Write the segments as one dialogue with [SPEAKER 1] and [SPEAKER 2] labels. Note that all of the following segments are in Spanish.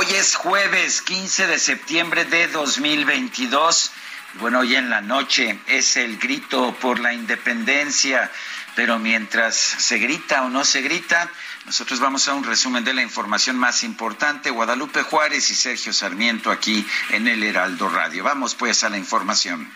[SPEAKER 1] Hoy es jueves 15 de septiembre de 2022. Bueno, hoy en la noche es el grito por la independencia, pero mientras se grita o no se grita, nosotros vamos a un resumen de la información más importante. Guadalupe Juárez y Sergio Sarmiento aquí en el Heraldo Radio. Vamos pues a la información.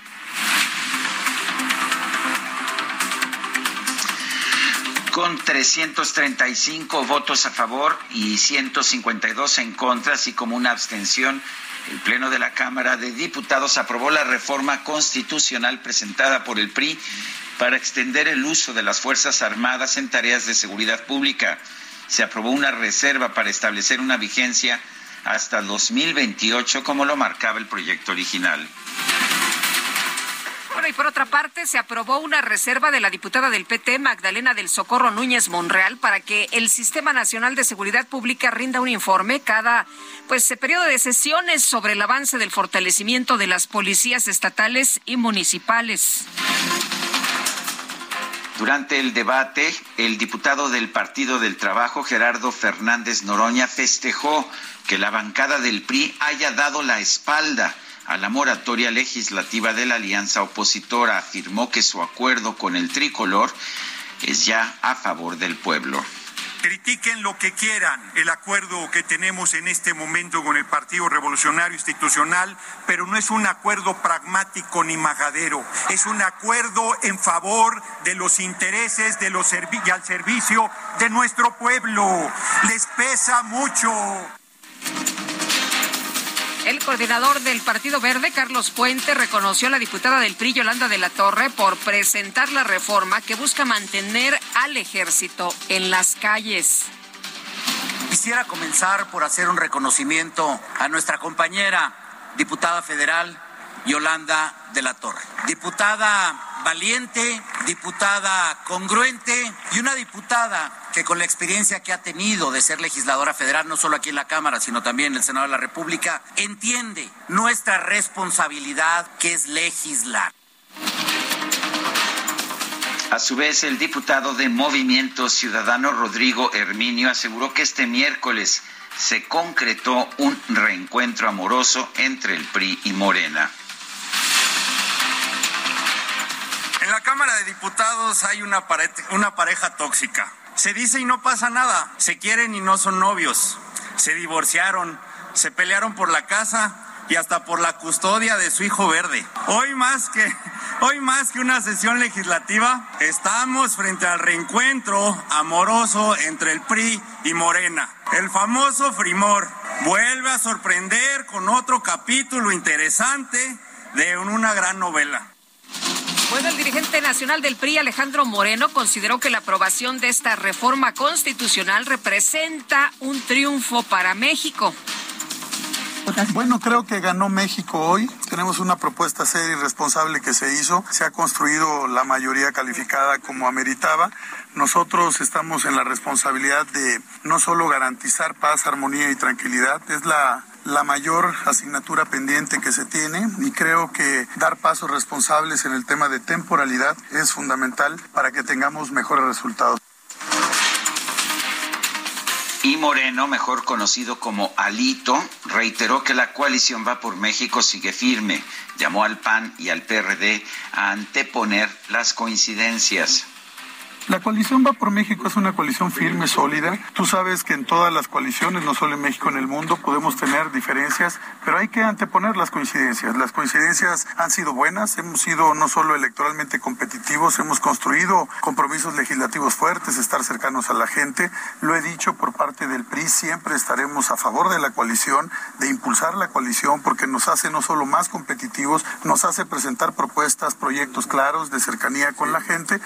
[SPEAKER 1] Con 335 votos a favor y 152 en contra, así como una abstención. El Pleno de la Cámara de Diputados aprobó la reforma constitucional presentada por el PRI para extender el uso de las Fuerzas Armadas en tareas de seguridad pública. Se aprobó una reserva para establecer una vigencia hasta 2028, como lo marcaba el proyecto original.
[SPEAKER 2] Bueno, y por otra parte, se aprobó una reserva de la diputada del PT, Magdalena del Socorro Núñez Monreal, para que el Sistema Nacional de Seguridad Pública rinda un informe cada pues periodo de sesiones sobre el avance del fortalecimiento de las policías estatales y municipales.
[SPEAKER 1] Durante el debate, el diputado del Partido del Trabajo, Gerardo Fernández Noroña, festejó que la bancada del PRI haya dado la espalda a la moratoria legislativa de la alianza opositora. Afirmó que su acuerdo con el tricolor es ya a favor del pueblo.
[SPEAKER 3] Critiquen lo que quieran el acuerdo que tenemos en este momento con el Partido Revolucionario Institucional, pero no es un acuerdo pragmático ni majadero, es un acuerdo en favor de los intereses de los y al servicio de nuestro pueblo. Les pesa mucho.
[SPEAKER 2] El coordinador del Partido Verde, Carlos Puente, reconoció a la diputada del PRI, Yolanda de la Torre, por presentar la reforma que busca mantener al ejército en las calles.
[SPEAKER 4] Quisiera comenzar por hacer un reconocimiento a nuestra compañera diputada federal, Yolanda de la Torre. Diputada valiente, diputada congruente y una diputada que con la experiencia que ha tenido de ser legisladora federal, no solo aquí en la Cámara, sino también en el Senado de la República, entiende nuestra responsabilidad que es legislar.
[SPEAKER 1] A su vez, el diputado de Movimiento Ciudadano Rodrigo Herminio aseguró que este miércoles se concretó un reencuentro amoroso entre el PRI y Morena.
[SPEAKER 3] En la Cámara de Diputados hay una, una pareja tóxica. Se dice y no pasa nada. Se quieren y no son novios. Se divorciaron, se pelearon por la casa y hasta por la custodia de su hijo verde. Hoy más que hoy más que una sesión legislativa, estamos frente al reencuentro amoroso entre el PRI y Morena. El famoso Frimor vuelve a sorprender con otro capítulo interesante de una gran novela.
[SPEAKER 2] Bueno, el dirigente nacional del PRI, Alejandro Moreno, consideró que la aprobación de esta reforma constitucional representa un triunfo para México.
[SPEAKER 5] Bueno, creo que ganó México hoy. Tenemos una propuesta seria y responsable que se hizo. Se ha construido la mayoría calificada como ameritaba. Nosotros estamos en la responsabilidad de no solo garantizar paz, armonía y tranquilidad, es la la mayor asignatura pendiente que se tiene y creo que dar pasos responsables en el tema de temporalidad es fundamental para que tengamos mejores resultados.
[SPEAKER 1] Y Moreno, mejor conocido como Alito, reiteró que la coalición Va por México sigue firme. Llamó al PAN y al PRD a anteponer las coincidencias.
[SPEAKER 5] La coalición Va por México es una coalición firme, sólida. Tú sabes que en todas las coaliciones, no solo en México, en el mundo, podemos tener diferencias, pero hay que anteponer las coincidencias. Las coincidencias han sido buenas, hemos sido no solo electoralmente competitivos, hemos construido compromisos legislativos fuertes, estar cercanos a la gente. Lo he dicho por parte del PRI, siempre estaremos a favor de la coalición, de impulsar la coalición, porque nos hace no solo más competitivos, nos hace presentar propuestas, proyectos claros de cercanía con la gente.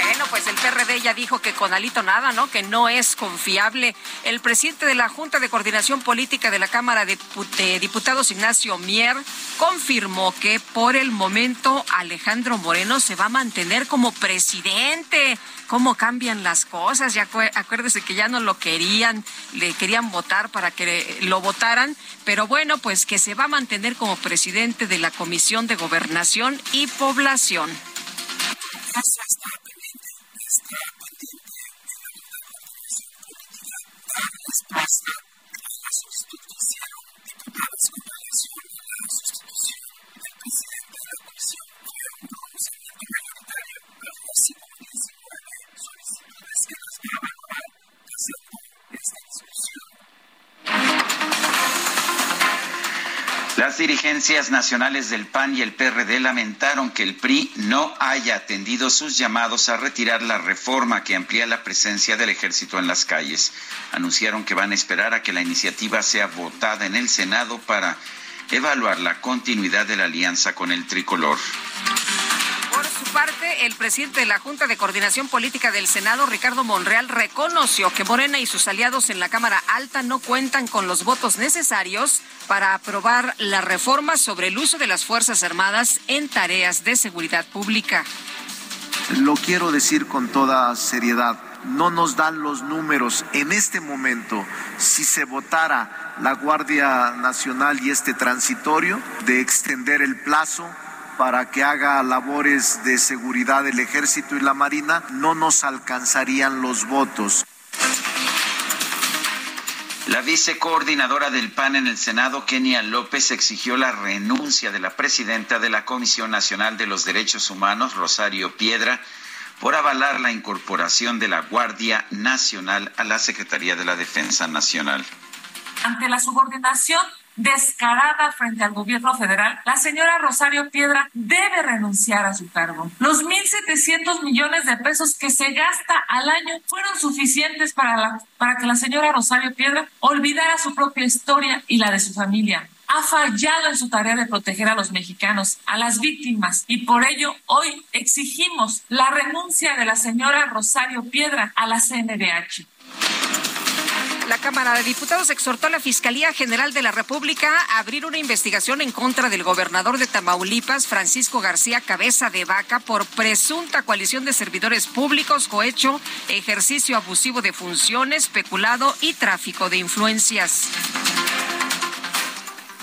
[SPEAKER 2] Bueno, pues el PRD ya dijo que con Alito nada, ¿no? Que no es confiable. El presidente de la Junta de Coordinación Política de la Cámara de Diputados, Ignacio Mier, confirmó que por el momento Alejandro Moreno se va a mantener como presidente. ¿Cómo cambian las cosas? Ya acuérdese que ya no lo querían, le querían votar para que lo votaran, pero bueno, pues que se va a mantener como presidente de la Comisión de Gobernación y Población. Respuesta
[SPEAKER 1] Las dirigencias nacionales del PAN y el PRD lamentaron que el PRI no haya atendido sus llamados a retirar la reforma que amplía la presencia del ejército en las calles. Anunciaron que van a esperar a que la iniciativa sea votada en el Senado para evaluar la continuidad de la alianza con el tricolor
[SPEAKER 2] parte, el presidente de la Junta de Coordinación Política del Senado, Ricardo Monreal, reconoció que Morena y sus aliados en la Cámara Alta no cuentan con los votos necesarios para aprobar la reforma sobre el uso de las Fuerzas Armadas en tareas de seguridad pública.
[SPEAKER 6] Lo quiero decir con toda seriedad. No nos dan los números en este momento si se votara la Guardia Nacional y este transitorio de extender el plazo para que haga labores de seguridad el ejército y la marina, no nos alcanzarían los votos.
[SPEAKER 1] La vicecoordinadora del PAN en el Senado, Kenia López, exigió la renuncia de la presidenta de la Comisión Nacional de los Derechos Humanos, Rosario Piedra, por avalar la incorporación de la Guardia Nacional a la Secretaría de la Defensa Nacional.
[SPEAKER 7] Ante la subordinación descarada frente al gobierno federal, la señora Rosario Piedra debe renunciar a su cargo. Los 1.700 millones de pesos que se gasta al año fueron suficientes para, la, para que la señora Rosario Piedra olvidara su propia historia y la de su familia ha fallado en su tarea de proteger a los mexicanos, a las víctimas, y por ello hoy exigimos la renuncia de la señora Rosario Piedra a la CNDH.
[SPEAKER 2] La Cámara de Diputados exhortó a la Fiscalía General de la República a abrir una investigación en contra del gobernador de Tamaulipas, Francisco García Cabeza de Vaca, por presunta coalición de servidores públicos, cohecho, ejercicio abusivo de funciones, peculado y tráfico de influencias.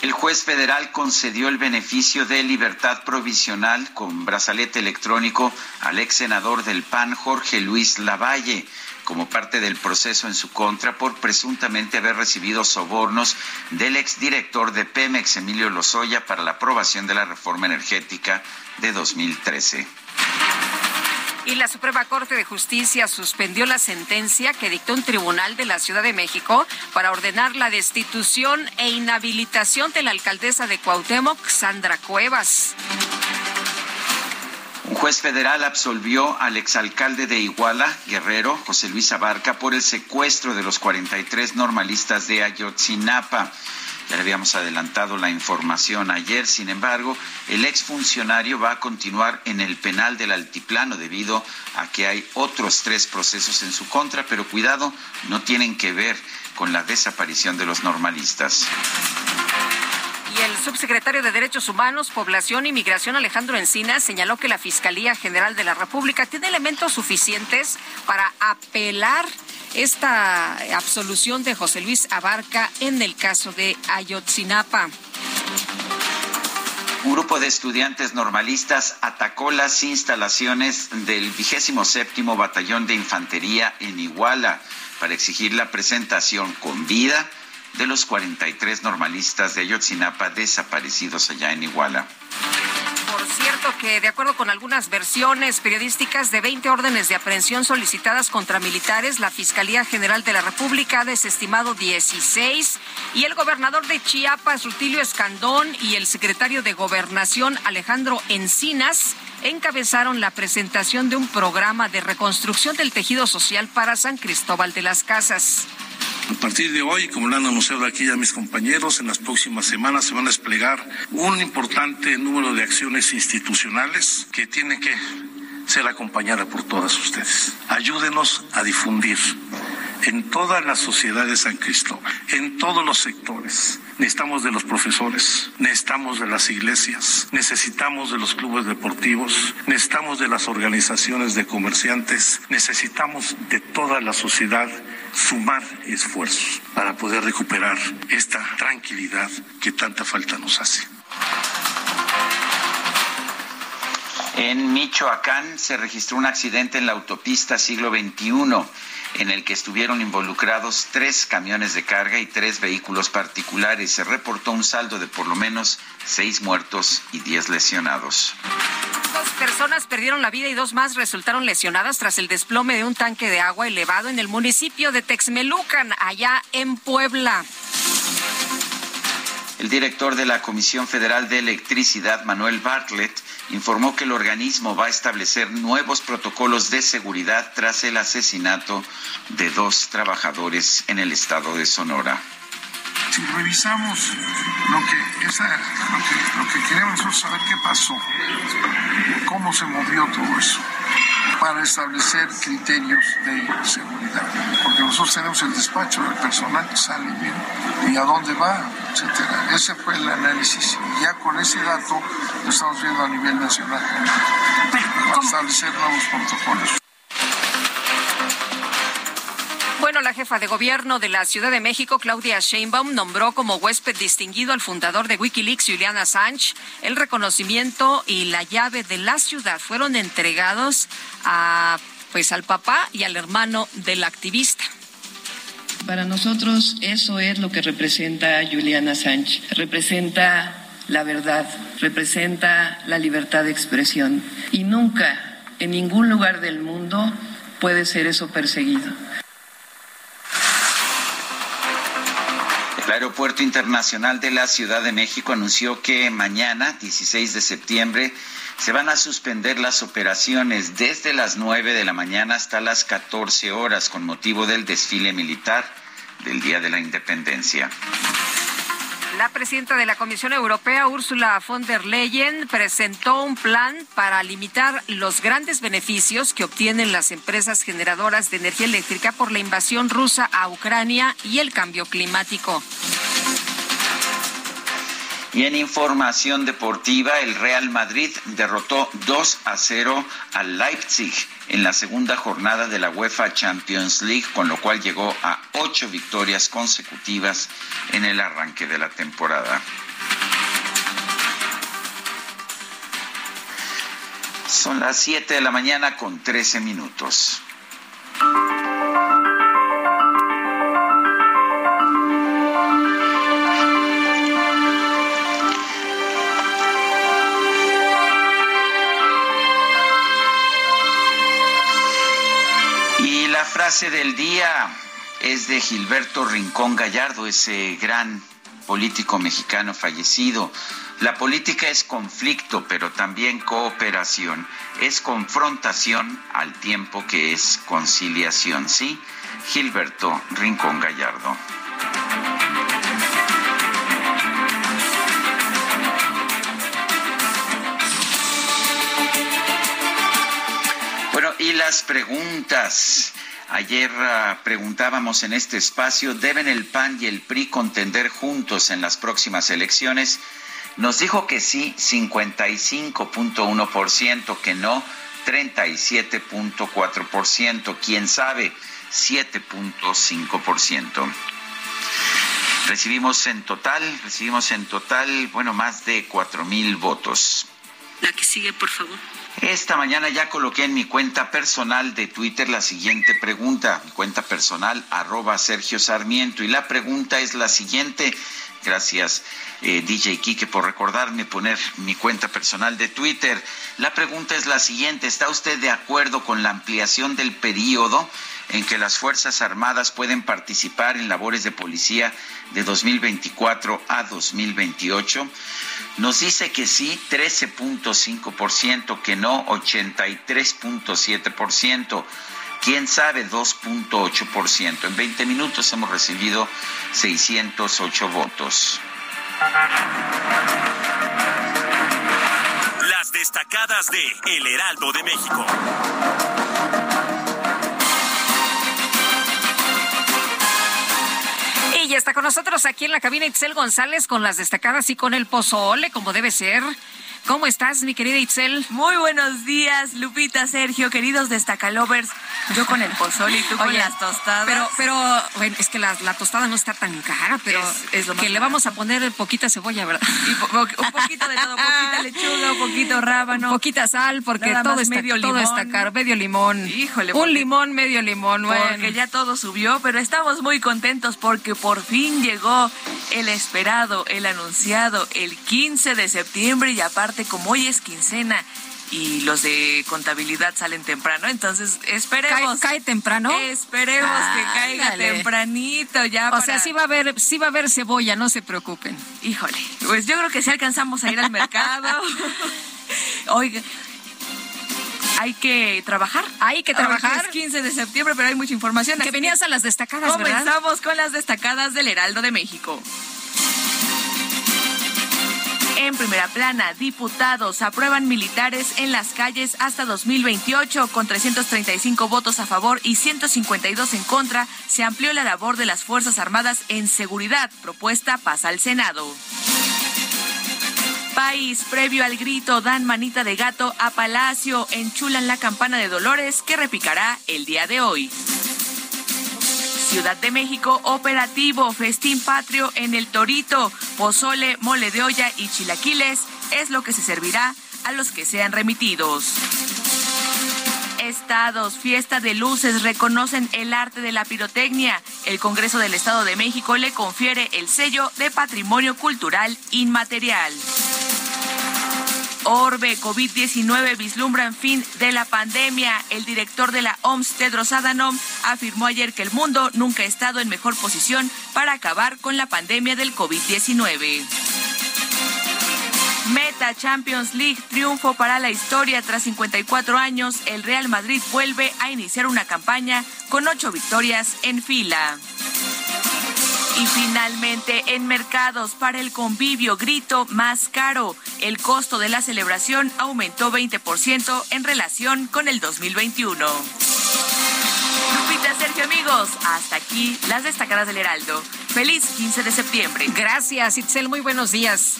[SPEAKER 1] El juez federal concedió el beneficio de libertad provisional con brazalete electrónico al ex senador del PAN, Jorge Luis Lavalle como parte del proceso en su contra por presuntamente haber recibido sobornos del exdirector de Pemex, Emilio Lozoya, para la aprobación de la reforma energética de 2013.
[SPEAKER 2] Y la Suprema Corte de Justicia suspendió la sentencia que dictó un tribunal de la Ciudad de México para ordenar la destitución e inhabilitación de la alcaldesa de Cuauhtémoc, Sandra Cuevas.
[SPEAKER 1] Un juez federal absolvió al exalcalde de Iguala, Guerrero, José Luis Abarca, por el secuestro de los 43 normalistas de Ayotzinapa. Ya le habíamos adelantado la información ayer, sin embargo, el exfuncionario va a continuar en el penal del altiplano debido a que hay otros tres procesos en su contra, pero cuidado, no tienen que ver con la desaparición de los normalistas.
[SPEAKER 2] Y el subsecretario de Derechos Humanos, Población y Migración, Alejandro Encina, señaló que la Fiscalía General de la República tiene elementos suficientes para apelar esta absolución de José Luis Abarca en el caso de Ayotzinapa.
[SPEAKER 1] Un grupo de estudiantes normalistas atacó las instalaciones del vigésimo séptimo Batallón de Infantería en Iguala para exigir la presentación con vida de los 43 normalistas de Ayotzinapa desaparecidos allá en Iguala.
[SPEAKER 2] Por cierto que de acuerdo con algunas versiones periodísticas de 20 órdenes de aprehensión solicitadas contra militares, la Fiscalía General de la República ha desestimado 16 y el gobernador de Chiapas, Rutilio Escandón, y el secretario de Gobernación, Alejandro Encinas, encabezaron la presentación de un programa de reconstrucción del tejido social para San Cristóbal de las Casas.
[SPEAKER 8] A partir de hoy, como lo han anunciado aquí ya mis compañeros, en las próximas semanas se van a desplegar un importante número de acciones institucionales que tienen que ser acompañadas por todas ustedes. Ayúdenos a difundir en toda la sociedad de San Cristóbal, en todos los sectores. Necesitamos de los profesores, necesitamos de las iglesias, necesitamos de los clubes deportivos, necesitamos de las organizaciones de comerciantes, necesitamos de toda la sociedad sumar esfuerzos para poder recuperar esta tranquilidad que tanta falta nos hace.
[SPEAKER 1] En Michoacán se registró un accidente en la autopista siglo XXI en el que estuvieron involucrados tres camiones de carga y tres vehículos particulares. Se reportó un saldo de por lo menos seis muertos y diez lesionados.
[SPEAKER 2] Dos personas perdieron la vida y dos más resultaron lesionadas tras el desplome de un tanque de agua elevado en el municipio de Texmelucan, allá en Puebla.
[SPEAKER 1] El director de la Comisión Federal de Electricidad, Manuel Bartlett, informó que el organismo va a establecer nuevos protocolos de seguridad tras el asesinato de dos trabajadores en el estado de Sonora.
[SPEAKER 9] Si revisamos lo que, esa, lo que, lo que queremos nosotros saber qué pasó, cómo se movió todo eso para establecer criterios de seguridad. Porque nosotros tenemos el despacho del personal que sale bien y a dónde va, etcétera. Ese fue el análisis. Y ya con ese dato lo estamos viendo a nivel nacional para establecer nuevos protocolos.
[SPEAKER 2] Bueno, la jefa de gobierno de la Ciudad de México, Claudia Sheinbaum, nombró como huésped distinguido al fundador de Wikileaks, Julian Assange. El reconocimiento y la llave de la ciudad fueron entregados a, pues, al papá y al hermano del activista.
[SPEAKER 10] Para nosotros eso es lo que representa Julian Assange. Representa la verdad, representa la libertad de expresión. Y nunca, en ningún lugar del mundo, puede ser eso perseguido.
[SPEAKER 1] El Aeropuerto Internacional de la Ciudad de México anunció que mañana, 16 de septiembre, se van a suspender las operaciones desde las 9 de la mañana hasta las 14 horas con motivo del desfile militar del Día de la Independencia.
[SPEAKER 2] La presidenta de la Comisión Europea, Ursula von der Leyen, presentó un plan para limitar los grandes beneficios que obtienen las empresas generadoras de energía eléctrica por la invasión rusa a Ucrania y el cambio climático.
[SPEAKER 1] Y en información deportiva, el Real Madrid derrotó 2 a 0 al Leipzig en la segunda jornada de la UEFA Champions League, con lo cual llegó a ocho victorias consecutivas en el arranque de la temporada. Son las 7 de la mañana con 13 minutos. La frase del día es de Gilberto Rincón Gallardo, ese gran político mexicano fallecido. La política es conflicto, pero también cooperación. Es confrontación al tiempo que es conciliación. Sí, Gilberto Rincón Gallardo. Bueno, y las preguntas. Ayer uh, preguntábamos en este espacio, ¿deben el PAN y el PRI contender juntos en las próximas elecciones? Nos dijo que sí, 55.1%, que no, 37.4%, quién sabe, 7.5%. Recibimos en total, recibimos en total, bueno, más de 4 mil votos.
[SPEAKER 11] La que sigue, por favor.
[SPEAKER 1] Esta mañana ya coloqué en mi cuenta personal de Twitter la siguiente pregunta, mi cuenta personal arroba Sergio Sarmiento y la pregunta es la siguiente. Gracias eh, DJ Kike por recordarme poner mi cuenta personal de Twitter. La pregunta es la siguiente, ¿está usted de acuerdo con la ampliación del periodo en que las Fuerzas Armadas pueden participar en labores de policía de 2024 a 2028? Nos dice que sí, 13.5%, que no, 83.7%. ¿Quién sabe? 2.8%. En 20 minutos hemos recibido 608 votos.
[SPEAKER 12] Las destacadas de El Heraldo de México.
[SPEAKER 2] Y ya está con nosotros aquí en la cabina Itzel González con las destacadas y con el pozole, como debe ser. ¿Cómo estás, mi querida Itzel?
[SPEAKER 11] Muy buenos días, Lupita, Sergio, queridos destacalovers. Yo con el pozole y tú con las tostadas.
[SPEAKER 2] Pero, pero, bueno, es que la, tostada no está tan cara, pero es, lo que le vamos a poner poquita cebolla, ¿verdad?
[SPEAKER 11] Y un poquito de todo, poquita lechuga, un poquito rábano.
[SPEAKER 2] Poquita sal, porque todo está, medio todo está caro. Medio limón.
[SPEAKER 11] Híjole.
[SPEAKER 2] Un limón, medio limón, bueno.
[SPEAKER 11] Porque ya todo subió, pero estamos muy contentos porque por fin llegó el esperado, el anunciado, el 15 de septiembre y aparte como hoy es quincena y los de contabilidad salen temprano, entonces esperemos.
[SPEAKER 2] ¿Cae, temprano?
[SPEAKER 11] Esperemos que caiga tempranito ya.
[SPEAKER 2] O sea, sí va a haber, sí va a haber cebolla, no se preocupen.
[SPEAKER 11] Híjole, pues yo creo que si alcanzamos a ir al mercado. Oiga, hay que trabajar.
[SPEAKER 2] Hay que trabajar.
[SPEAKER 11] Es 15 de septiembre, pero hay mucha información.
[SPEAKER 2] Que venías a las destacadas,
[SPEAKER 11] Comenzamos con las destacadas del Heraldo de México. En primera plana, diputados aprueban militares en las calles hasta 2028 con 335 votos a favor y 152 en contra. Se amplió la labor de las Fuerzas Armadas en seguridad. Propuesta pasa al Senado. País, previo al grito, dan manita de gato a Palacio, enchulan la campana de Dolores que repicará el día de hoy. Ciudad de México, operativo Festín Patrio en el Torito, pozole, mole de olla y chilaquiles es lo que se servirá a los que sean remitidos. Estados, fiesta de luces, reconocen el arte de la pirotecnia. El Congreso del Estado de México le confiere el sello de Patrimonio Cultural Inmaterial. Orbe, COVID-19 vislumbra en fin de la pandemia. El director de la OMS, Tedros Adhanom, afirmó ayer que el mundo nunca ha estado en mejor posición para acabar con la pandemia del COVID-19. Meta Champions League, triunfo para la historia tras 54 años. El Real Madrid vuelve a iniciar una campaña con ocho victorias en fila. Y finalmente, en mercados para el convivio, grito más caro. El costo de la celebración aumentó 20% en relación con el 2021. Lupita, Sergio, amigos, hasta aquí las destacadas del Heraldo. Feliz 15 de septiembre.
[SPEAKER 2] Gracias, Itzel. Muy buenos días.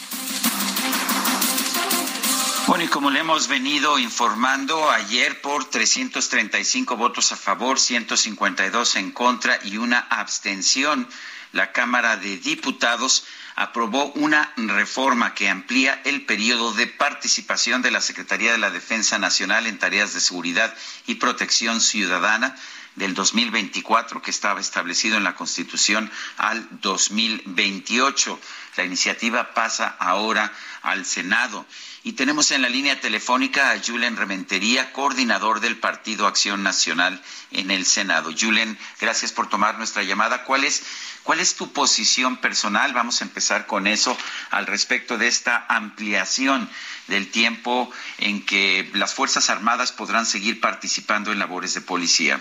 [SPEAKER 1] Bueno, y como le hemos venido informando ayer por 335 votos a favor, 152 en contra y una abstención, la Cámara de Diputados aprobó una reforma que amplía el periodo de participación de la Secretaría de la Defensa Nacional en tareas de seguridad y protección ciudadana del 2024 que estaba establecido en la Constitución al 2028. La iniciativa pasa ahora al Senado. Y tenemos en la línea telefónica a Julen Rementería, coordinador del Partido Acción Nacional en el Senado. Julen, gracias por tomar nuestra llamada. ¿Cuál es, cuál es tu posición personal? Vamos a empezar con eso al respecto de esta ampliación del tiempo en que las Fuerzas Armadas podrán seguir participando en labores de policía.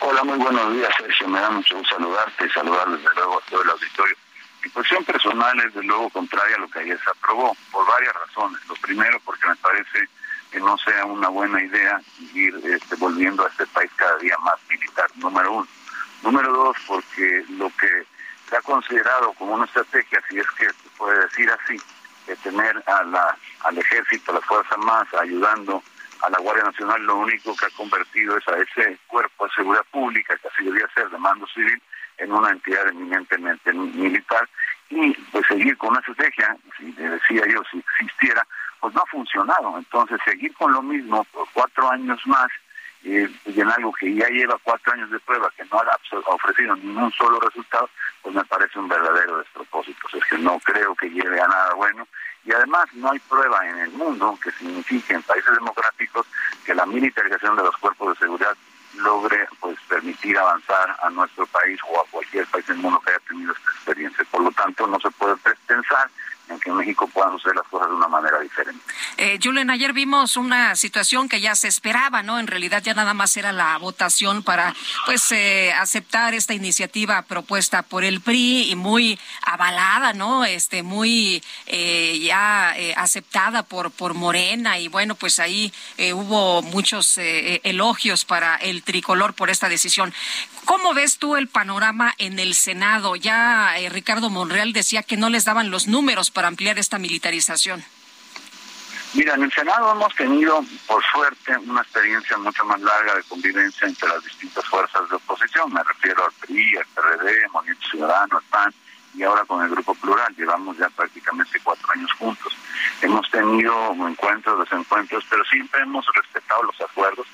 [SPEAKER 13] Hola, muy buenos días, Sergio. Me da mucho gusto saludarte saludar desde luego a todo el auditorio. Mi posición personal es de luego contraria a lo que ayer se aprobó, por varias razones. Lo primero, porque me parece que no sea una buena idea ir este, volviendo a este país cada día más militar, número uno. Número dos, porque lo que se ha considerado como una estrategia, si es que se puede decir así, de tener a la, al ejército, a las Fuerzas Armadas ayudando a la Guardia Nacional, lo único que ha convertido es a ese cuerpo de seguridad pública, que así debería ser de mando civil, en una entidad eminentemente militar y pues seguir con una estrategia, si decía yo, si existiera pues no ha funcionado. Entonces, seguir con lo mismo por cuatro años más eh, y en algo que ya lleva cuatro años de prueba, que no ha ofrecido ningún solo resultado, pues me parece un verdadero despropósito. es que no creo que lleve a nada bueno. Y además no hay prueba en el mundo que signifique en países democráticos que la militarización de los cuerpos de seguridad logre pues permitir avanzar a nuestro país o a cualquier país del mundo que haya tenido esta experiencia. Por lo tanto, no se puede pensar en que en México puedan suceder las cosas de una manera diferente.
[SPEAKER 2] Eh, Julen, ayer vimos una situación que ya se esperaba, ¿no? En realidad ya nada más era la votación para, pues, eh, aceptar esta iniciativa propuesta por el PRI y muy avalada, ¿no? Este, muy eh, ya eh, aceptada por por Morena y bueno, pues ahí hubo muchos elogios para el tricolor por esta decisión. ¿Cómo ves tú el panorama en el Senado? Ya Ricardo Monreal decía que no les daban los números para ampliar esta militarización.
[SPEAKER 13] Mira, en el Senado hemos tenido, por suerte, una experiencia mucho más larga de convivencia entre las distintas fuerzas de oposición. Me refiero al PRI, al PRD, Movimiento Ciudadano, al PAN y ahora con el Grupo Plural. Llevamos ya prácticamente cuatro años juntos. Hemos tenido encuentros, desencuentros, pero siempre hemos respetado los acuerdos,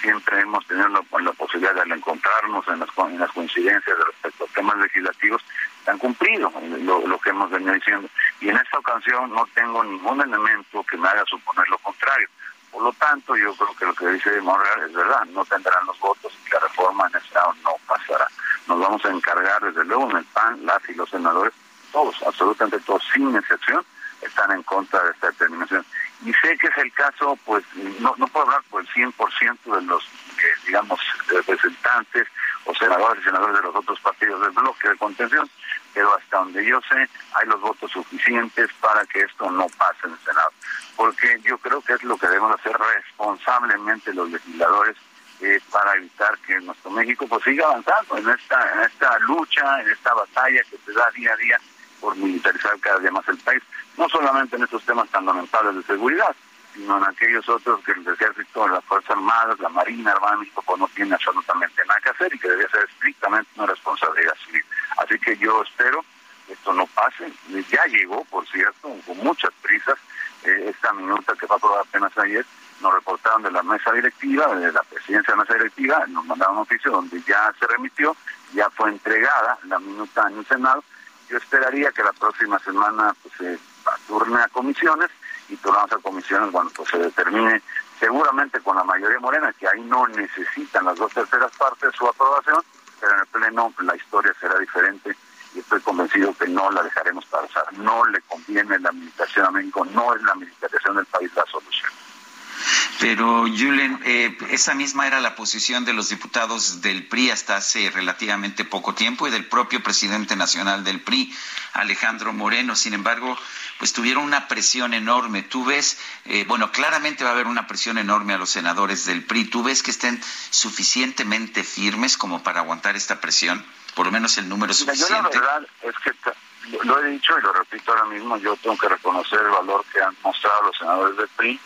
[SPEAKER 13] siempre hemos tenido la, posibilidad de encontrarnos en las, en las coincidencias respecto a temas legislativos han cumplido lo, que hemos venido diciendo. Y en esta ocasión no tengo ningún elemento que me haga suponer lo contrario. Por lo tanto, yo creo que lo que dice Monreal es verdad, no tendrán los votos y la reforma en el Estado no pasará. Nos vamos a encargar, desde luego, en el PAN, las y los senadores, todos, absolutamente todos, sin excepción, están en contra de esta determinación. Y sé que es el caso, pues, no, no puedo hablar por el 100% de los, eh, digamos, representantes o senadores y senadores de los otros partidos del bloque de contención, pero hasta donde yo sé hay los votos suficientes para que esto no pase en el Senado. Porque yo creo que es lo que debemos hacer responsablemente los legisladores eh, para evitar que nuestro México pues siga avanzando en esta, en esta lucha, en esta batalla que se da día a día por militarizar cada día más el país, no solamente en estos temas tan lamentables de seguridad, sino en aquellos otros que el ejército, las Fuerzas Armadas, la Marina, Armada pues no tiene absolutamente nada que hacer y que debe ser estrictamente una responsabilidad civil. Así que yo espero que esto no pase. Ya llegó, por cierto, con muchas prisas, eh, esta minuta que va a aprobar apenas ayer, nos reportaron de la mesa directiva, de la presidencia de la mesa directiva, nos mandaron un oficio donde ya se remitió, ya fue entregada la minuta en el Senado. Yo esperaría que la próxima semana pues, se turne a comisiones y turnamos a comisiones cuando pues, se determine seguramente con la mayoría morena, que ahí no necesitan las dos terceras partes su aprobación, pero en el Pleno la historia será diferente y estoy convencido que no la dejaremos pasar. No le conviene la militación a México, no es la militarización del país la solución.
[SPEAKER 1] Pero, Julen, eh, esa misma era la posición de los diputados del PRI hasta hace relativamente poco tiempo y del propio presidente nacional del PRI, Alejandro Moreno. Sin embargo, pues tuvieron una presión enorme. Tú ves, eh, bueno, claramente va a haber una presión enorme a los senadores del PRI. ¿Tú ves que estén suficientemente firmes como para aguantar esta presión? Por lo menos el número suficiente.
[SPEAKER 13] Yo la verdad es que lo he dicho y lo repito ahora mismo, yo tengo que reconocer el valor que han mostrado los senadores del PRI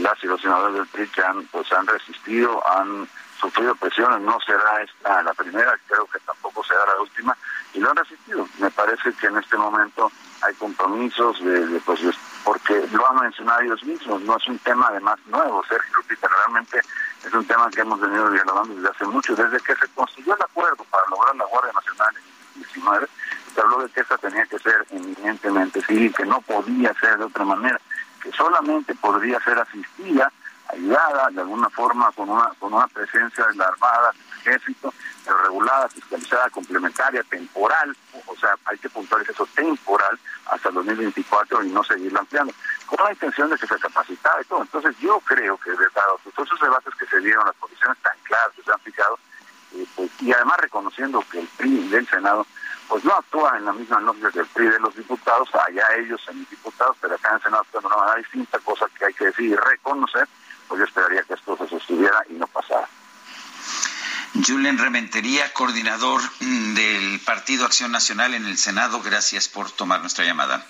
[SPEAKER 13] las y los senadores del PRI han, pues, han resistido, han sufrido presiones, no será esta la primera, creo que tampoco será la última, y lo han resistido. Me parece que en este momento hay compromisos, de, pues, porque lo han mencionado ellos mismos, no es un tema además nuevo, Sergio Lupita, realmente es un tema que hemos venido dialogando desde hace mucho, desde que se construyó el acuerdo para lograr la Guardia Nacional en 2019, se habló de que esta tenía que ser eminentemente civil, que no podía ser de otra manera que solamente podría ser asistida, ayudada de alguna forma con una, con una presencia de la Armada, del Ejército, pero regulada, fiscalizada, complementaria, temporal, o sea, hay que puntualizar eso temporal hasta el 2024 y no seguirlo ampliando, con la intención de que se capacitara y todo. Entonces yo creo que de todos esos debates que se dieron, las posiciones tan claras que se han fijado, eh, pues, y además reconociendo que el PRI del Senado pues no actúan en la misma lógica que el PRI de los diputados, allá ellos en diputados, pero acá en el Senado actúan de una manera distinta, cosa que hay que decir y reconocer, pues yo esperaría que esto se sostuviera y no pasara.
[SPEAKER 1] Julen Rementería, coordinador mm, del Partido Acción Nacional en el Senado, gracias por tomar nuestra llamada.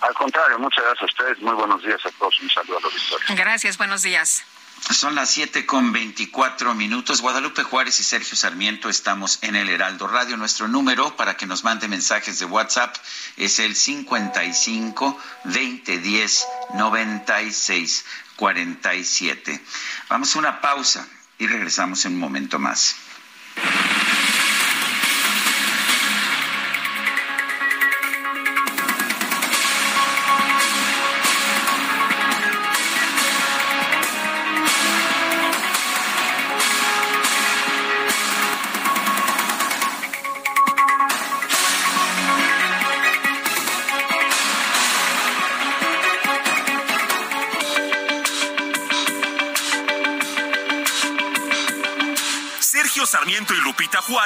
[SPEAKER 13] Al contrario, muchas gracias a ustedes, muy buenos días a todos, un saludo a los
[SPEAKER 2] Gracias, buenos días.
[SPEAKER 1] Son las siete con veinticuatro minutos. Guadalupe Juárez y Sergio Sarmiento estamos en el Heraldo Radio. Nuestro número para que nos mande mensajes de WhatsApp es el 55 2010 96 47. Vamos a una pausa y regresamos en un momento más.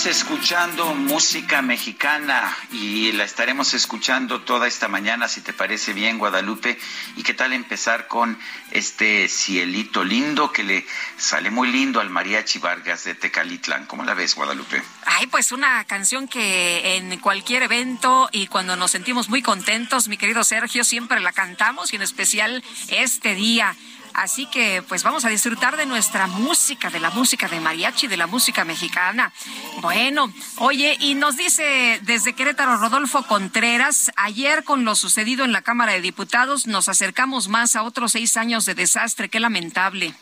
[SPEAKER 1] Estamos escuchando música mexicana y la estaremos escuchando toda esta mañana, si te parece bien, Guadalupe. ¿Y qué tal empezar con este cielito lindo que le sale muy lindo al Mariachi Vargas de Tecalitlán? ¿Cómo la ves, Guadalupe?
[SPEAKER 2] Ay, pues una canción que en cualquier evento y cuando nos sentimos muy contentos, mi querido Sergio, siempre la cantamos y en especial este día. Así que pues vamos a disfrutar de nuestra música, de la música de mariachi, de la música mexicana. Bueno, oye, y nos dice desde Querétaro Rodolfo Contreras, ayer con lo sucedido en la Cámara de Diputados nos acercamos más a otros seis años de desastre, qué lamentable.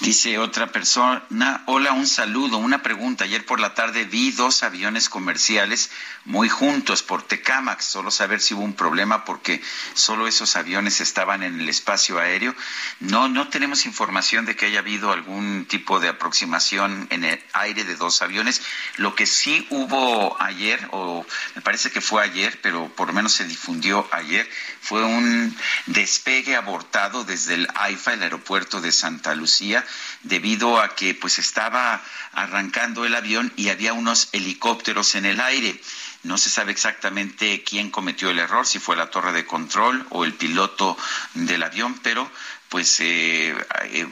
[SPEAKER 1] Dice otra persona, hola, un saludo, una pregunta. Ayer por la tarde vi dos aviones comerciales muy juntos por Tecamax, solo saber si hubo un problema porque solo esos aviones estaban en el espacio aéreo. No, no tenemos información de que haya habido algún tipo de aproximación en el aire de dos aviones. Lo que sí hubo ayer, o me parece que fue ayer, pero por lo menos se difundió ayer, fue un despegue abortado desde el AIFA, el aeropuerto de Santa Lucía, debido a que pues estaba arrancando el avión y había unos helicópteros en el aire. No se sabe exactamente quién cometió el error, si fue la torre de control o el piloto del avión, pero pues eh, eh,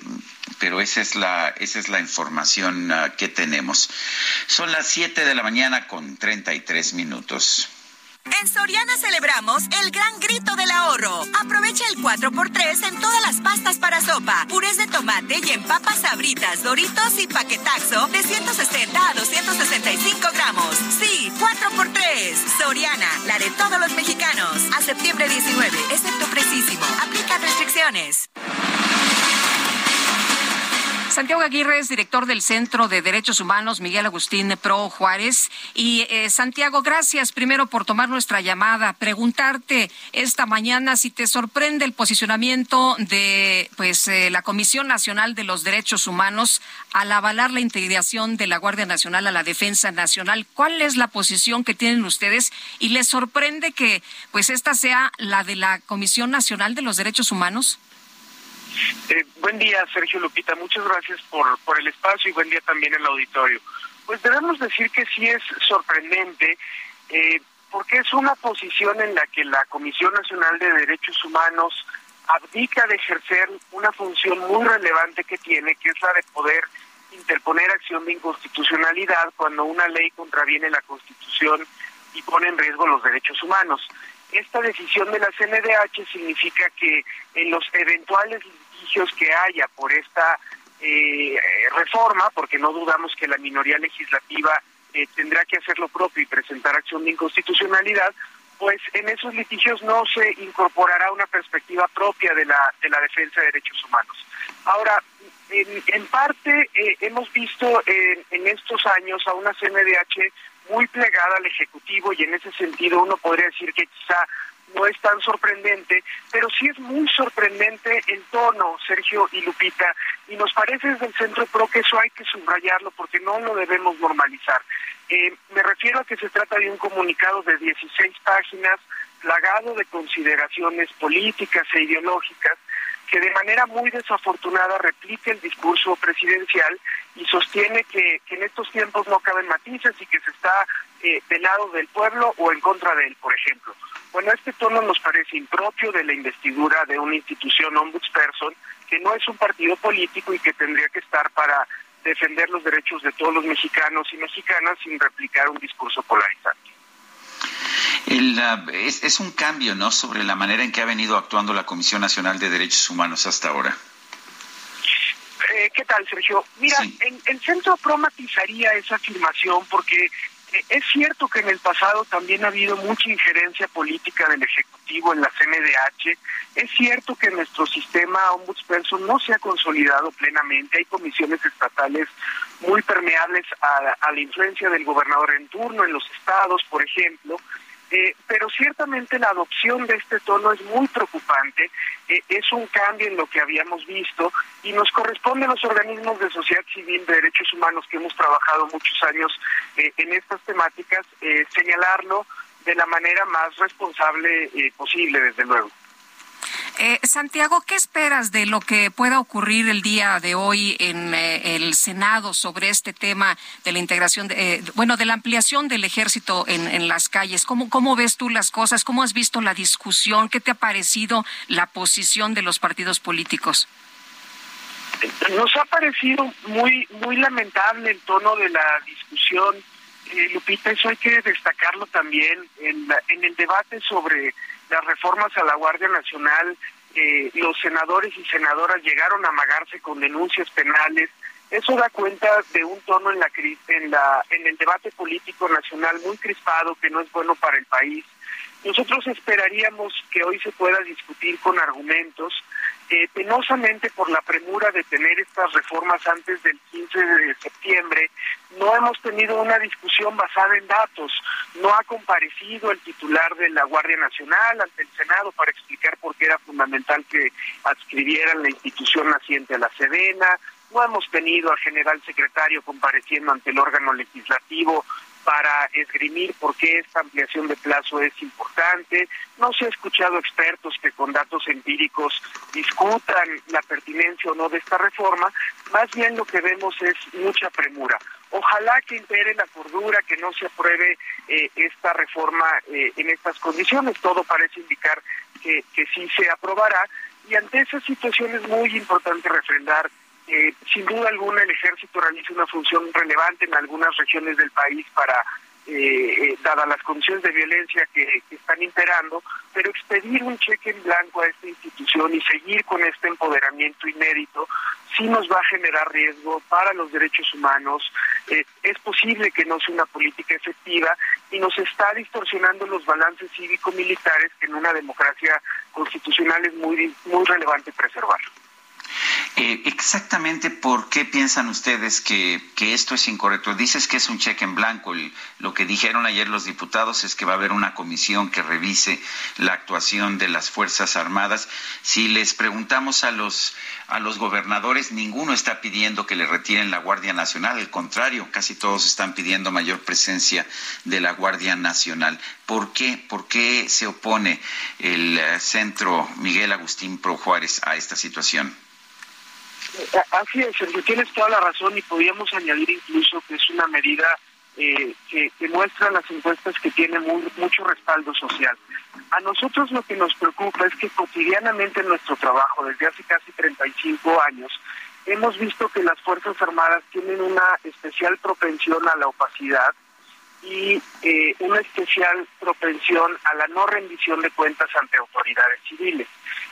[SPEAKER 1] pero esa es la esa es la información uh, que tenemos. Son las 7 de la mañana con 33 minutos.
[SPEAKER 14] En Soriana celebramos el gran grito del ahorro. Aprovecha el 4x3 en todas las pastas para sopa, purés de tomate y en papas sabritas, doritos y paquetaxo de 160 a 265 gramos. Sí, 4x3. Soriana, la de todos los mexicanos. A septiembre 19, excepto precisísimo. Aplica restricciones.
[SPEAKER 2] Santiago Aguirre es director del Centro de Derechos Humanos Miguel Agustín Pro Juárez. Y eh, Santiago, gracias primero por tomar nuestra llamada. Preguntarte esta mañana si te sorprende el posicionamiento de pues eh, la Comisión Nacional de los Derechos Humanos al avalar la integración de la Guardia Nacional a la Defensa Nacional. ¿Cuál es la posición que tienen ustedes? ¿Y les sorprende que pues esta sea la de la Comisión Nacional de los Derechos Humanos?
[SPEAKER 15] Eh, buen día, Sergio Lupita. Muchas gracias por, por el espacio y buen día también el auditorio. Pues debemos decir que sí es sorprendente eh, porque es una posición en la que la Comisión Nacional de Derechos Humanos abdica de ejercer una función muy relevante que tiene, que es la de poder interponer acción de inconstitucionalidad cuando una ley contraviene la Constitución y pone en riesgo los derechos humanos. Esta decisión de la CNDH significa que en los eventuales que haya por esta eh, reforma, porque no dudamos que la minoría legislativa eh, tendrá que hacer lo propio y presentar acción de inconstitucionalidad, pues en esos litigios no se incorporará una perspectiva propia de la, de la defensa de derechos humanos. Ahora, en, parte eh, hemos visto en, en estos años a una CNDH muy plegada al Ejecutivo y en ese sentido uno podría decir que quizá no es tan sorprendente, pero sí es muy sorprendente el tono, Sergio y Lupita, y nos parece desde el Centro PRO que eso hay que subrayarlo porque no lo debemos normalizar. Eh, me refiero a que se trata de un comunicado de 16 páginas, plagado de consideraciones políticas e ideológicas, que de manera muy desafortunada replica el discurso presidencial y sostiene que, en estos tiempos no caben matices y que se está eh, del lado del pueblo o en contra de él, por ejemplo. Bueno, este tono nos parece impropio de la investidura de una institución ombudsperson que no es un partido político y que tendría que estar para defender los derechos de todos los mexicanos y mexicanas sin replicar un discurso polarizante.
[SPEAKER 1] es, un cambio, ¿no?, sobre la manera en que ha venido actuando la Comisión Nacional de Derechos Humanos hasta ahora.
[SPEAKER 15] Eh, ¿Qué tal, Sergio? Mira, en, el Centro promatizaría esa afirmación porque es cierto que en el pasado también ha habido mucha injerencia política del Ejecutivo en la CNDH. Es cierto que nuestro sistema ombudsperson no se ha consolidado plenamente. Hay comisiones estatales muy permeables a la influencia del gobernador en turno en los estados, por ejemplo. Eh, pero ciertamente la adopción de este tono es muy preocupante, eh, es un cambio en lo que habíamos visto y nos corresponde a los organismos de sociedad civil de derechos humanos que hemos trabajado muchos años eh, en estas temáticas, señalarlo de la manera más responsable posible, desde luego.
[SPEAKER 2] Eh, Santiago, ¿qué esperas de lo que pueda ocurrir el día de hoy en eh, el Senado sobre este tema de la integración, de, eh, bueno, de la ampliación del ejército en, en las calles? ¿Cómo, ¿Cómo ves tú las cosas? ¿Cómo has visto la discusión? ¿Qué te ha parecido la posición de los partidos políticos?
[SPEAKER 15] Nos ha parecido muy muy lamentable el tono de la discusión, Lupita, eso hay que destacarlo también en, en el debate sobre las reformas a la Guardia Nacional, eh, los senadores y senadoras llegaron a amagarse con denuncias penales. Eso da cuenta de un tono en la en la en el debate político nacional muy crispado que no es bueno para el país. Nosotros esperaríamos que hoy se pueda discutir con argumentos eh, penosamente por la premura de tener estas reformas antes del 15 de septiembre, no hemos tenido una discusión basada en datos. No ha comparecido el titular de la Guardia Nacional ante el Senado para explicar por qué era fundamental que adscribieran la institución naciente a la Sedena. No hemos tenido al general secretario compareciendo ante el órgano legislativo para esgrimir por qué esta ampliación de plazo es importante. No se ha escuchado expertos que con datos empíricos discutan la pertinencia o no de esta reforma. Más bien lo que vemos es mucha premura. Ojalá que impere la cordura, que no se apruebe eh, esta reforma eh, en estas condiciones. Todo parece indicar que, que sí se aprobará. Y ante esa situación es muy importante refrendar eh, sin duda alguna el ejército realiza una función relevante en algunas regiones del país para, eh, eh, dadas las condiciones de violencia que, están imperando, pero expedir un cheque en blanco a esta institución y seguir con este empoderamiento inédito sí nos va a generar riesgo para los derechos humanos. es posible que no sea una política efectiva y nos está distorsionando los balances cívico-militares que en una democracia constitucional es muy, muy relevante preservar.
[SPEAKER 1] Eh, exactamente por qué piensan ustedes que, que, esto es incorrecto. Dices que es un cheque en blanco. lo que dijeron ayer los diputados es que va a haber una comisión que revise la actuación de las Fuerzas Armadas. Si les preguntamos a los, a los gobernadores, ninguno está pidiendo que le retiren la Guardia Nacional. Al contrario, casi todos están pidiendo mayor presencia de la Guardia Nacional. ¿Por qué? ¿Por qué se opone el eh, centro Miguel Agustín Pro Juárez a esta situación?
[SPEAKER 15] Así es, Sergio, tienes toda la razón y podríamos añadir incluso que es una medida eh, que, muestra las encuestas que tiene mucho respaldo social. A nosotros lo que nos preocupa es que cotidianamente en nuestro trabajo, desde hace casi 35 años, hemos visto que las Fuerzas Armadas tienen una especial propensión a la opacidad y eh, una especial propensión a la no rendición de cuentas ante autoridades civiles.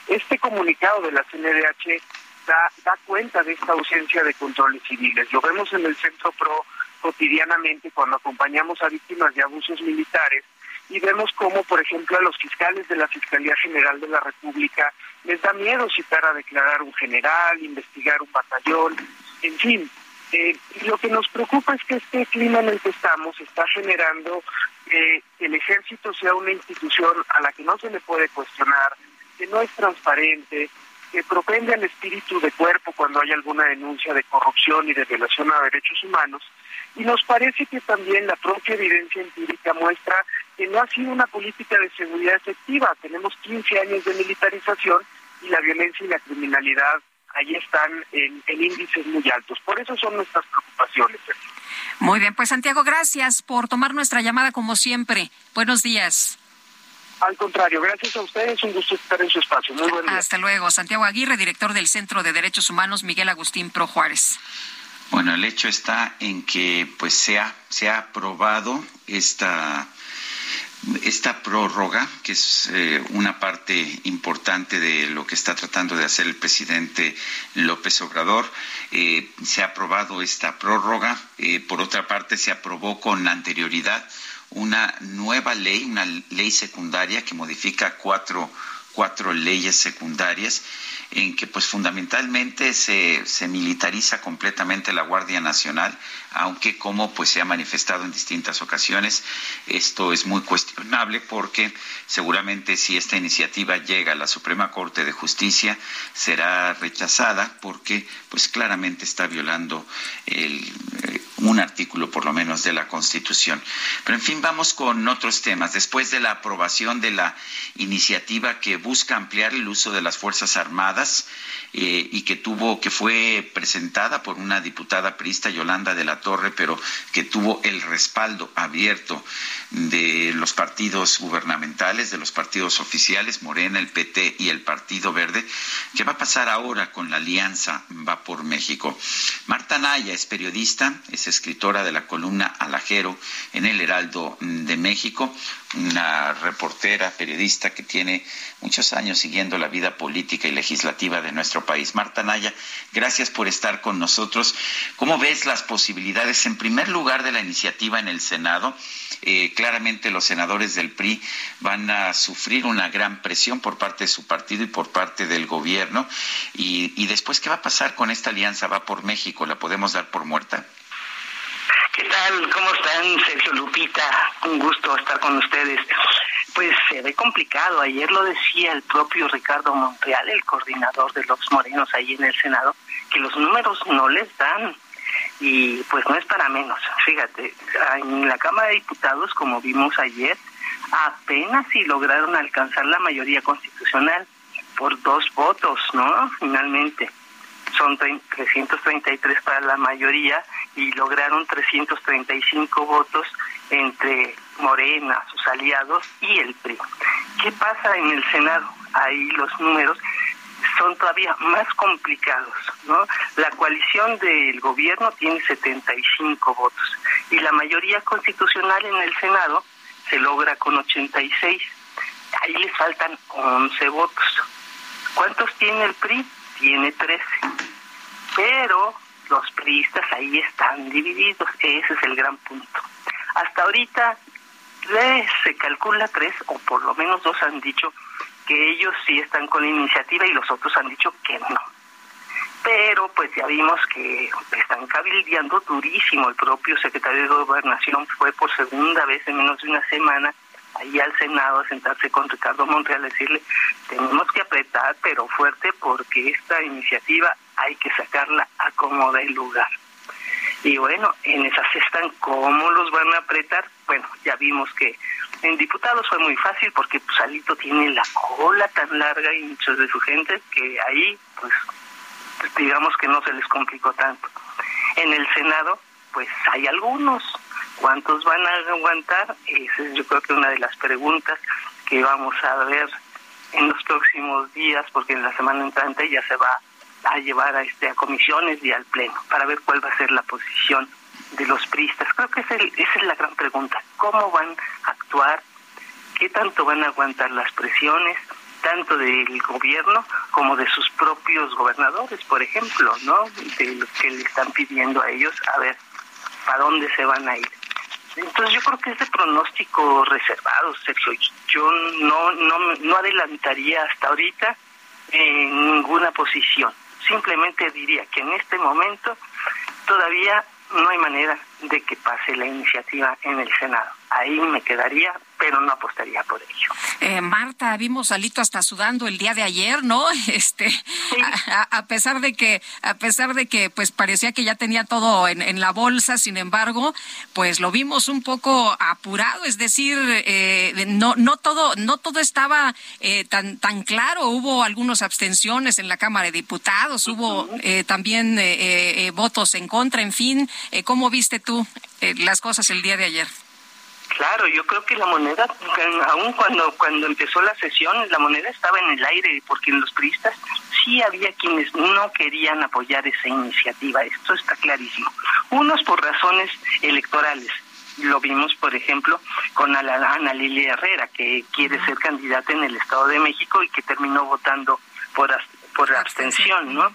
[SPEAKER 15] Este comunicado de la CNDH da, cuenta de esta ausencia de controles civiles. Lo vemos en el Centro PRO cotidianamente cuando acompañamos a víctimas de abusos militares y vemos cómo, por ejemplo, a los fiscales de la Fiscalía General de la República les da miedo citar a declarar un general, investigar un batallón, en fin. Eh, lo que nos preocupa es que este clima en el que estamos está generando que el ejército sea una institución a la que no se le puede cuestionar, que no es transparente, que propende al espíritu de cuerpo cuando hay alguna denuncia de corrupción y de violación a derechos humanos. Y nos parece que también la propia evidencia empírica muestra que no ha sido una política de seguridad efectiva. Tenemos 15 años de militarización y la violencia y la criminalidad ahí están en índices muy altos. Por eso son nuestras preocupaciones.
[SPEAKER 2] Muy bien, pues Santiago, gracias por tomar nuestra llamada como siempre. Buenos días.
[SPEAKER 15] Al contrario, gracias a ustedes, un gusto estar en su espacio. Muy buen día.
[SPEAKER 2] Hasta luego. Santiago Aguirre, director del Centro de Derechos Humanos, Miguel Agustín Pro Juárez.
[SPEAKER 1] Bueno, el hecho está en que pues se ha, se ha aprobado esta esta prórroga, que es eh, una parte importante de lo que está tratando de hacer el presidente López Obrador, eh, se ha aprobado esta prórroga. Eh, por otra parte, se aprobó con anterioridad una nueva ley, una ley secundaria que modifica cuatro, cuatro leyes secundarias en que pues fundamentalmente se, se, militariza completamente la Guardia Nacional, aunque como pues se ha manifestado en distintas ocasiones, esto es muy cuestionable porque seguramente si esta iniciativa llega a la Suprema Corte de Justicia será rechazada porque pues claramente está violando el, un artículo por lo menos de la Constitución. Pero en fin, vamos con otros temas. Después de la aprobación de la iniciativa que busca ampliar el uso de las Fuerzas Armadas eh, y que tuvo, que fue presentada por una diputada priista, Yolanda de la Torre, pero que tuvo el respaldo abierto de los partidos gubernamentales, de los partidos oficiales, Morena, el PT y el Partido Verde. ¿Qué va a pasar ahora con la alianza Va por México? Marta Naya es periodista, es escritora de la columna Alajero en el Heraldo de México, una reportera, periodista que tiene muchos años siguiendo la vida política y legislativa de nuestro país. Marta Naya, gracias por estar con nosotros. ¿Cómo ves las posibilidades, en primer lugar, de la iniciativa en el Senado? Eh, claramente los senadores del PRI van a sufrir una gran presión por parte de su partido y por parte del gobierno. Y, y después, ¿qué va a pasar con esta alianza? ¿Va por México? ¿La podemos dar por muerta?
[SPEAKER 16] ¿Qué tal? ¿Cómo están, Sergio Lupita? Un gusto estar con ustedes. Pues se ve complicado. Ayer lo decía el propio Ricardo Monreal, el coordinador de los morenos ahí en el Senado, que los números no les dan. Y pues no es para menos. Fíjate, en la Cámara de Diputados, como vimos ayer, apenas si lograron alcanzar la mayoría constitucional por dos votos, ¿no? Finalmente son 333 para la mayoría y lograron 335 votos entre Morena, sus aliados y el PRI. ¿Qué pasa en el Senado? Ahí los números son todavía más complicados, ¿no? La coalición del gobierno tiene 75 votos y la mayoría constitucional en el Senado se logra con 86. Ahí les faltan 11 votos. ¿Cuántos tiene el PRI? Tiene 13. Pero los priistas ahí están divididos, ese es el gran punto. Hasta ahorita se calcula tres, o por lo menos dos han dicho que ellos sí están con la iniciativa y los otros han dicho que no. pero pues ya vimos que están cabildeando durísimo. El propio secretario de Gobernación fue por segunda vez en menos de una semana ahí al Senado a sentarse con Ricardo Monreal a decirle, tenemos que apretar, pero fuerte, porque esta iniciativa hay que sacarla a como el lugar. Y bueno, en esas están, ¿cómo los van a apretar? Bueno, ya vimos que en diputados fue muy fácil porque pues, Alito tiene la cola tan larga y muchos de su gente que ahí pues digamos que no se les complicó tanto. En el Senado, pues hay algunos. ¿Cuántos van a aguantar? Esa es yo creo que una de las preguntas que vamos a ver en los próximos días, porque en la semana entrante ya se va a llevar a este a comisiones y al pleno para ver cuál va a ser la posición de los pristas. Creo que esa es la gran pregunta. ¿Cómo van a actuar? ¿Qué tanto van a aguantar las presiones? tanto del gobierno como de sus propios gobernadores, por ejemplo, ¿no? De lo que le están pidiendo a ellos, a ver, ¿para dónde se van a ir? Entonces yo creo que es de pronóstico reservado, Sergio. Yo no, no, no adelantaría hasta ahorita en ninguna posición. Simplemente diría que en este momento todavía no hay manera de que pase la iniciativa en el Senado. Ahí me quedaría, pero no apostaría por ello.
[SPEAKER 2] Eh, Marta, vimos a Lito hasta sudando el día de ayer, ¿no? Este, a, pesar de que, a pesar de que, pues parecía que ya tenía todo en, la bolsa, sin embargo, pues lo vimos un poco apurado, es decir, eh, no, no todo, no todo estaba eh, tan, tan claro. Hubo algunas abstenciones en la Cámara de Diputados, hubo también votos en contra, en fin, ¿cómo viste tú las cosas el día de ayer?
[SPEAKER 16] Claro, yo creo que la moneda, aún cuando cuando empezó la sesión, la moneda estaba en el aire, porque en los priistas sí había quienes no querían apoyar esa iniciativa, esto está clarísimo. Unos por razones electorales, lo vimos, por ejemplo, con Ana Lilia Herrera, que quiere ser candidata en el Estado de México y que terminó votando por, por abstención, ¿no?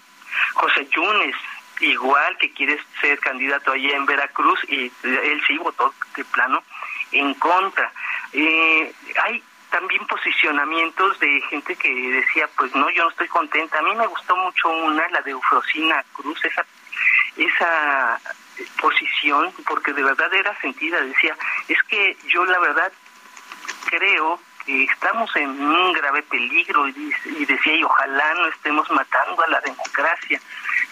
[SPEAKER 16] José Yunes, igual que quiere ser candidato allá en Veracruz y él sí votó de plano en contra. Eh, hay también posicionamientos de gente que decía, pues no, yo no estoy contenta. A mí me gustó mucho una, la de Eufrosina Cruz, esa, esa posición, porque de verdad era sentida. Decía, es que yo la verdad creo que estamos en un grave peligro y, y decía, y ojalá no estemos matando a la democracia,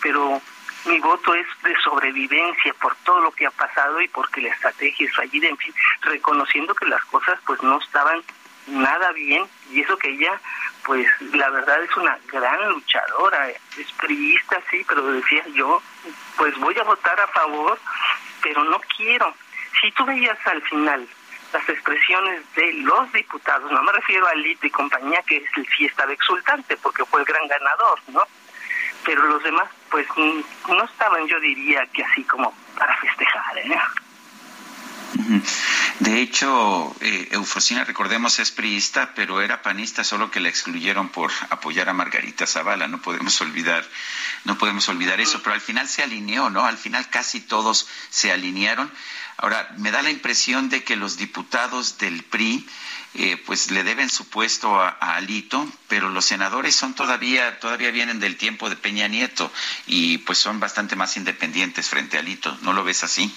[SPEAKER 16] pero mi voto es de sobrevivencia por todo lo que ha pasado y porque la estrategia es fallida, en fin, reconociendo que las cosas pues no estaban nada bien y eso que ella pues la verdad es una gran luchadora, es priista sí, pero decía yo pues voy a votar a favor, pero no quiero. Si tú veías al final las expresiones de los diputados, no me refiero a Lito y compañía, que sí estaba exultante porque fue el gran ganador, ¿no? pero los demás pues no estaban yo diría que así como para festejar ¿eh?
[SPEAKER 1] De hecho, eh, Eufrosina, recordemos, es priista, pero era panista, solo que la excluyeron por apoyar a Margarita Zavala. No podemos olvidar, no podemos olvidar eso. Pero al final se alineó, ¿no? Al final casi todos se alinearon. Ahora, me da la impresión de que los diputados del PRI eh, pues le deben su puesto a, Alito, pero los senadores son todavía, todavía vienen del tiempo de Peña Nieto y pues son bastante más independientes frente a Alito. ¿No lo ves así?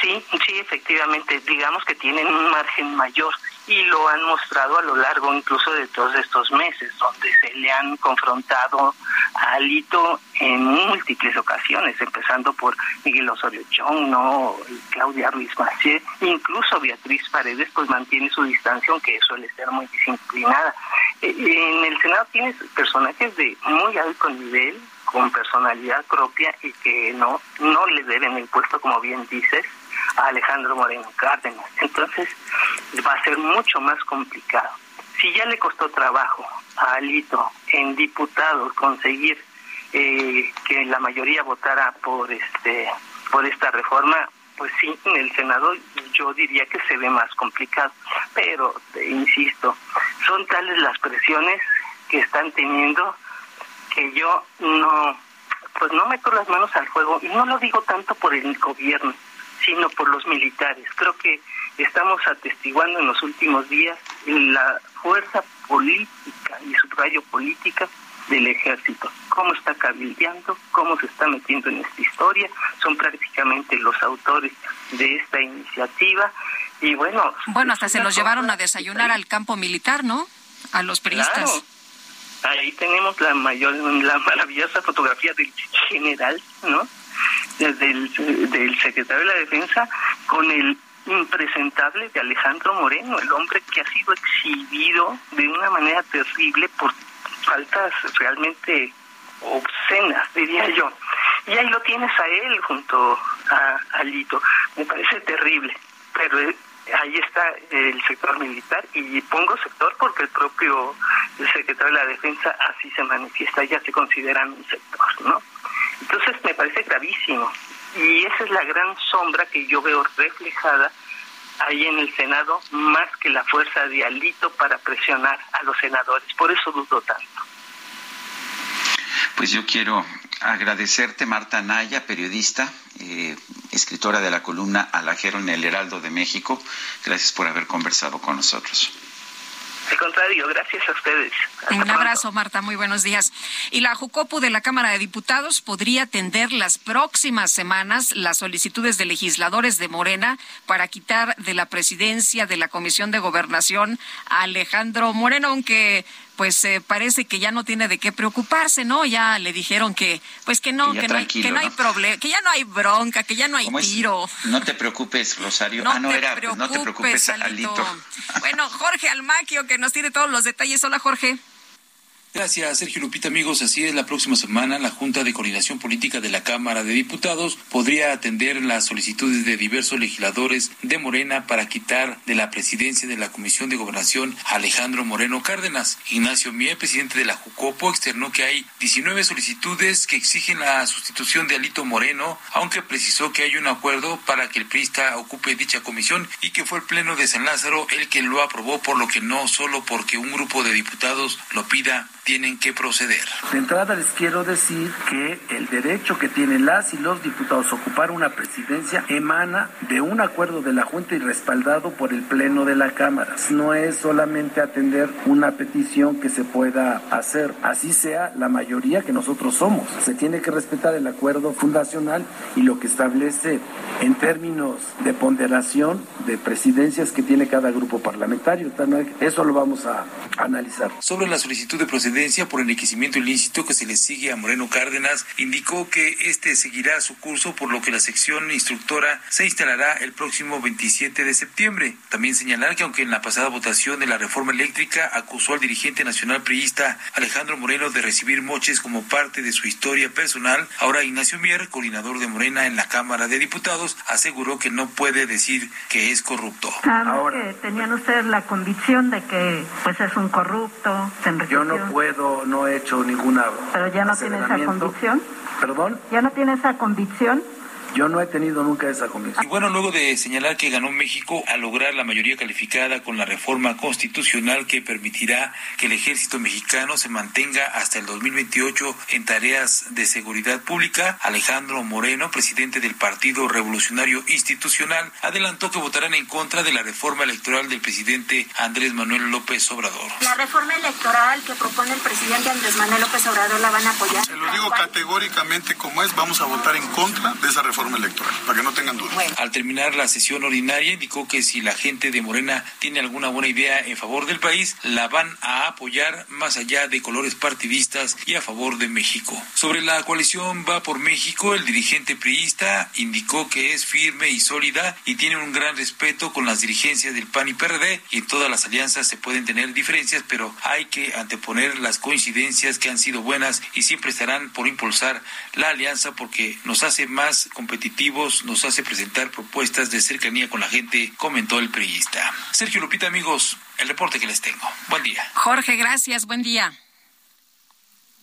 [SPEAKER 16] Sí, sí, efectivamente. Digamos que tienen un margen mayor y lo han mostrado a lo largo incluso de todos estos meses, donde se le han confrontado a Alito en múltiples ocasiones, empezando por Miguel Osorio Chong, ¿no? Claudia Ruiz Macié, incluso Beatriz Paredes, pues mantiene su distancia, aunque suele ser muy disciplinada. Eh, en el Senado tienes personajes de muy alto nivel, con personalidad propia y que no, no le deben el puesto, como bien dices, a Alejandro Moreno Cárdenas. Entonces va a ser mucho más complicado. Si ya le costó trabajo a Alito en diputados conseguir eh, que la mayoría votara por este por esta reforma, pues sí, en el Senado yo diría que se ve más complicado. Pero, insisto, son tales las presiones que están teniendo que yo no, pues no meto las manos al fuego y no lo digo tanto por el gobierno, sino por los militares. Creo que estamos atestiguando en los últimos días la fuerza política y su rayo política del ejército. Cómo está cabildeando, cómo se está metiendo en esta historia. Son prácticamente los autores de esta iniciativa. Y bueno.
[SPEAKER 2] Bueno, hasta se los llevaron a desayunar al campo militar, ¿no? A los periodistas.
[SPEAKER 16] Ahí tenemos la mayor, la maravillosa fotografía del general, ¿no? Del, del secretario de la Defensa con el impresentable de Alejandro Moreno, el hombre que ha sido exhibido de una manera terrible por faltas realmente obscenas, diría yo. Y ahí lo tienes a él junto a Alito. Me parece terrible, pero ahí está el sector militar y pongo sector porque el propio secretario de la Defensa así se manifiesta, ya se consideran un sector, ¿no? Entonces me parece gravísimo y esa es la gran sombra que yo veo reflejada ahí en el Senado, más que la fuerza de Alito para presionar a los senadores. Por eso dudo tanto.
[SPEAKER 1] Pues yo quiero agradecerte, Marta Naya, periodista, eh, escritora de la columna Alajero en el Heraldo de México. Gracias por haber conversado con nosotros.
[SPEAKER 16] Al contrario, gracias a ustedes.
[SPEAKER 2] Un abrazo, Marta. Muy buenos días. Y la Jucopu de la Cámara de Diputados podría atender las próximas semanas las solicitudes de legisladores de Morena para quitar de la presidencia de la Comisión de Gobernación a Alejandro Moreno, aunque pues eh, parece que ya no tiene de qué preocuparse, ¿no? Ya le dijeron que, pues que no, que, no hay, que no hay problema, que ya no hay bronca, que ya no hay tiro.
[SPEAKER 1] No te preocupes, Rosario.
[SPEAKER 2] No
[SPEAKER 1] ah, no
[SPEAKER 2] te
[SPEAKER 1] era,
[SPEAKER 2] preocupes,
[SPEAKER 1] no te preocupes, Alito.
[SPEAKER 2] Bueno, Jorge Almaquio, que nos tiene todos los detalles. Hola, Jorge.
[SPEAKER 17] Gracias, Sergio Lupita. Amigos, así es, la próxima semana la Junta de Coordinación Política de la Cámara de Diputados podría atender las solicitudes de diversos legisladores de Morena para quitar de la presidencia de la Comisión de Gobernación a Alejandro Moreno Cárdenas. Ignacio Mie, presidente de la Jucopo, externó que hay 19 solicitudes que exigen la sustitución de Alito Moreno, aunque precisó que hay un acuerdo para que el PRISTA ocupe dicha comisión y que fue el Pleno de San Lázaro el que lo aprobó, por lo que no solo porque un grupo de diputados lo pida tienen que proceder.
[SPEAKER 18] De entrada les quiero decir que el derecho que tienen las y los diputados a ocupar una presidencia emana de un acuerdo de la Junta y respaldado por el Pleno de la Cámara. No es solamente atender una petición que se pueda hacer, así sea la mayoría que nosotros somos. Se tiene que respetar el acuerdo fundacional y lo que establece en términos de ponderación de presidencias que tiene cada grupo parlamentario. Eso lo vamos a analizar.
[SPEAKER 17] Sobre la solicitud de procedencia por enriquecimiento ilícito que se le sigue a Moreno Cárdenas, indicó que este seguirá su curso, por lo que la sección instructora se instalará el próximo 27 de septiembre. También señalar que aunque en la pasada votación de la reforma eléctrica acusó al dirigente nacional priista Alejandro Moreno de recibir moches como parte de su historia personal, ahora Ignacio Mier, coordinador de Morena en la Cámara de Diputados, aseguró que no puede decir que es corrupto.
[SPEAKER 19] Ahora, tenían ustedes la convicción de que pues es un corrupto, se
[SPEAKER 18] Yo no puedo no he hecho ninguna.
[SPEAKER 19] Pero ya no tiene esa convicción.
[SPEAKER 18] ¿Perdón?
[SPEAKER 19] ¿Ya no tiene esa convicción?
[SPEAKER 18] Yo no he tenido nunca esa convicción.
[SPEAKER 17] Y bueno, luego de señalar que ganó México al lograr la mayoría calificada con la reforma constitucional que permitirá que el ejército mexicano se mantenga hasta el 2028 en tareas de seguridad pública, Alejandro Moreno, presidente del Partido Revolucionario Institucional, adelantó que votarán en contra de la reforma electoral del presidente Andrés Manuel López Obrador.
[SPEAKER 19] La reforma electoral que propone el presidente Andrés Manuel López Obrador la van a apoyar.
[SPEAKER 5] Se lo digo categóricamente como es, vamos a votar en contra de esa reforma electoral, para que no tengan dudas.
[SPEAKER 17] Al terminar la sesión ordinaria, indicó que si la gente de Morena tiene alguna buena idea en favor del país, la van a apoyar más allá de colores partidistas y a favor de México. Sobre la coalición Va por México, el dirigente priista indicó que es firme y sólida y tiene un gran respeto con las dirigencias del PAN y PRD y en todas las alianzas se pueden tener diferencias, pero hay que anteponer las coincidencias que han sido buenas y siempre estarán por impulsar la alianza porque nos hace más competitivos competitivos, nos hace presentar propuestas de cercanía con la gente, comentó el periodista. Sergio Lupita, amigos, el reporte que les tengo. Buen día.
[SPEAKER 2] Jorge, gracias, buen día.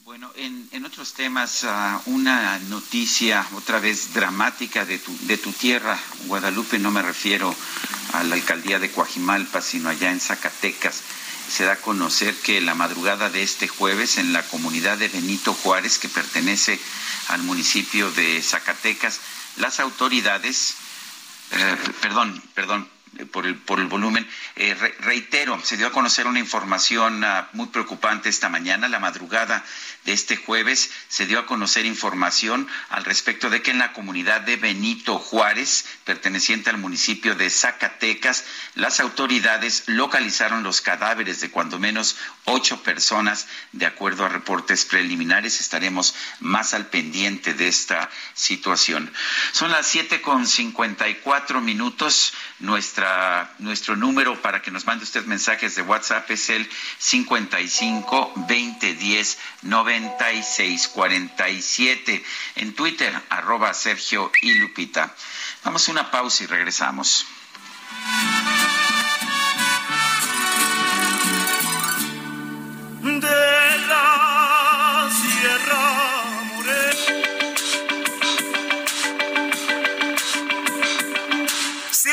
[SPEAKER 1] Bueno, en, en otros temas, uh, una noticia otra vez dramática de tu, de tu tierra, Guadalupe, no me refiero a la alcaldía de Coajimalpa, sino allá en Zacatecas se da a conocer que la madrugada de este jueves en la comunidad de Benito Juárez, que pertenece al municipio de Zacatecas, las autoridades, eh, perdón, perdón, por el, por el volumen. Eh, reitero, se dio a conocer una información ah, muy preocupante esta mañana, la madrugada de este jueves, se dio a conocer información al respecto de que en la comunidad de Benito Juárez, perteneciente al municipio de Zacatecas, las autoridades localizaron los cadáveres de cuando menos ocho personas, de acuerdo a reportes preliminares. Estaremos más al pendiente de esta situación. Son las siete con cincuenta y cuatro minutos. Nuestra, nuestro número para que nos mande usted mensajes de WhatsApp es el 55 20 10 96 47. En Twitter, arroba Sergio y Lupita. Vamos a una pausa y regresamos.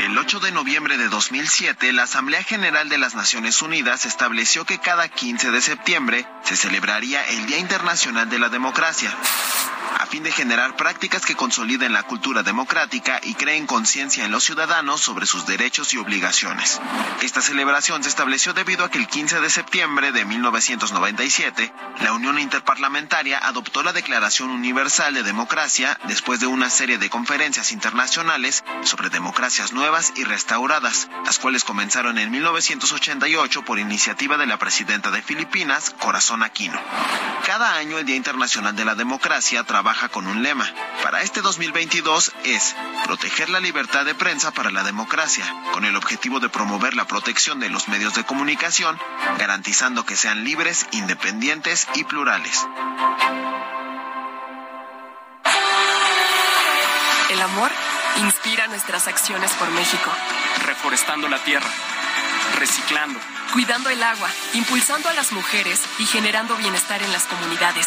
[SPEAKER 6] El 8 de noviembre de 2007, la Asamblea General de las Naciones Unidas estableció que cada 15 de septiembre se celebraría el Día Internacional de la Democracia a fin de generar prácticas que consoliden la cultura democrática y creen conciencia en los ciudadanos sobre sus derechos y obligaciones. Esta celebración se estableció debido a que el 15 de septiembre de 1997, la Unión Interparlamentaria adoptó la Declaración Universal de Democracia después de una serie de conferencias internacionales sobre democracias nuevas y restauradas, las cuales comenzaron en 1988 por iniciativa de la presidenta de Filipinas, Corazón Aquino. Cada año el Día Internacional de la Democracia trabaja con un lema. Para este 2022 es proteger la libertad de prensa para la democracia, con el objetivo de promover la protección de los medios de comunicación, garantizando que sean libres, independientes y plurales.
[SPEAKER 20] El amor inspira nuestras acciones por México.
[SPEAKER 21] Reforestando la tierra, reciclando,
[SPEAKER 20] cuidando el agua, impulsando a las mujeres y generando bienestar en las comunidades.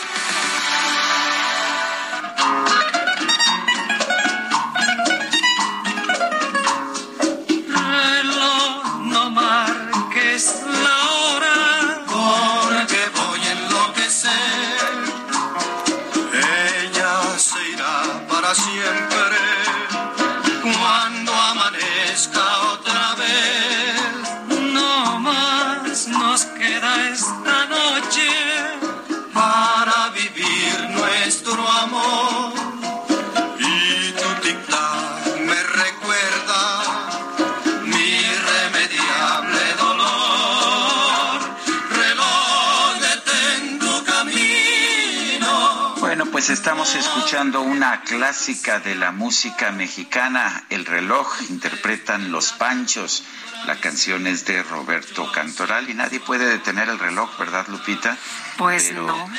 [SPEAKER 1] Pues estamos escuchando una clásica de la música mexicana, El reloj, interpretan Los Panchos. La canción es de Roberto Cantoral y nadie puede detener el reloj, ¿verdad, Lupita?
[SPEAKER 2] Pues
[SPEAKER 1] Pero-
[SPEAKER 2] no.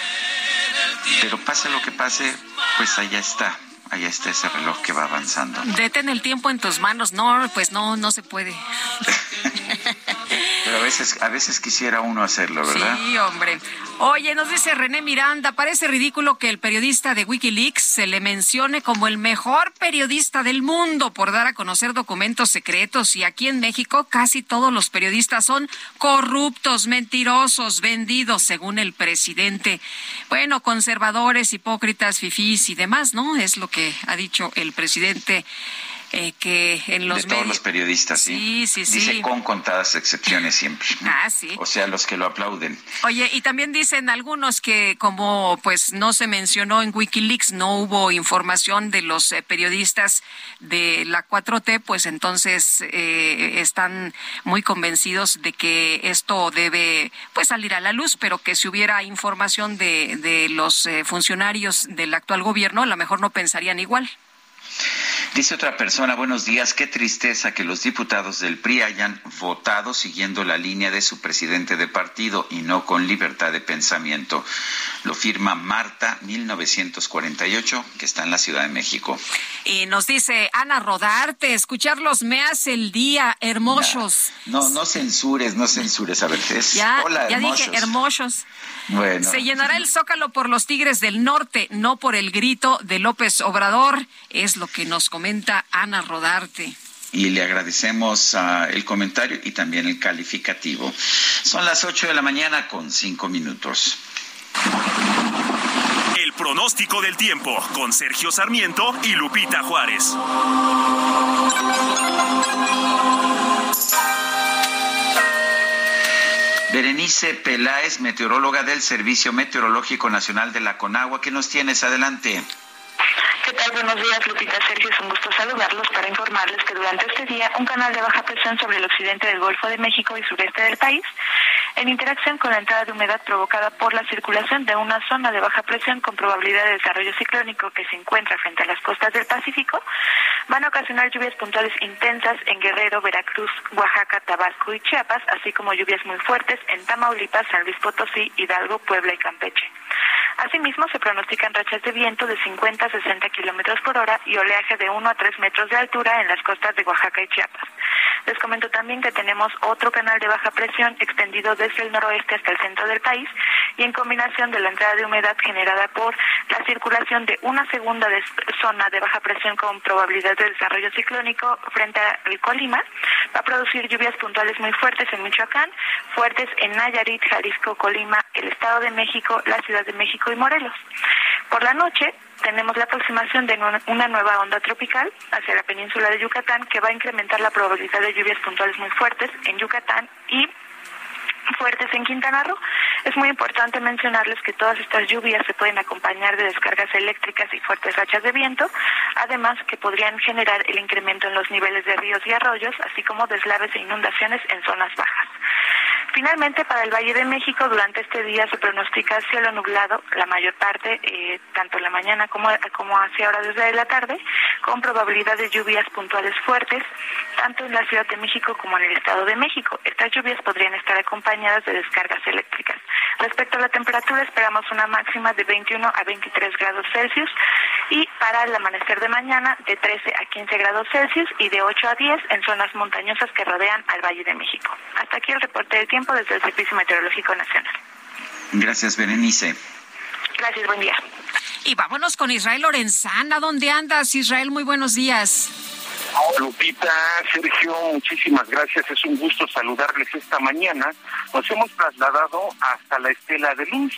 [SPEAKER 1] Pero pase lo que pase, pues allá está, allá está ese reloj que va avanzando.
[SPEAKER 2] Detén el tiempo en tus manos. No, pues no, no se puede.
[SPEAKER 1] Pero a veces, a veces quisiera uno hacerlo, ¿verdad?
[SPEAKER 2] Sí, hombre. Oye, nos dice René Miranda, parece ridículo que el periodista de Wikileaks se le mencione como el mejor periodista del mundo por dar a conocer documentos secretos y aquí en México casi todos los periodistas son corruptos, mentirosos, vendidos según el presidente. Bueno, conservadores, hipócritas, fifís y demás, ¿no? Es lo que ha dicho el presidente eh, que en los
[SPEAKER 1] de todos los periodistas,
[SPEAKER 2] sí. Sí, sí,
[SPEAKER 1] Dice con contadas excepciones siempre.
[SPEAKER 2] Ah, sí.
[SPEAKER 1] O sea, los que lo aplauden.
[SPEAKER 2] Oye, y también dicen algunos que como pues no se mencionó en Wikileaks, no hubo información de los eh, periodistas de la 4T, pues entonces eh, están muy convencidos de que esto debe pues salir a la luz, pero que si hubiera información de, de los eh, funcionarios del actual gobierno, a lo mejor no pensarían igual.
[SPEAKER 1] Dice otra persona, buenos días, qué tristeza que los diputados del PRI hayan votado siguiendo la línea de su presidente de partido y no con libertad de pensamiento. Lo firma Marta 1948, que está en la Ciudad de México.
[SPEAKER 2] Y nos dice Ana Rodarte, escucharlos me hace el día, hermosos.
[SPEAKER 1] No, no censures, no censures, a ver, es
[SPEAKER 2] Ya,
[SPEAKER 1] hola,
[SPEAKER 2] ya
[SPEAKER 1] hermosos.
[SPEAKER 2] dije hermosos.
[SPEAKER 1] Bueno.
[SPEAKER 2] Se llenará el zócalo por los Tigres del Norte, no por el grito de López Obrador, es lo que nos comenta Ana Rodarte.
[SPEAKER 1] y le agradecemos ah, el comentario y también el calificativo. Son las 8 de la mañana con 5 minutos.
[SPEAKER 12] El pronóstico del tiempo con Sergio Sarmiento y Lupita Juárez.
[SPEAKER 1] Berenice Peláez, meteoróloga del Servicio Meteorológico Nacional de la Conagua, ¿qué nos tienes? Adelante.
[SPEAKER 22] ¿Qué tal? Buenos días, Lupita Sergio. Es un gusto saludarlos para informarles que durante este día un canal de baja presión sobre el occidente del Golfo de México y sureste del país, en interacción con la entrada de humedad provocada por la circulación de una zona de baja presión con probabilidad de desarrollo ciclónico que se encuentra frente a las costas del Pacífico, van a ocasionar lluvias puntuales intensas en Guerrero, Veracruz, Oaxaca, Tabasco y Chiapas, así como lluvias muy fuertes en Tamaulipas, San Luis Potosí, Hidalgo, Puebla y Campeche. Asimismo, se pronostican rachas de viento de 50 a 60 kilómetros por hora y oleaje de 1 a 3 metros de altura en las costas de Oaxaca y Chiapas. Les comento también que tenemos otro canal de baja presión extendido desde el noroeste hasta el centro del país y en combinación de la entrada de humedad generada por la circulación de una segunda zona de baja presión con probabilidad de desarrollo ciclónico frente al Colima, va a producir lluvias puntuales muy fuertes en Michoacán, fuertes en Nayarit, Jalisco, Colima, el Estado de México, la Ciudad de México y Morelos. Por la noche tenemos la aproximación de una nueva onda tropical hacia la península de Yucatán que va a incrementar la probabilidad de lluvias puntuales muy fuertes en Yucatán y fuertes en Quintana Roo. Es muy importante mencionarles que todas estas lluvias se pueden acompañar de descargas eléctricas y fuertes rachas de viento, además que podrían generar el incremento en los niveles de ríos y arroyos, así como deslaves e inundaciones en zonas bajas. Finalmente, para el Valle de México, durante este día se pronostica cielo nublado, la mayor parte, eh, tanto en la mañana como, como hacia horas desde la tarde, con probabilidad de lluvias puntuales fuertes, tanto en la Ciudad de México como en el Estado de México. Estas lluvias podrían estar acompañadas de descargas eléctricas. Respecto a la temperatura, esperamos una máxima de 21 a 23 grados Celsius y para el amanecer de mañana de 13 a 15 grados Celsius y de 8 a 10 en zonas montañosas que rodean al Valle de México. Hasta aquí el reporte del tiempo desde el Servicio Meteorológico Nacional.
[SPEAKER 1] Gracias, Berenice.
[SPEAKER 22] Gracias, buen día.
[SPEAKER 2] Y vámonos con Israel Lorenzana. ¿Dónde andas, Israel? Muy buenos días.
[SPEAKER 23] Lupita, Sergio, muchísimas gracias. Es un gusto saludarles esta mañana. Nos hemos trasladado hasta la Estela de Luz.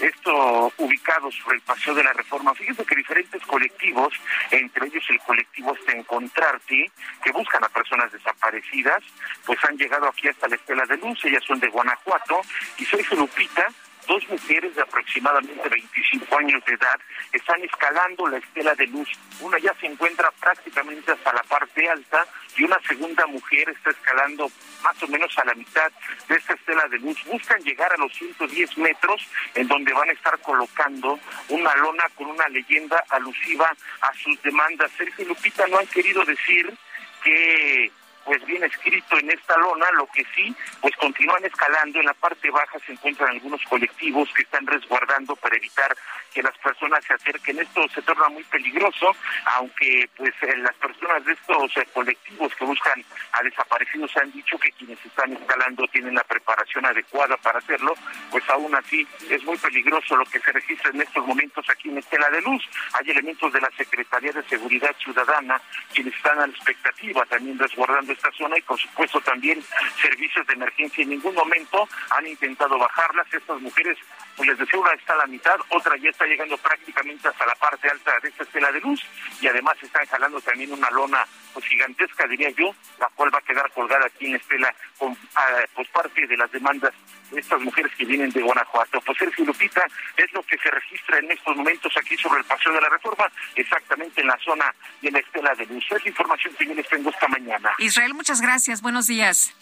[SPEAKER 23] Esto ubicado sobre el Paseo de la Reforma. Fíjense que diferentes colectivos, entre ellos el colectivo Hasta Encontrarte, que buscan a personas desaparecidas, pues han llegado aquí hasta la Estela de Luz. Ellas son de Guanajuato. Y Sergio Lupita, dos mujeres de aproximadamente 25 años de edad están escalando la estela de luz. Una ya se encuentra prácticamente hasta la parte alta y una segunda mujer está escalando más o menos a la mitad de esta estela de luz. Buscan llegar a los 110 metros en donde van a estar colocando una lona con una leyenda alusiva a sus demandas. Sergio y Lupita no han querido decir que pues bien escrito en esta lona, lo que sí, pues continúan escalando. En la parte baja se encuentran algunos colectivos que están resguardando para evitar que las personas se acerquen. Esto se torna muy peligroso, aunque pues eh, las personas de estos eh, colectivos que buscan a desaparecidos han dicho que quienes están escalando tienen la preparación adecuada para hacerlo, pues aún así es muy peligroso lo que se registra en estos momentos aquí en Estela de Luz. Hay elementos de la Secretaría de Seguridad Ciudadana quienes están a la expectativa también resguardando esta zona y por supuesto también servicios de emergencia. En ningún momento han intentado bajarlas. Estas mujeres, pues les decía, una está a la mitad, otra ya está llegando prácticamente hasta la parte alta de esta estela de luz y además están jalando también una lona pues gigantesca, diría yo, la cual va a quedar colgada aquí en Estela con ah, pues parte de las demandas de estas mujeres que vienen de Guanajuato. Pues Sergio Lupita es lo que se registra en estos momentos aquí sobre el Paseo de la Reforma, exactamente en la zona de la Estela de Luz. Es información que yo les tengo esta mañana.
[SPEAKER 2] Israel, muchas gracias. Buenos días.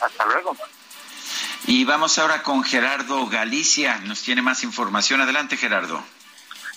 [SPEAKER 23] Hasta luego.
[SPEAKER 1] Y vamos ahora con Gerardo Galicia. Nos tiene más información. Adelante, Gerardo.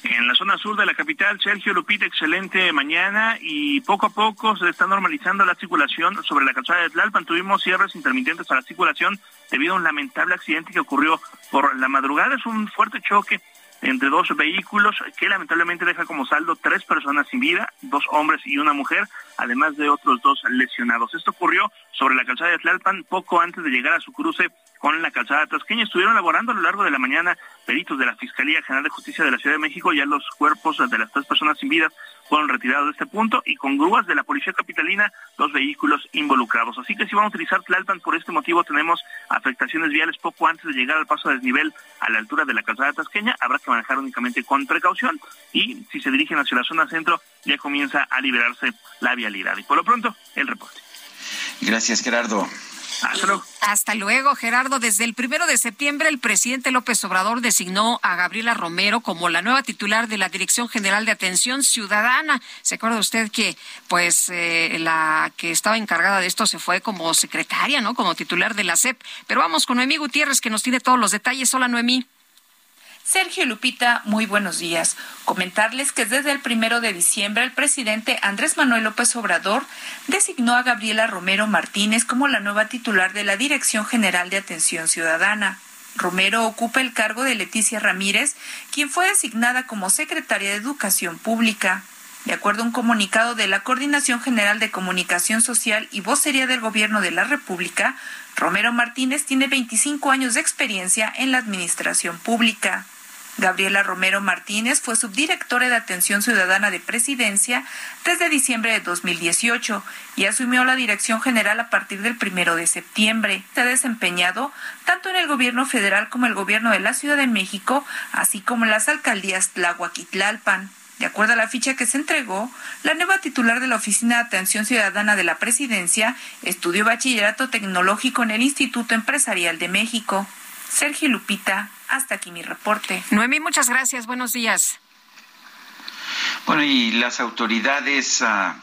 [SPEAKER 24] En la zona sur de la capital, Sergio Lupita, excelente mañana y poco a poco se está normalizando la circulación sobre la calzada de Tlalpan. Tuvimos cierres intermitentes a la circulación debido a un lamentable accidente que ocurrió por la madrugada. Es un fuerte choque entre dos vehículos que lamentablemente deja como saldo tres personas sin vida, dos hombres y una mujer, además de otros dos lesionados. Esto ocurrió sobre la calzada de Tlalpan poco antes de llegar a su cruce con la calzada tasqueña. Estuvieron laborando a lo largo de la mañana peritos de la Fiscalía General de Justicia de la Ciudad de México. Ya los cuerpos de las tres personas sin vida fueron retirados de este punto y con grúas de la Policía Capitalina los vehículos involucrados. Así que si van a utilizar Tlalpan por este motivo tenemos afectaciones viales poco antes de llegar al paso a desnivel a la altura de la calzada tasqueña. Habrá que manejar únicamente con precaución y si se dirigen hacia la zona centro ya comienza a liberarse la vialidad. Y por lo pronto, el reporte.
[SPEAKER 1] Gracias, Gerardo.
[SPEAKER 2] Hasta luego. Gerardo. Desde el primero de septiembre, el presidente López Obrador designó a Gabriela Romero como la nueva titular de la Dirección General de Atención Ciudadana. ¿Se acuerda usted que, pues, eh, la que estaba encargada de esto se fue como secretaria, ¿no? Como titular de la SEP. Pero vamos con Noemí Gutiérrez, que nos tiene todos los detalles. Hola, Noemí.
[SPEAKER 25] Sergio Lupita, muy buenos días. Comentarles que desde el primero de diciembre el presidente Andrés Manuel López Obrador designó a Gabriela Romero Martínez como la nueva titular de la Dirección General de Atención Ciudadana. Romero ocupa el cargo de Leticia Ramírez, quien fue designada como secretaria de Educación Pública. De acuerdo a un comunicado de la Coordinación General de Comunicación Social y Vocería del Gobierno de la República, Romero Martínez tiene 25 años de experiencia en la administración pública. Gabriela Romero Martínez fue subdirectora de Atención Ciudadana de Presidencia desde diciembre de 2018 y asumió la dirección general a partir del primero de septiembre. Se ha desempeñado tanto en el gobierno federal como el gobierno de la Ciudad de México, así como en las alcaldías Tláhuac y. De acuerdo a la ficha que se entregó, la nueva titular de la Oficina de Atención Ciudadana de la Presidencia estudió bachillerato tecnológico en el Instituto Empresarial de México. Sergio Lupita, hasta aquí mi reporte.
[SPEAKER 2] Noemí, muchas gracias. Buenos días.
[SPEAKER 1] Bueno, y las autoridades ah,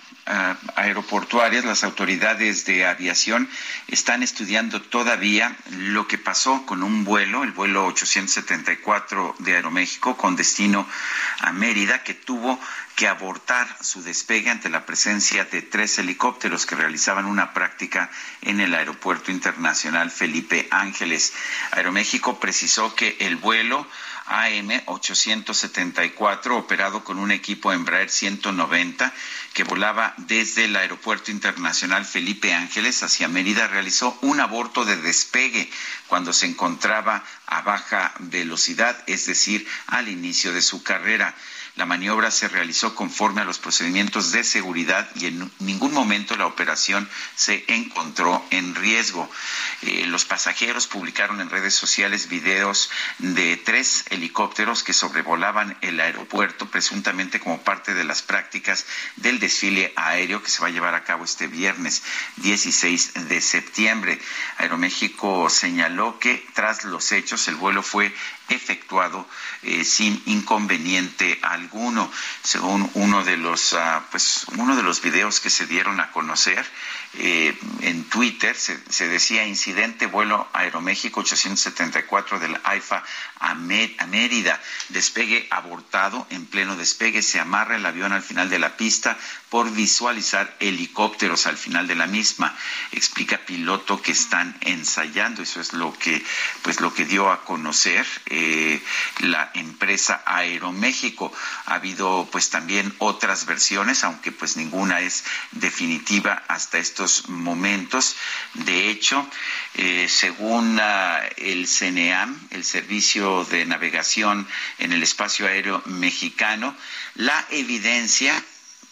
[SPEAKER 1] aeroportuarias, las autoridades de aviación están estudiando todavía lo que pasó con un vuelo, el vuelo 874 de Aeroméxico con destino a Mérida, que tuvo que abortar su despegue ante la presencia de tres helicópteros que realizaban una práctica en el Aeropuerto Internacional Felipe Ángeles. Aeroméxico precisó que el vuelo AM-874, operado con un equipo Embraer 190 que volaba desde el Aeropuerto Internacional Felipe Ángeles hacia Mérida, realizó un aborto de despegue cuando se encontraba a baja velocidad, es decir, al inicio de su carrera. La maniobra se realizó conforme a los procedimientos de seguridad y en ningún momento la operación se encontró en riesgo. Eh, los pasajeros publicaron en redes sociales videos de tres helicópteros que sobrevolaban el aeropuerto, presuntamente como parte de las prácticas del desfile aéreo que se va a llevar a cabo este viernes 16 de septiembre. Aeroméxico señaló que tras los hechos el vuelo fue efectuado eh, sin inconveniente alguno, según uno de los ah, pues uno de los videos que se dieron a conocer eh, en Twitter se, decía incidente vuelo Aeroméxico 874 del AIFA a, Mérida, despegue abortado, en pleno despegue se amarra el avión al final de la pista por visualizar helicópteros al final de la misma. Explica piloto que están ensayando, eso es lo que pues lo que dio a conocer eh, la empresa Aeroméxico. Ha habido pues también otras versiones, aunque pues ninguna es definitiva hasta estos momentos. De hecho, eh, según ah, el CNEAM, el Servicio de Navegación en el Espacio Aéreo Mexicano, la evidencia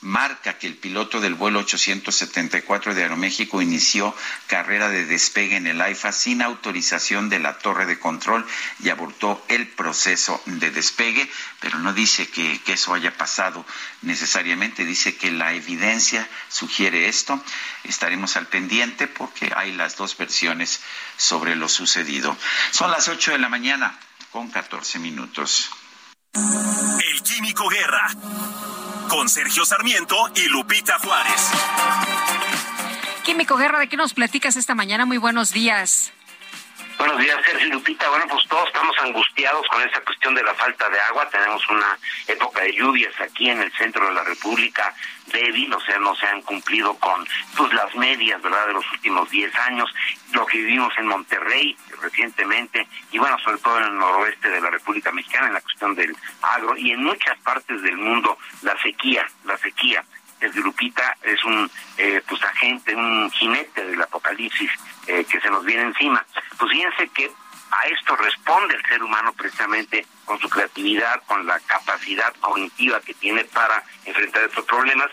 [SPEAKER 1] marca que el piloto del vuelo 874 de Aeroméxico inició carrera de despegue en el AIFA sin autorización de la torre de control y abortó el proceso de despegue, pero no dice que, que eso haya pasado necesariamente, dice que la evidencia sugiere esto. Estaremos al pendiente porque hay las dos versiones sobre lo sucedido. Son las 8 de la mañana con 14 minutos.
[SPEAKER 12] El Químico Guerra con Sergio Sarmiento y Lupita Juárez.
[SPEAKER 2] Químico Guerra, ¿de qué nos platicas esta mañana? Muy buenos días.
[SPEAKER 26] Buenos días, Sergio Lupita. Bueno, pues todos estamos angustiados con esa cuestión de la falta de agua. Tenemos una época de lluvias aquí en el centro de la República débil, o sea, no se han cumplido con pues las medias, ¿verdad?, de los últimos 10 años. Lo que vivimos en Monterrey recientemente y bueno, sobre todo en el noroeste de la República Mexicana, en la cuestión del agro y en muchas partes del mundo, la sequía, la sequía el Lupita es un eh, pues agente, un jinete del apocalipsis eh, que se nos viene encima. Pues fíjense que a esto responde el ser humano precisamente con su creatividad, con la capacidad cognitiva que tiene para enfrentar estos problemas.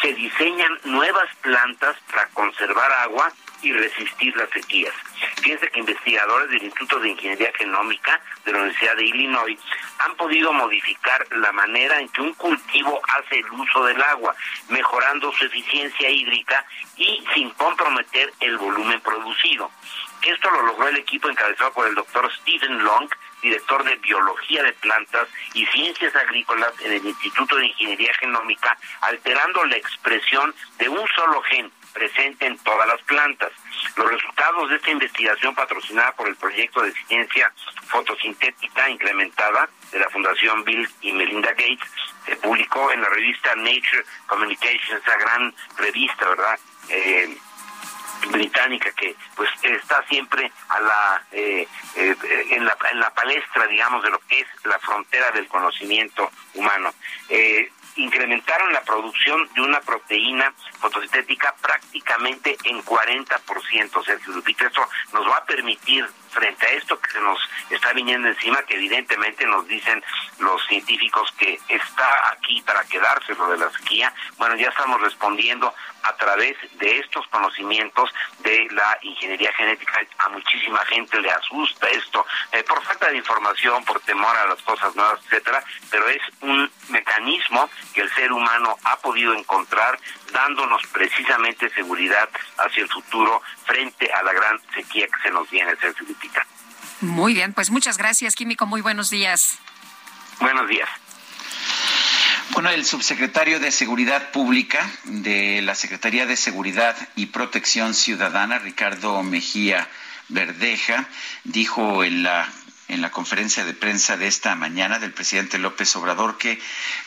[SPEAKER 26] Se diseñan nuevas plantas para conservar agua y resistir las sequías. Fíjense que investigadores del Instituto de Ingeniería Genómica de la Universidad de Illinois han podido modificar la manera en que un cultivo hace el uso del agua, mejorando su eficiencia hídrica y sin comprometer el volumen producido. Esto lo logró el equipo encabezado por el doctor Stephen Long, director de Biología de Plantas y Ciencias Agrícolas en el Instituto de Ingeniería Genómica, alterando la expresión de un solo gen presente en todas las plantas. Los resultados de esta investigación patrocinada por el proyecto de ciencia fotosintética incrementada de la Fundación Bill y Melinda Gates se publicó en la revista Nature Communications, esa gran revista, ¿verdad? Eh, británica que pues está siempre a la, eh, eh, en la en la palestra digamos de lo que es la frontera del conocimiento humano eh, incrementaron la producción de una proteína fotosintética prácticamente en 40%, Sergio Lupita. Esto nos va a permitir, frente a esto que se nos está viniendo encima, que evidentemente nos dicen los científicos que está aquí para quedarse lo de la sequía, bueno, ya estamos respondiendo a través de estos conocimientos de la ingeniería genética. A muchísima gente le asusta esto, eh, por falta de información, por temor a las cosas nuevas, etcétera, pero es un mecanismo que el ser humano ha podido encontrar dándonos precisamente seguridad hacia el futuro frente a la gran sequía que se nos viene, Sergio
[SPEAKER 2] Muy bien, pues muchas gracias, Químico. Muy buenos días.
[SPEAKER 26] Buenos días.
[SPEAKER 1] Bueno, el subsecretario de Seguridad Pública de la Secretaría de Seguridad y Protección Ciudadana, Ricardo Mejía Verdeja, dijo en la en la conferencia de prensa de esta mañana del presidente López Obrador que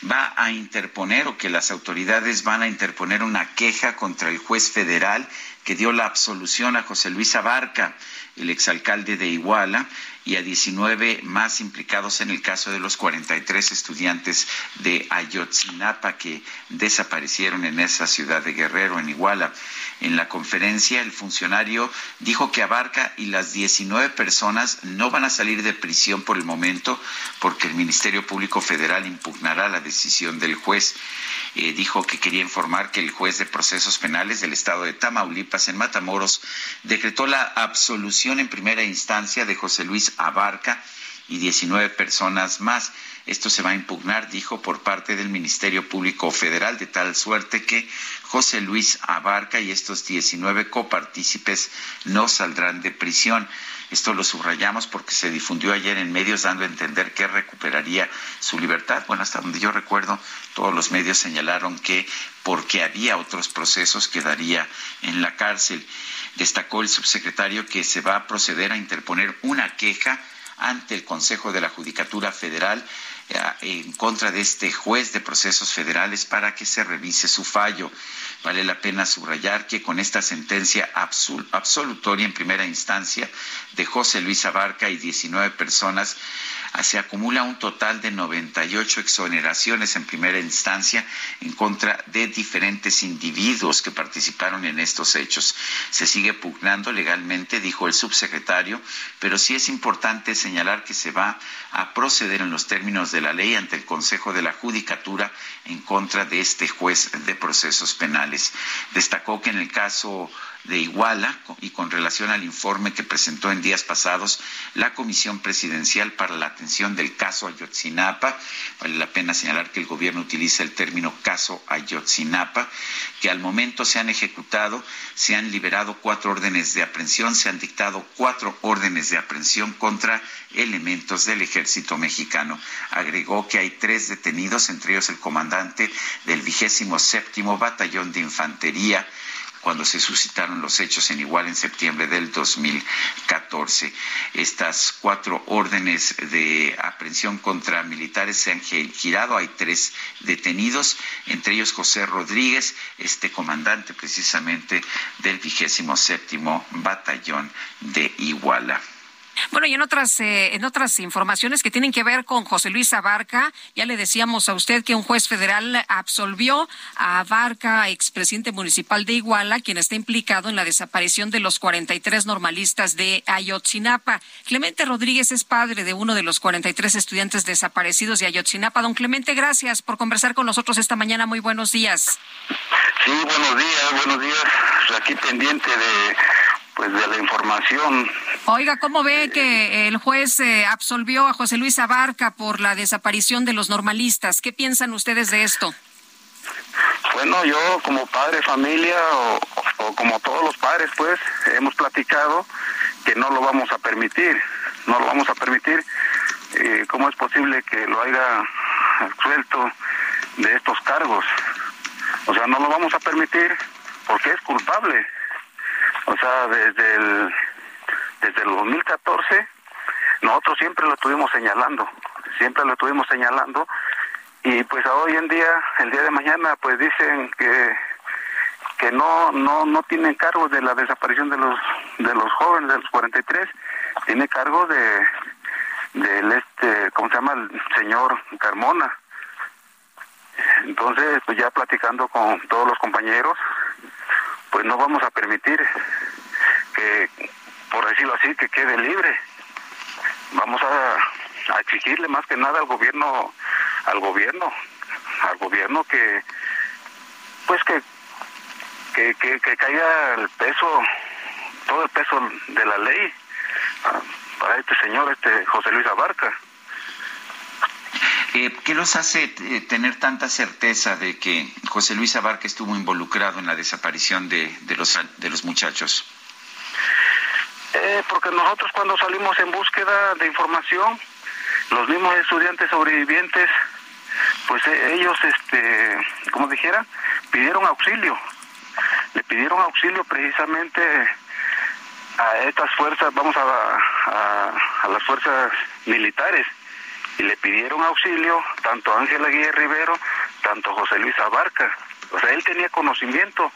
[SPEAKER 1] va a interponer o que las autoridades van a interponer una queja contra el juez federal que dio la absolución a José Luis Abarca, el exalcalde de Iguala, y a 19 más implicados en el caso de los 43 estudiantes de Ayotzinapa que desaparecieron en esa ciudad de Guerrero, en Iguala. En la conferencia, el funcionario dijo que Abarca y las 19 personas no van a salir de prisión por el momento porque el Ministerio Público Federal impugnará la decisión del juez. Eh, dijo que quería informar que el juez de procesos penales del estado de Tamaulipas en Matamoros decretó la absolución en primera instancia de José Luis Abarca y 19 personas más. Esto se va a impugnar, dijo, por parte del Ministerio Público Federal, de tal suerte que José Luis Abarca y estos 19 copartícipes no saldrán de prisión. Esto lo subrayamos porque se difundió ayer en medios dando a entender que recuperaría su libertad. Bueno, hasta donde yo recuerdo, todos los medios señalaron que porque había otros procesos quedaría en la cárcel. Destacó el subsecretario que se va a proceder a interponer una queja ante el Consejo de la Judicatura Federal eh, en contra de este juez de procesos federales para que se revise su fallo. Vale la pena subrayar que con esta sentencia absolutoria en primera instancia de José Luis Abarca y 19 personas, ah, se acumula un total de 98 exoneraciones en primera instancia en contra de diferentes individuos que participaron en estos hechos. Se sigue pugnando legalmente, dijo el subsecretario, pero sí es importante señalar que se va a proceder en los términos términos de la ley ante el Consejo de la Judicatura en contra de este juez de procesos penales. Destacó que en el caso de Iguala y con relación al informe que presentó en días pasados la Comisión Presidencial para la Atención del Caso Ayotzinapa. Vale la pena señalar que el gobierno utiliza el término caso Ayotzinapa, que al momento se han ejecutado, se han liberado cuatro órdenes de aprehensión, se han dictado cuatro órdenes de aprehensión contra elementos del ejército mexicano. Agregó que hay tres detenidos, entre ellos el comandante del vigésimo séptimo batallón de infantería, cuando se suscitaron los hechos en Igual en septiembre del 2014. Estas cuatro órdenes de aprehensión contra militares se han girado. Hay tres detenidos, entre ellos José Rodríguez, este comandante precisamente del vigésimo séptimo batallón de Iguala.
[SPEAKER 2] Bueno, y en otras, eh, en otras informaciones que tienen que ver con José Luis Abarca, ya le decíamos a usted que un juez federal absolvió a Abarca, expresidente municipal de Iguala, quien está implicado en la desaparición de los 43 normalistas de Ayotzinapa. Clemente Rodríguez es padre de uno de los 43 estudiantes desaparecidos de Ayotzinapa. Don Clemente, gracias por conversar con nosotros esta mañana. Muy buenos días.
[SPEAKER 27] Sí, buenos días, buenos días. Aquí pendiente de pues de la información.
[SPEAKER 2] Oiga, ¿cómo ve que el juez eh, absolvió a José Luis Abarca por la desaparición de los normalistas? ¿Qué piensan ustedes de esto?
[SPEAKER 27] Bueno, yo como padre de familia o, como todos los padres, pues hemos platicado que no lo vamos a permitir, no lo vamos a permitir. Eh, ¿Cómo es posible que lo haya suelto de estos cargos? O sea, no lo vamos a permitir porque es culpable o sea, desde el, desde el 2014 nosotros siempre lo estuvimos señalando, siempre lo estuvimos señalando y pues hoy en día, el día de mañana, pues dicen que que no no no tienen cargo de la desaparición de los de los jóvenes de los 43, tiene cargo de del este, ¿cómo se llama? el señor Carmona. Entonces, pues ya platicando con todos los compañeros, pues no vamos a permitir que, por decirlo así, que quede libre. Vamos a, exigirle más que nada al gobierno, al gobierno, al gobierno que, pues que, que, que, caiga el peso, todo el peso de la ley ah, para este señor, este José Luis Abarca.
[SPEAKER 1] Eh, ¿Qué los hace eh, tener tanta certeza de que José Luis Abarca estuvo involucrado en la desaparición de, los, de los muchachos?
[SPEAKER 27] Eh, porque nosotros cuando salimos en búsqueda de información, los mismos estudiantes sobrevivientes, pues ellos, este, como dijera, pidieron auxilio. Le pidieron auxilio precisamente a estas fuerzas, vamos a, a las fuerzas militares y le pidieron auxilio tanto Ángela Guía Rivero, tanto José Luis Abarca. O sea, él tenía conocimiento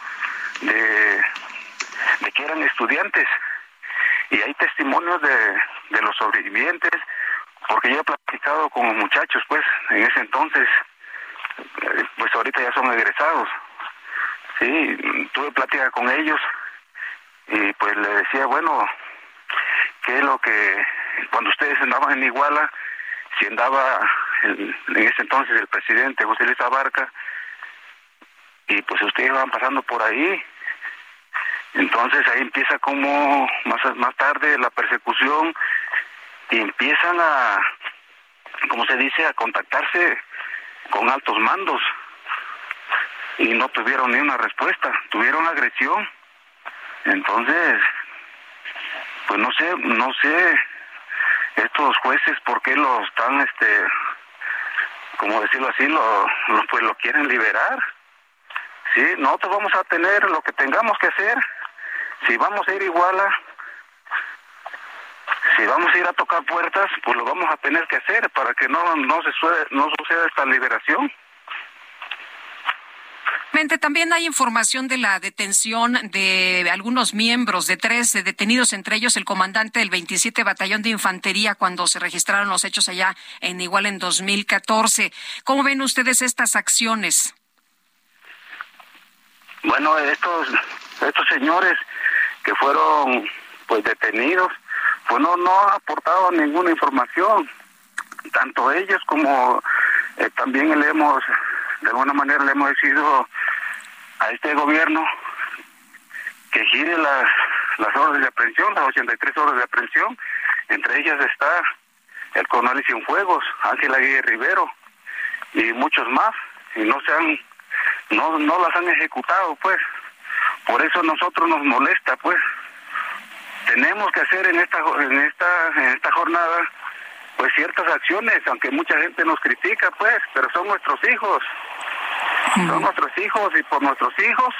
[SPEAKER 27] de, de que eran estudiantes. Y hay testimonios de, de los sobrevivientes, porque yo he platicado con los muchachos, pues, en ese entonces, eh, pues ahorita ya son egresados. Sí, tuve plática con ellos y pues le decía, bueno, ¿qué es lo que, cuando ustedes andaban en Iguala, si andaba en ese entonces el presidente José Luis Abarca y pues ustedes van pasando por ahí. Entonces ahí empieza como más más tarde la persecución y empiezan a como se dice a contactarse con altos mandos. Y no tuvieron ni una respuesta tuvieron agresión. Entonces pues no sé no sé estos jueces por qué lo están este como decirlo así lo, pues lo quieren liberar sí nosotros vamos a tener lo que tengamos que hacer. Si vamos a ir iguala si vamos a ir a tocar puertas pues lo vamos a tener que hacer para que no no se no suceda esta liberación
[SPEAKER 2] también hay información de la detención de algunos miembros de tres detenidos, entre ellos el comandante del 27 Batallón de Infantería cuando se registraron los hechos allá en Igual en 2014. ¿Cómo ven ustedes estas acciones?
[SPEAKER 27] Bueno, estos estos señores que fueron pues detenidos, pues no no han aportado ninguna información. tanto ellos como eh, también le hemos, de alguna manera le hemos decidido a este gobierno que gire las, las órdenes de aprehensión, las 83 horas de aprehensión, entre ellas está el coronel Cienfuegos, Ángel Aguirre Rivero y muchos más, y no se han, no, no las han ejecutado, pues. Por eso nosotros nos molesta, pues. Tenemos que hacer en esta, en esta, en esta jornada, pues ciertas acciones, aunque mucha gente nos critica, pues, pero son nuestros hijos. Son nuestros hijos y por nuestros hijos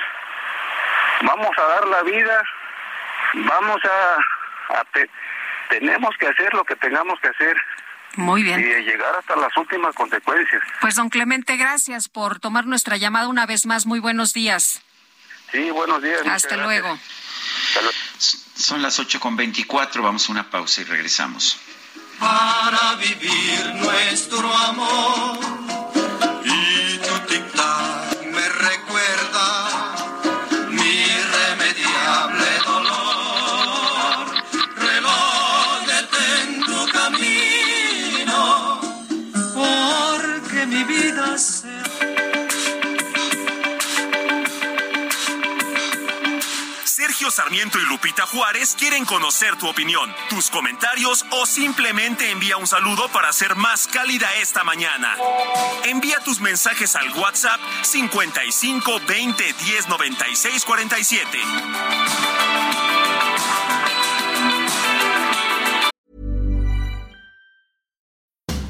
[SPEAKER 27] vamos a dar la vida, vamos a, a tenemos que hacer lo que tengamos que hacer.
[SPEAKER 2] Muy bien.
[SPEAKER 27] Y llegar hasta las últimas consecuencias.
[SPEAKER 2] Pues don Clemente, gracias por tomar nuestra llamada una vez más. Muy buenos días.
[SPEAKER 27] Sí, buenos días.
[SPEAKER 2] Hasta luego.
[SPEAKER 1] Son las ocho con veinticuatro. Vamos a una pausa y regresamos.
[SPEAKER 21] Para vivir nuestro amor
[SPEAKER 12] Sarmiento y Lupita Juárez quieren conocer tu opinión, tus comentarios o simplemente envía un saludo para ser más cálida esta mañana. Envía tus mensajes al WhatsApp 55 20 10 96 47.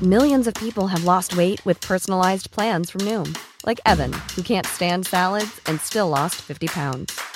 [SPEAKER 28] Millions of people have lost weight with personalized plans from Noom, like Evan, who can't stand salads and still lost 50 pounds.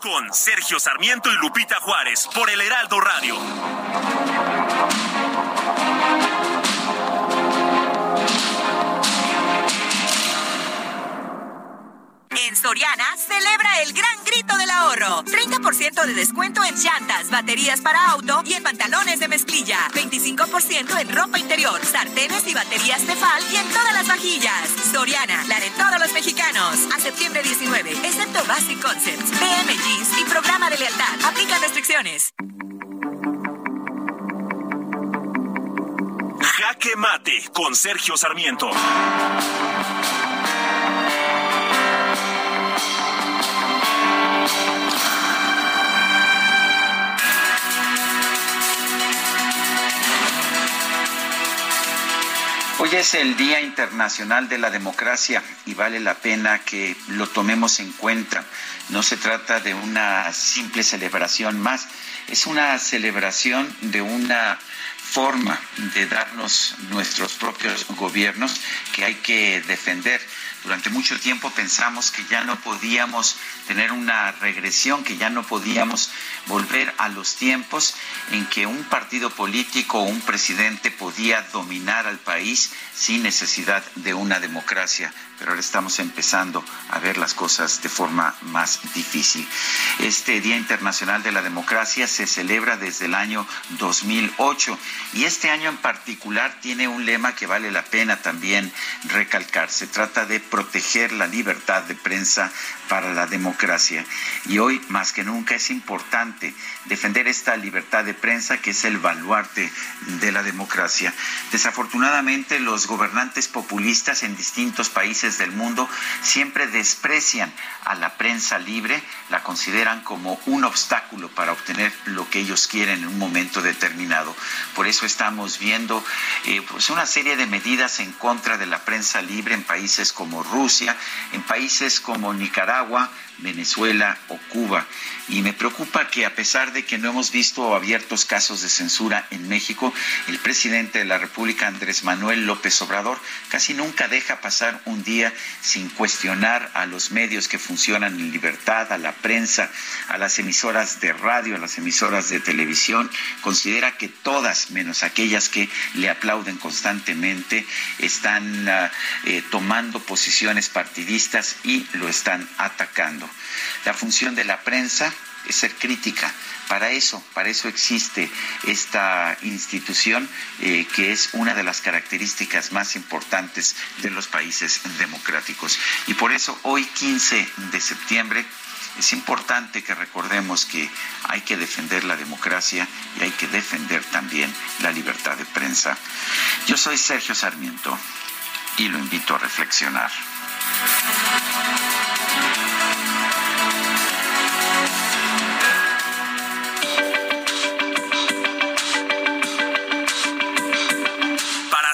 [SPEAKER 12] Con Sergio Sarmiento y Lupita Juárez por el Heraldo Radio.
[SPEAKER 14] En Soriana celebra el gran grito del ahorro. 30% de descuento en llantas, baterías para auto y en pantalones de mezclilla. 25% en ropa interior, sartenes y baterías Tefal y en todas las vajillas. Soriana, la de todos los mexicanos. A septiembre 19, excepto Basic Concepts, BM Jeans y programa de lealtad. Aplica restricciones.
[SPEAKER 12] Jaque Mate con Sergio Sarmiento.
[SPEAKER 1] Hoy es el Día Internacional de la Democracia y vale la pena que lo tomemos en cuenta. No se trata de una simple celebración más, es una celebración de una forma de darnos nuestros propios gobiernos que hay que defender. Durante mucho tiempo pensamos que ya no podíamos tener una regresión, que ya no podíamos volver a los tiempos en que un partido político o un presidente podía dominar al país sin necesidad de una democracia. Pero ahora estamos empezando a ver las cosas de forma más difícil. Este Día Internacional de la Democracia se celebra desde el año 2008 y este año en particular tiene un lema que vale la pena también recalcar. Se trata de proteger la libertad de prensa para la democracia. Y hoy, más que nunca, es importante defender esta libertad de prensa que es el baluarte de la democracia. Desafortunadamente, los gobernantes populistas en distintos países del mundo siempre desprecian a la prensa libre, la consideran como un obstáculo para obtener lo que ellos quieren en un momento determinado. Por eso estamos viendo eh, pues una serie de medidas en contra de la prensa libre en países como como Rusia, en países como Nicaragua, Venezuela o Cuba. Y me preocupa que a pesar de que no hemos visto abiertos casos de censura en México, el presidente de la República, Andrés Manuel López Obrador, casi nunca deja pasar un día sin cuestionar a los medios que funcionan en libertad, a la prensa, a las emisoras de radio, a las emisoras de televisión. Considera que todas, menos aquellas que le aplauden constantemente, están ah, eh, tomando posiciones partidistas y lo están atacando. La función de la prensa es ser crítica. Para eso, para eso existe esta institución eh, que es una de las características más importantes de los países democráticos. Y por eso hoy, 15 de septiembre, es importante que recordemos que hay que defender la democracia y hay que defender también la libertad de prensa. Yo soy Sergio Sarmiento y lo invito a reflexionar.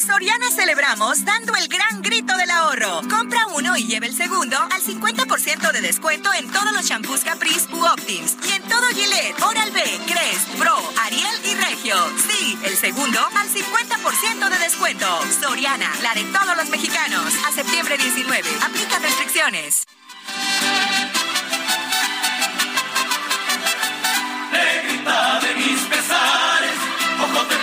[SPEAKER 14] Soriana celebramos dando el gran grito del ahorro. Compra uno y lleve el segundo al 50% de descuento en todos los champús Caprice u Optims y en todo Gillette, Oral-B, Crest, Pro, Ariel y Regio. Sí, el segundo al 50% de descuento. Soriana, la de todos los mexicanos. A septiembre 19. Aplica restricciones.
[SPEAKER 29] Negrita de mis pesares, ojos de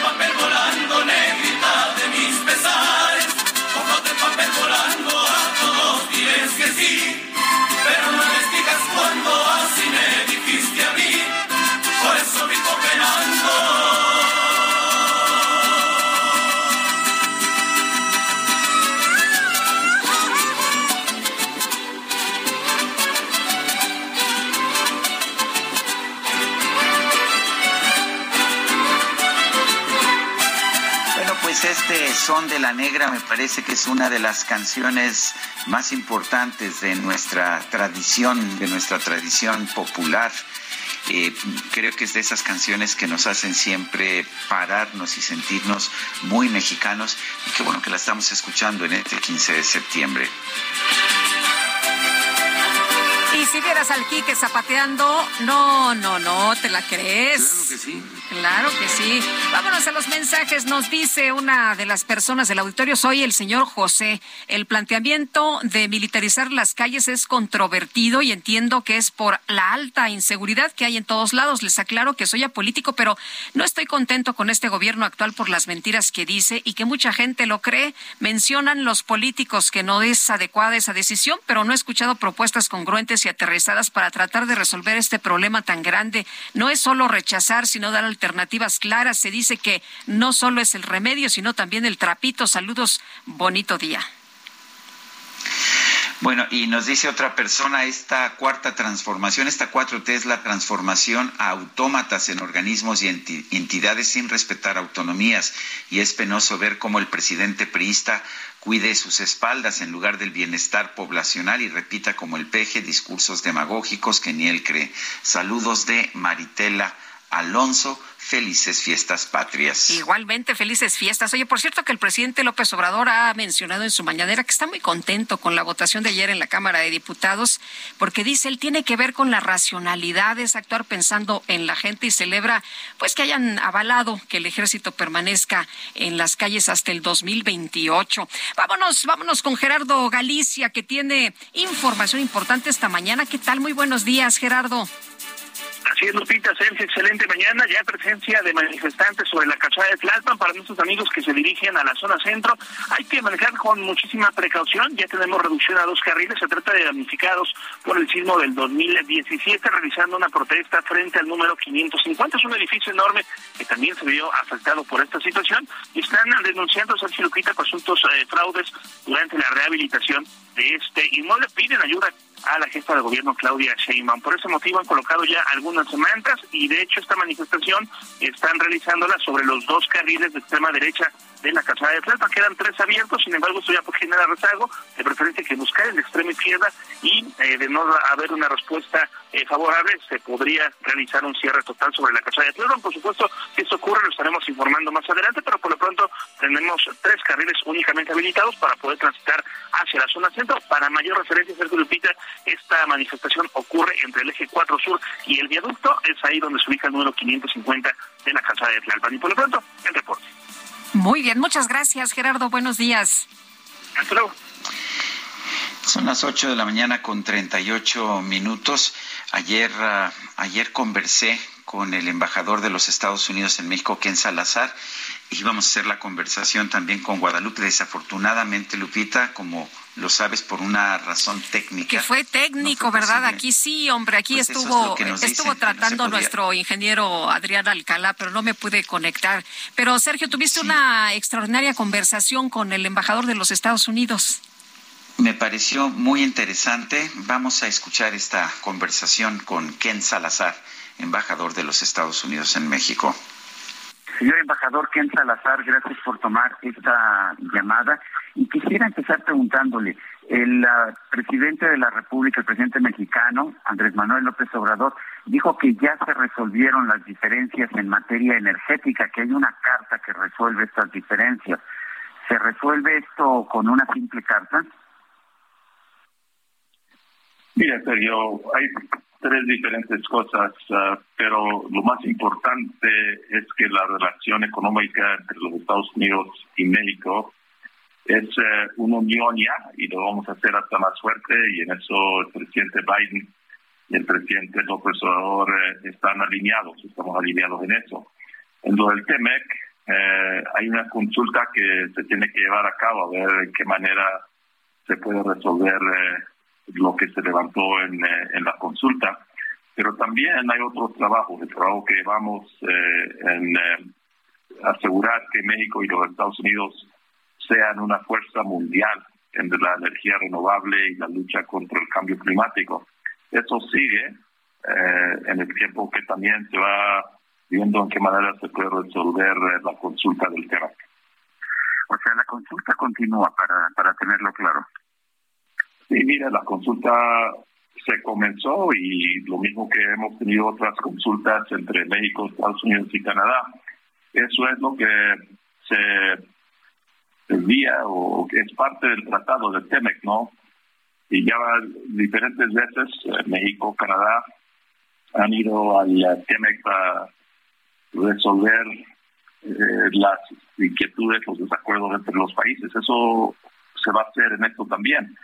[SPEAKER 1] Son de la Negra me parece que es una de las canciones más importantes de nuestra tradición, de nuestra tradición popular. Eh, creo que es de esas canciones que nos hacen siempre pararnos y sentirnos muy mexicanos y qué bueno que la estamos escuchando en este 15 de septiembre.
[SPEAKER 2] Si vieras al Quique zapateando, no, no, no, ¿te la crees?
[SPEAKER 1] Claro que sí.
[SPEAKER 2] Claro que sí. Vámonos a los mensajes. Nos dice una de las personas del auditorio, soy el señor José. El planteamiento de militarizar las calles es controvertido y entiendo que es por la alta inseguridad que hay en todos lados. Les aclaro que soy apolítico, pero no estoy contento con este gobierno actual por las mentiras que dice y que mucha gente lo cree. Mencionan los políticos que no es adecuada esa decisión, pero no he escuchado propuestas congruentes y aterrizadas para tratar de resolver este problema tan grande. No es solo rechazar, sino dar alternativas claras. Se dice que no solo es el remedio, sino también el trapito. Saludos, bonito día.
[SPEAKER 1] Bueno, y nos dice otra persona, esta cuarta transformación, esta 4T es la transformación a autómatas en organismos y enti- entidades sin respetar autonomías. Y es penoso ver cómo el presidente priista cuide sus espaldas en lugar del bienestar poblacional y repita como el peje discursos demagógicos que ni él cree. Saludos de Maritela Alonso. Felices fiestas patrias.
[SPEAKER 2] Igualmente, felices fiestas. Oye, por cierto que el presidente López Obrador ha mencionado en su mañanera que está muy contento con la votación de ayer en la Cámara de Diputados, porque dice él tiene que ver con la racionalidad, es actuar pensando en la gente y celebra pues que hayan avalado que el ejército permanezca en las calles hasta el 2028. Vámonos, vámonos con Gerardo Galicia, que tiene información importante esta mañana. ¿Qué tal? Muy buenos días, Gerardo.
[SPEAKER 24] Así es, Lupita, Sergio, excelente mañana. Ya presencia de manifestantes sobre la calzada de Tlalpan para nuestros amigos que se dirigen a la zona centro. Hay que manejar con muchísima precaución. Ya tenemos reducción a dos carriles. Se trata de damnificados por el sismo del 2017, realizando una protesta frente al número 550. Es un edificio enorme que también se vio afectado por esta situación y están denunciando, Sergio Lupita, presuntos eh, fraudes durante la rehabilitación de este inmueble. Piden ayuda a la jefa de gobierno Claudia Sheinbaum. Por ese motivo han colocado ya algunas mantas y de hecho esta manifestación están realizándola sobre los dos carriles de extrema derecha de la calzada de Tlalpan. Quedan tres abiertos, sin embargo, esto ya genera rezago, de preferencia que buscar el extremo izquierda y eh, de no haber una respuesta eh, favorable, se podría realizar un cierre total sobre la calzada de Tlalpan. Por supuesto, si esto ocurre, lo estaremos informando más adelante, pero por lo pronto tenemos tres carriles únicamente habilitados para poder transitar hacia la zona centro. Para mayor referencia, Sergio Lupita, esta manifestación ocurre entre el eje 4 sur y el viaducto, es ahí donde se ubica el número 550 de la calzada de Tlalpan. Y por lo pronto, el reporte.
[SPEAKER 2] Muy bien, muchas gracias, Gerardo. Buenos días.
[SPEAKER 24] Hasta luego.
[SPEAKER 1] Son las 8 de la mañana con 38 minutos. Ayer, uh, ayer conversé con el embajador de los Estados Unidos en México, Ken Salazar, y vamos a hacer la conversación también con Guadalupe. Desafortunadamente, Lupita, como lo sabes, por una razón técnica.
[SPEAKER 2] Que fue técnico, ¿verdad? Aquí sí, hombre, aquí pues estuvo, estuvo tratando nuestro ingeniero Adrián Alcalá, pero no me pude conectar. Pero Sergio, tuviste una extraordinaria conversación con el embajador de los Estados Unidos.
[SPEAKER 1] Me pareció muy interesante. Vamos a escuchar esta conversación con Ken Salazar, embajador de los Estados Unidos en México.
[SPEAKER 30] Señor embajador Ken Salazar, gracias por tomar esta llamada. Y quisiera empezar preguntándole, el uh, presidente de la República, el presidente mexicano, Andrés Manuel López Obrador, dijo que ya se resolvieron las diferencias en materia energética, que hay una carta que resuelve estas diferencias. ¿Se resuelve esto con una simple carta?
[SPEAKER 31] Mira, Sergio, hay tres diferentes cosas, uh, pero lo más importante es que la relación económica entre los Estados Unidos y México es uh, una unión ya y lo vamos a hacer hasta más fuerte y en eso el presidente Biden y el presidente López Obrador uh, están alineados, estamos alineados en eso. En lo del TEMEC hay una consulta que se tiene que llevar a cabo a ver en qué manera se puede resolver lo que se levantó en, eh, en la consulta, pero también hay otros trabajos, el trabajo que vamos eh, en eh, asegurar que México y los Estados Unidos sean una fuerza mundial en la energía renovable y la lucha contra el cambio climático. Eso sigue en el tiempo que también se va viendo en qué manera se puede resolver la consulta del tema.
[SPEAKER 30] O sea, la consulta continúa para, para tenerlo claro.
[SPEAKER 31] Sí, mira, la consulta se comenzó y lo mismo que hemos tenido otras consultas entre México, Estados Unidos y Canadá. Eso es lo que se envía o es parte del tratado del TEMEC, ¿no? Y ya diferentes veces eh, México, Canadá han ido al TEMEC para resolver eh, las inquietudes, los desacuerdos entre los países. Eso se va a hacer en esto también.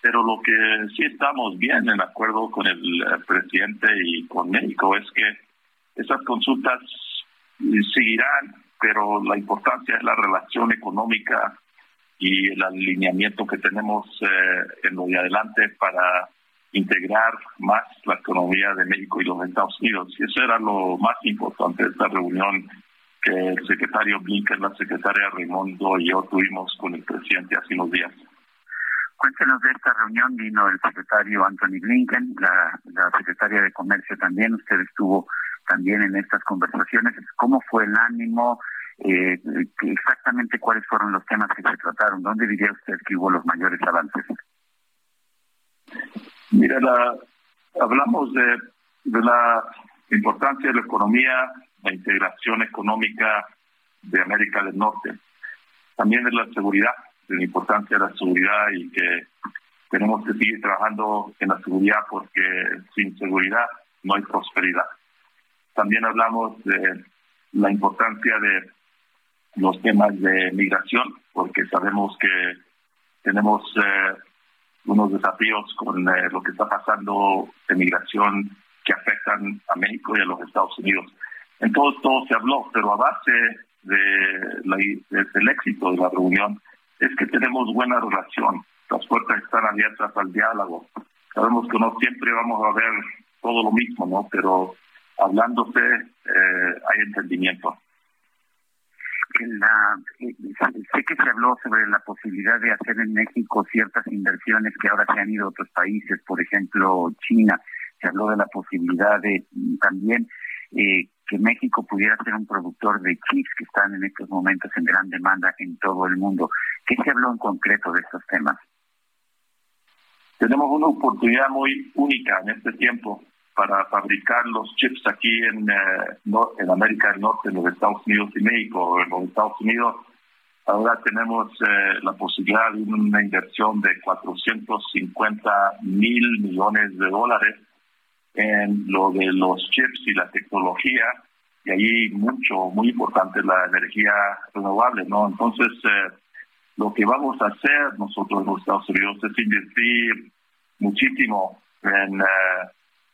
[SPEAKER 31] Pero lo que sí estamos bien en acuerdo con el eh, presidente y con México es que esas consultas seguirán, pero la importancia es la relación económica y el alineamiento que tenemos eh, en lo de adelante para integrar más la economía de México y los Estados Unidos. Y eso era lo más importante de esta reunión que el secretario Blinken, la secretaria Raimondo y yo tuvimos con el presidente hace unos días.
[SPEAKER 30] Cuéntenos de esta reunión, vino el secretario Anthony Blinken, la, secretaria de Comercio también, usted estuvo también en estas conversaciones. ¿Cómo fue el ánimo? Eh, exactamente cuáles fueron los temas que se trataron. ¿Dónde diría usted que hubo los mayores avances?
[SPEAKER 31] Mira, hablamos de, de la importancia de la economía, la integración económica de América del Norte, también de la seguridad de la importancia de la seguridad y que tenemos que seguir trabajando en la seguridad porque sin seguridad no hay prosperidad. También hablamos de la importancia de los temas de migración porque sabemos que tenemos eh, unos desafíos con eh, lo que está pasando de migración que afectan a México y a los Estados Unidos. Entonces todo se habló, pero a base de del éxito de la reunión es que tenemos buena relación, las puertas están abiertas al diálogo. Sabemos que no siempre vamos a ver todo lo mismo, ¿no? Pero hablándose eh, hay entendimiento.
[SPEAKER 30] Eh, sé que se habló sobre la posibilidad de hacer en México ciertas inversiones que ahora se han ido a otros países, por ejemplo China. Se habló de la posibilidad de también eh, que México pudiera ser un productor de chips que están en estos momentos en gran demanda en todo el mundo. ¿Qué se habló en concreto de estos temas?
[SPEAKER 31] Tenemos una oportunidad muy única en este tiempo para fabricar los chips aquí en, eh, en América del Norte, en los Estados Unidos y México. En los Estados Unidos ahora tenemos eh, la posibilidad de una inversión de 450 mil millones de dólares en lo de los chips y la tecnología, y ahí mucho, muy importante la energía renovable, ¿no? Entonces, eh, lo que vamos a hacer nosotros en los Estados Unidos es invertir muchísimo en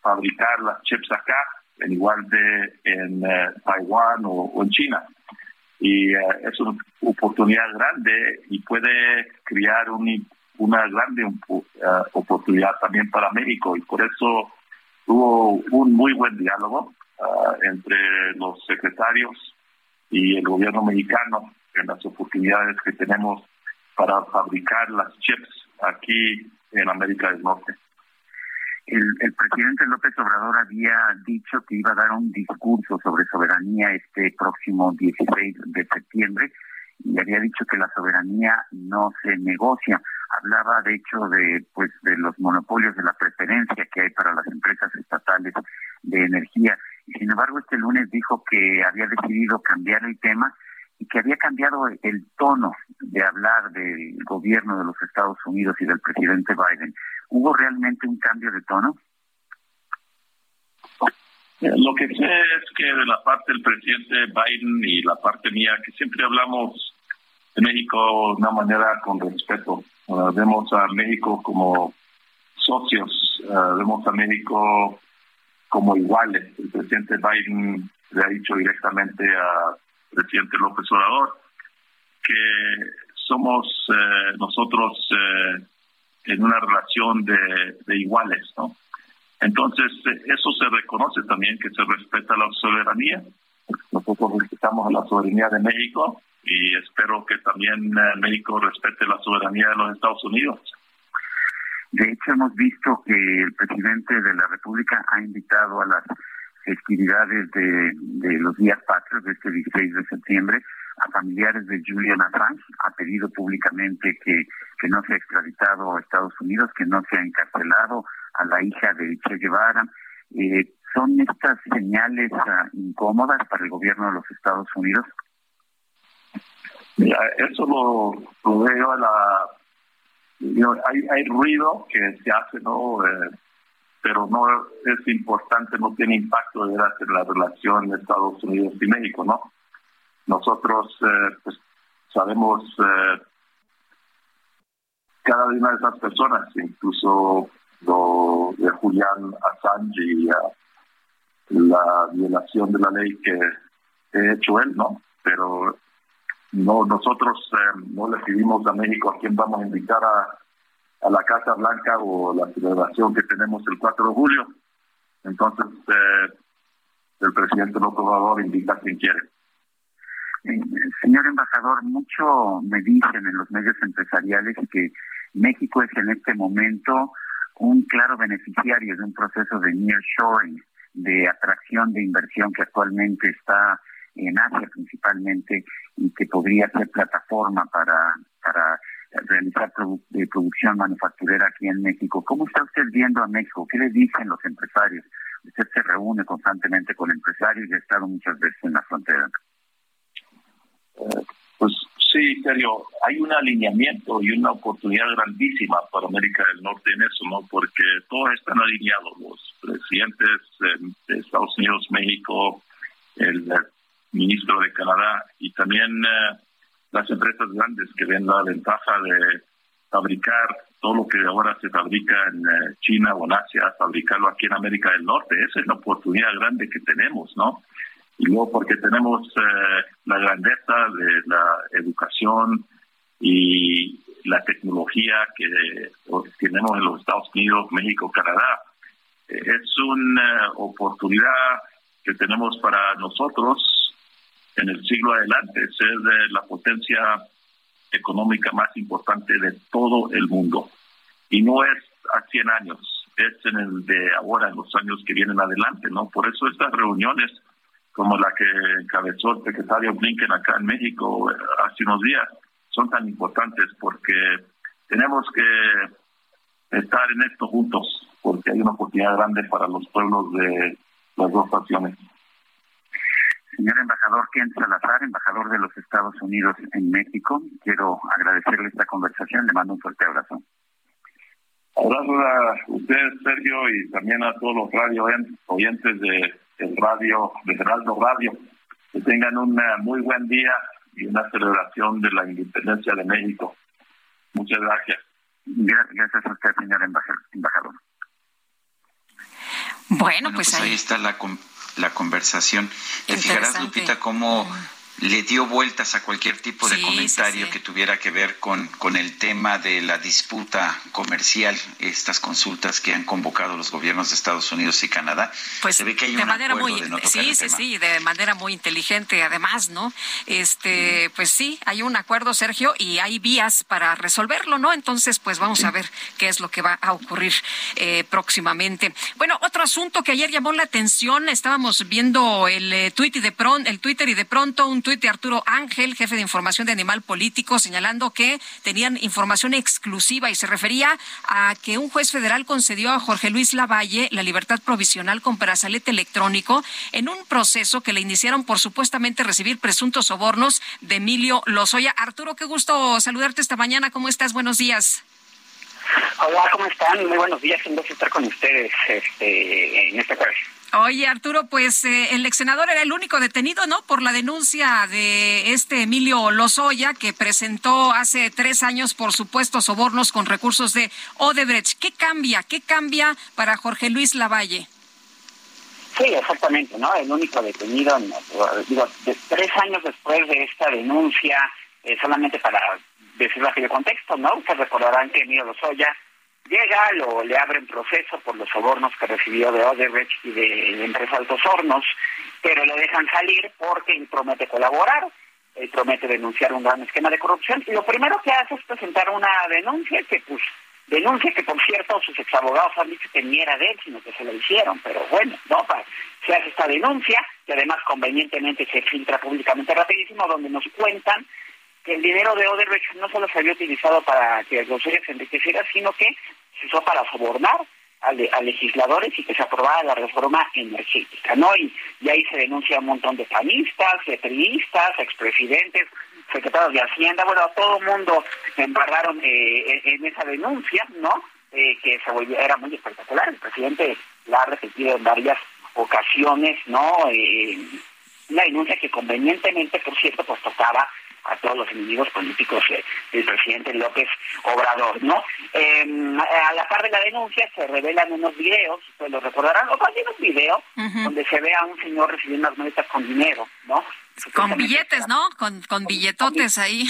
[SPEAKER 31] fabricar las chips acá, en igual de en eh, Taiwán o, en China. Y eh, es una oportunidad grande y puede crear una grande eh, oportunidad también para México. Y por eso hubo un muy buen diálogo entre los secretarios y el gobierno mexicano en las oportunidades que tenemos para fabricar las chips aquí en América del Norte.
[SPEAKER 30] El, presidente López Obrador había dicho que iba a dar un discurso sobre soberanía este próximo 16 de septiembre y había dicho que la soberanía no se negocia. Hablaba de hecho de pues de los monopolios de la preferencia que hay para las empresas estatales de energía. Sin embargo este lunes dijo que había decidido cambiar el tema y que había cambiado el tono de hablar del gobierno de los Estados Unidos y del presidente Biden. ¿Hubo realmente un cambio de tono?
[SPEAKER 31] Lo que sé es que de la parte del presidente Biden y la parte mía, que siempre hablamos de México de una manera con respeto. vemos a México como socios, vemos a México como iguales. El presidente Biden le ha dicho directamente al presidente López Obrador que somos eh, nosotros eh, en una relación de, iguales, ¿no? Entonces, eh, eso se reconoce también, que se respeta la soberanía. Nosotros respetamos la soberanía de México y espero que también eh, México respete la soberanía de los Estados Unidos.
[SPEAKER 30] De hecho, hemos visto que el presidente de la República ha invitado a las festividades de, de los días patrios de este 16 de septiembre a familiares de Julian Assange, ha pedido públicamente que, que no sea extraditado a Estados Unidos, que no sea encarcelado a la hija de Che Guevara. Eh, ¿Son estas señales uh, incómodas para el gobierno de los Estados Unidos?
[SPEAKER 31] Eso lo, veo a la... hay, hay ruido que se hace, ¿no? Eh, pero no es importante, no tiene impacto en la relación de Estados Unidos y México, ¿no? Nosotros eh, pues, sabemos eh, cada una de esas personas, incluso de Julián Assange y la violación de la ley que he hecho él, ¿no? Pero no nosotros eh, no le pedimos a México a quién vamos a invitar a, a la Casa Blanca o la celebración que tenemos el 4 de julio. Entonces, el presidente López Obrador invita a quien quiere.
[SPEAKER 30] Señor embajador, mucho me dicen en los medios empresariales que México es en este momento un claro beneficiario de un proceso de nearshoring, de atracción de inversión que actualmente está en Asia principalmente y que podría ser plataforma para, para realizar eh, producción manufacturera aquí en México. ¿Cómo está usted viendo a México? ¿Qué le dicen los empresarios? Usted se reúne constantemente con empresarios y ha estado muchas veces en la frontera.
[SPEAKER 31] Pues sí, serio, hay un alineamiento y una oportunidad grandísima para América del Norte en eso, ¿no? Porque todos están alineados, los presidentes de Estados Unidos, México, el ministro de Canadá y también eh, las empresas grandes que ven la ventaja de fabricar todo lo que ahora se fabrica en eh, China o en Asia, fabricarlo aquí en América del Norte. Esa es la oportunidad grande que tenemos, ¿no? Y luego porque tenemos eh, la grandeza de la educación y la tecnología que tenemos en los Estados Unidos, México, Canadá. es una oportunidad que tenemos para nosotros en el siglo adelante, ser la potencia económica más importante de todo el mundo. Y no es a 100 años, es en el de ahora, en los años que vienen adelante, ¿no? Por eso estas reuniones, como la que encabezó el secretario Blinken acá en México eh, hace unos días, son tan importantes porque tenemos que estar en esto juntos, porque hay una oportunidad grande para los pueblos de las dos naciones.
[SPEAKER 30] Señor embajador Ken Salazar, embajador de los Estados Unidos en México, quiero agradecerle esta conversación, le mando un fuerte abrazo.
[SPEAKER 31] Abrazo a usted, Sergio, y también a todos los radio oyentes de el radio, de Geraldo Radio. Que tengan un muy buen día y una celebración de la independencia de México. Muchas gracias.
[SPEAKER 30] Gracias a usted, señor embajador.
[SPEAKER 2] Bueno, pues,
[SPEAKER 1] pues, ahí... está la, la conversación. Te fijarás, Lupita, cómo le dio vueltas a cualquier tipo de comentario que tuviera que ver con, con el tema de la disputa comercial, estas consultas que han convocado los gobiernos de Estados Unidos y Canadá.
[SPEAKER 2] Pues Se ve que hay de manera muy sí, sí, sí, de manera muy inteligente además, ¿no? Este, pues sí, hay un acuerdo, Sergio, y hay vías para resolverlo, ¿no? Entonces, pues vamos a ver qué es lo que va a ocurrir eh, próximamente. Bueno, otro asunto que ayer llamó la atención, estábamos viendo el eh, y de pronto, el Twitter y de pronto un tuit de Arturo Ángel, jefe de información de Animal Político, señalando que tenían información exclusiva y se refería a que un juez federal concedió a Jorge Luis Lavalle la libertad provisional con brazalete electrónico en un proceso que le iniciaron por supuestamente recibir presuntos sobornos de Emilio Lozoya. Arturo, qué gusto saludarte esta mañana. ¿Cómo estás? Buenos días.
[SPEAKER 32] Hola, ¿cómo están? Muy buenos días. Un gusto estar con ustedes este, en esta jueves.
[SPEAKER 2] Oye, Arturo, pues eh, el ex senador era el único detenido, ¿no? Por la denuncia de este Emilio Lozoya, que presentó hace tres años por supuestos sobornos con recursos de Odebrecht. ¿Qué cambia? ¿Qué cambia para Jorge Luis Lavalle?
[SPEAKER 32] Sí, exactamente, ¿no? El único detenido, digo, tres años después de esta denuncia, eh, solamente para decirlo así de contexto, ¿no? Ustedes recordarán que Emilio Lozoya llega, lo, le abren proceso por los sobornos que recibió de Odebrecht y de la empresa Altos Hornos, pero lo dejan salir porque promete colaborar, él promete denunciar un gran esquema de corrupción y lo primero que hace es presentar una denuncia que pues denuncia que por cierto sus exabogados han dicho que ni era de él, sino que se la hicieron, pero bueno, no, se hace esta denuncia que además convenientemente se filtra públicamente rapidísimo donde nos cuentan que el dinero de Odebrecht no solo se había utilizado para que los se enriqueciera, sino que se usó para sobornar a, legisladores y que se aprobara la reforma energética, ¿no? Y, ahí se denuncia un montón de panistas, de periodistas, expresidentes, secretarios de Hacienda, bueno, todo el mundo embarraron eh, en, esa denuncia, ¿no? Eh, que se volvió, era muy espectacular, el presidente la ha repetido en varias ocasiones, ¿no? Eh, una denuncia que convenientemente, por cierto, pues tocaba a todos los enemigos políticos del presidente López Obrador, ¿no? Em, a la par de la denuncia se revelan unos videos, ustedes lo recordarán, o también un video donde se ve a un señor recibiendo maletas con dinero, ¿no?
[SPEAKER 2] Con billetes, ¿no? Con, con billetotes ahí.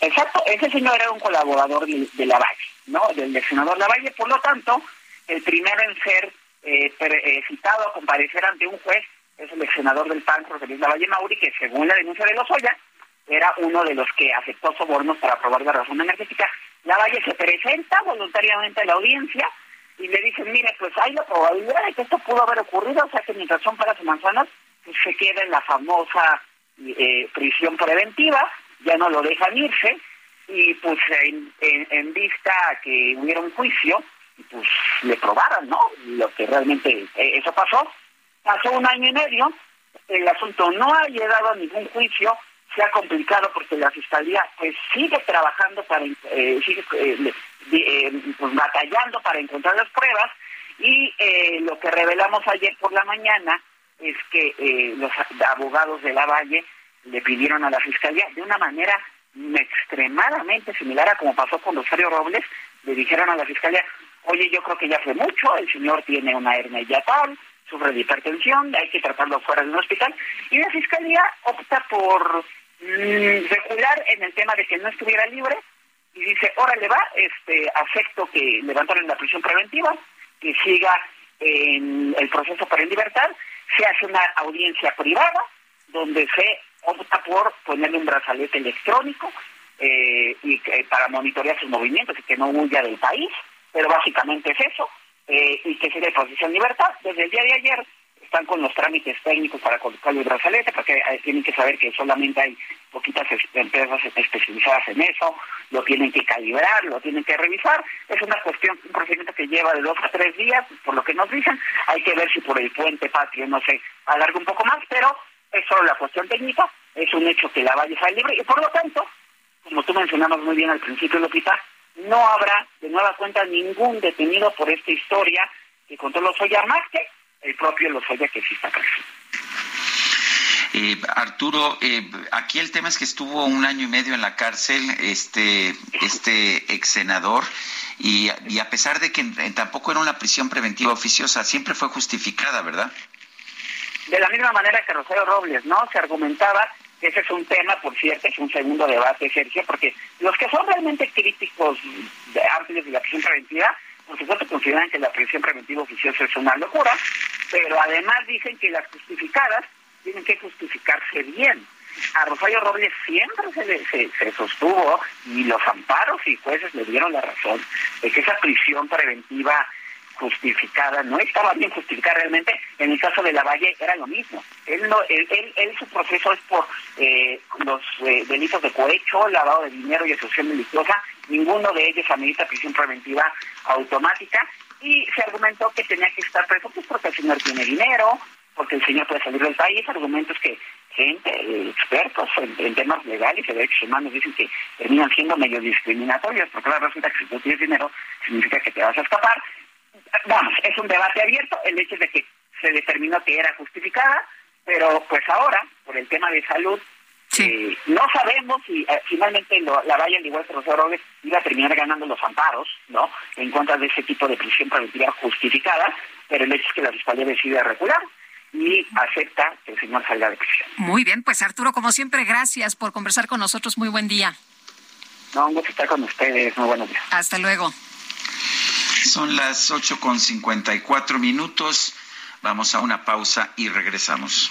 [SPEAKER 32] Exacto, ese señor era un colaborador de, de Lavalle, ¿no? Del, senador Lavalle, por lo tanto, el primero en ser eh, eh, citado a comparecer ante un juez es el ex senador del PAN, José Luis Lavalle Mauri, que según la denuncia de Lozoya, era uno de los que aceptó sobornos para aprobar la reforma energética. La Valle se presenta voluntariamente a la audiencia y le dicen, mire, pues hay la probabilidad de que esto pudo haber ocurrido, o sea que mientras son para su manzanas, pues se queda en la famosa eh, prisión preventiva, ya no lo dejan irse, y pues en, en, vista que hubiera un juicio, pues le probaron, ¿no? Lo que realmente eh, eso pasó. Pasó un año y medio, el asunto no ha llegado a ningún juicio, se ha complicado porque la fiscalía pues sigue trabajando para eh, sigue eh, eh, pues, batallando para encontrar las pruebas y lo que revelamos ayer por la mañana es que los abogados de la Valle le pidieron a la fiscalía de una manera extremadamente similar a como pasó con Rosario Robles le dijeron a la fiscalía oye yo creo que ya fue mucho el señor tiene una hernia yatal sufre de hipertensión hay que tratarlo fuera de un hospital y la fiscalía opta por regular en el tema de que no estuviera libre y dice, órale va, este, acepto que levantaron la prisión preventiva, que siga en el proceso para en libertad, se hace una audiencia privada donde se opta por ponerle un brazalete electrónico eh, y eh, para monitorear sus movimientos y que no huya del país, pero básicamente es eso, eh, y que siga en posición de libertad. Desde el día de ayer están con los trámites técnicos para colocar el brazalete, porque eh, tienen que saber que solamente hay poquitas empresas especializadas en eso, lo tienen que calibrar, lo tienen que revisar. Es una cuestión, un procedimiento que lleva de dos a tres días, por lo que nos dicen. Hay que ver si por el puente patrio, no sé, alarga un poco más, pero es solo la cuestión técnica, es un hecho que la valle sale libre y por lo tanto, como tú mencionabas muy bien al principio, Lupita, no habrá de nueva cuenta ningún detenido por esta historia que contó Lozoya más que el propio Lozoya que sí está preso.
[SPEAKER 1] Eh, Arturo, eh, aquí el tema es que estuvo un año y medio en la cárcel este, este ex senador y, y a pesar de que tampoco era una prisión preventiva oficiosa, siempre fue justificada, ¿verdad?
[SPEAKER 32] De la misma manera que Rosario Robles, ¿no? Se argumentaba que ese es un tema, por cierto, es un segundo debate, Sergio, porque los que son realmente críticos de, amplios de la prisión preventiva por supuesto consideran que la prisión preventiva oficiosa es una locura, pero además dicen que las justificadas tienen que justificarse bien. A Rosario Robles siempre se, le, se, se, sostuvo y los amparos y jueces le dieron la razón de que esa prisión preventiva justificada no estaba bien justificada realmente. En el caso de la Valle era lo mismo. Él, no, él, él, él su proceso es por eh, los eh, delitos de cohecho, lavado de dinero y asociación delictuosa. Ninguno de ellos amerita prisión preventiva automática y se argumentó que tenía que estar preso pues porque el señor tiene dinero, porque el señor puede salir del país, argumentos que gente, eh, expertos en, en, temas legales y derechos humanos dicen que terminan siendo medio discriminatorios, porque ahora resulta que si tú tienes dinero significa que te vas a escapar. Vamos, es un debate abierto, el hecho de que se determinó que era justificada, pero pues ahora, por el tema de salud, sí. eh, no sabemos si eh, finalmente lo, la Valle, al igual que iba a terminar ganando los amparos, ¿no? En contra de ese tipo de prisión preventiva justificada, pero el hecho es que la Fiscalía decide regular y acepta que el señor salga de prisión.
[SPEAKER 2] Muy bien, pues Arturo, como siempre, gracias por conversar con nosotros. Muy buen día.
[SPEAKER 32] No, un gusto estar con ustedes. Muy buenos días.
[SPEAKER 2] Hasta luego.
[SPEAKER 1] Son las ocho con cincuenta y cuatro minutos. Vamos a una pausa y regresamos.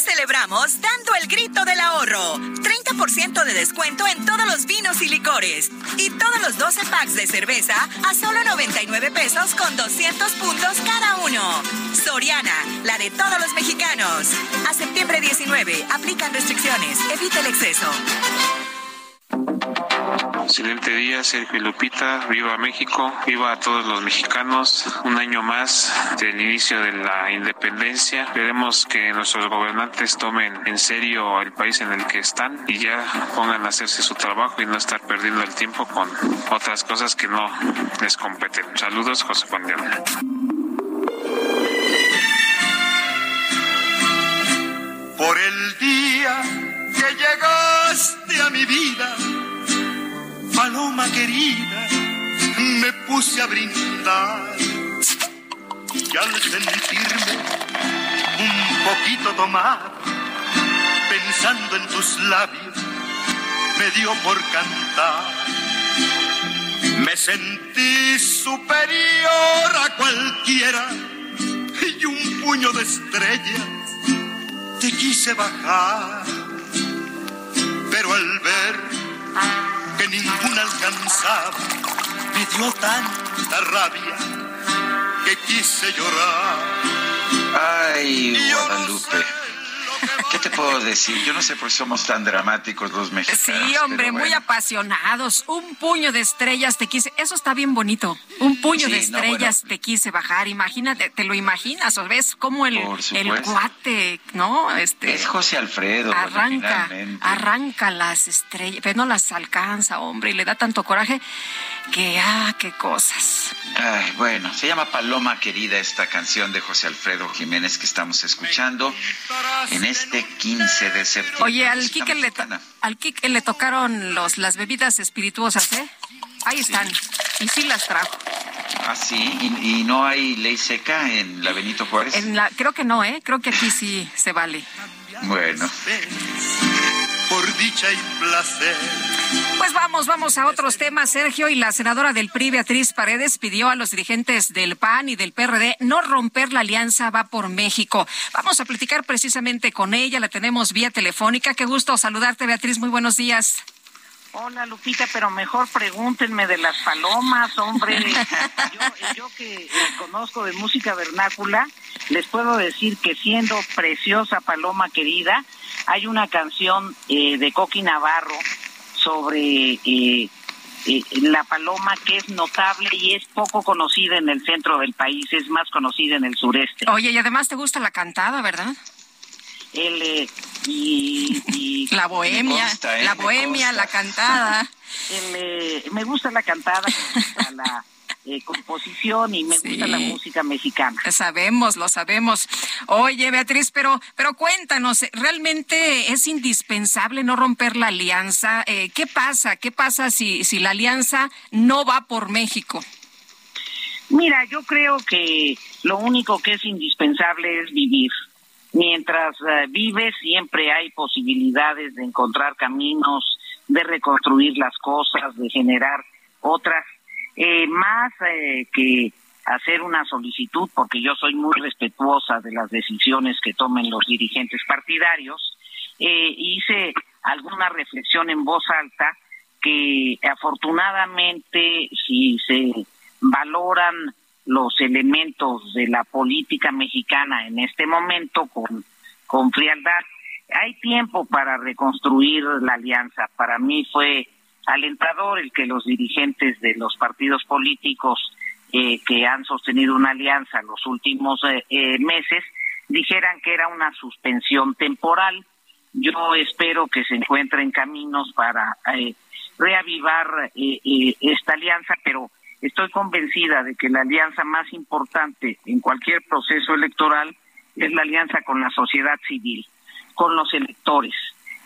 [SPEAKER 14] Celebramos dando el grito del ahorro. 30% de descuento en todos los vinos y licores. Y todos los 12 packs de cerveza a solo 99 pesos con 200 puntos cada uno. Soriana, la de todos los mexicanos. A septiembre 19, aplican restricciones. Evita el exceso.
[SPEAKER 33] Excelente día, Sergio y Lupita. Viva México, viva a todos los mexicanos. Un año más del inicio de la independencia. Esperemos que nuestros gobernantes tomen en serio el país en el que están y ya pongan a hacerse su trabajo y no estar perdiendo el tiempo con otras cosas que no les competen. Saludos, José de
[SPEAKER 34] Por el día que llegaste a mi vida paloma querida, me puse a brindar. Y al sentirme un poquito tomar, pensando en tus labios, me dio por cantar. Me sentí superior a cualquiera y un puño de estrellas te quise bajar. Pero al ver que ninguna alcanzaba, me dio tanta rabia que quise llorar.
[SPEAKER 1] Ay, Guadalupe. ¿Qué te puedo decir? Yo no sé por qué somos tan dramáticos los mexicanos.
[SPEAKER 2] Sí, hombre, muy apasionados. Un puño de estrellas te quise. Eso está bien bonito. Un puño de estrellas te quise bajar. Imagínate, te lo imaginas, ¿o ves? Como el, el cuate, ¿no? Este,
[SPEAKER 1] es José Alfredo.
[SPEAKER 2] Arranca, arranca las estrellas, pero no las alcanza, hombre, y le da tanto coraje que, ah, qué cosas.
[SPEAKER 1] Ay, bueno, se llama Paloma Querida esta canción de José Alfredo Jiménez que estamos escuchando en este 15 de septiembre.
[SPEAKER 2] Oye, al Kike le, al le tocaron los, las bebidas espirituosas, ¿eh? Ahí están. Y sí las trajo.
[SPEAKER 1] Ah, sí. ¿Y, no hay ley seca en la Benito Juárez?
[SPEAKER 2] En la, creo que no, ¿eh? Creo que aquí sí se vale.
[SPEAKER 1] Bueno.
[SPEAKER 34] Por dicha y placer.
[SPEAKER 2] Pues vamos, vamos a otros temas, Sergio. Y la senadora del PRI, Beatriz Paredes, pidió a los dirigentes del PAN y del PRD no romper la alianza Va por México. Vamos a platicar precisamente con ella. La tenemos vía telefónica. Qué gusto saludarte, Beatriz. Muy buenos días.
[SPEAKER 35] Hola Lupita, pero mejor pregúntenme de las palomas, hombre. yo, que eh, conozco de música vernácula, les puedo decir que siendo preciosa paloma querida, hay una canción eh, de Coqui Navarro sobre eh, la paloma que es notable y es poco conocida en el centro del país, es más conocida en el sureste.
[SPEAKER 2] Oye, y además te gusta la cantada, ¿verdad?
[SPEAKER 35] Él, y,
[SPEAKER 2] la bohemia, ¿eh? la bohemia, la cantada.
[SPEAKER 35] me gusta la cantada, me gusta la eh, composición y me gusta la música mexicana.
[SPEAKER 2] Sabemos, lo sabemos. Oye, Beatriz, pero, pero cuéntanos, ¿realmente es indispensable no romper la alianza? Eh, ¿Qué pasa? ¿Qué pasa si, si la alianza no va por México?
[SPEAKER 35] Mira, yo creo que lo único que es indispensable es vivir mientras eh, vive siempre hay posibilidades de encontrar caminos, de reconstruir las cosas, de generar otras, eh, más eh, que hacer una solicitud, porque yo soy muy respetuosa de las decisiones que tomen los dirigentes partidarios, hice alguna reflexión en voz alta que afortunadamente si se valoran los elementos de la política mexicana en este momento con, con frialdad. Hay tiempo para reconstruir la alianza. Para mí fue alentador el que los dirigentes de los partidos políticos eh, que han sostenido una alianza los últimos eh, eh, meses dijeran que era una suspensión temporal. Yo espero que se encuentren caminos para reavivar esta alianza, pero Estoy convencida de que la alianza más importante en cualquier proceso electoral es la alianza con la sociedad civil, con los electores.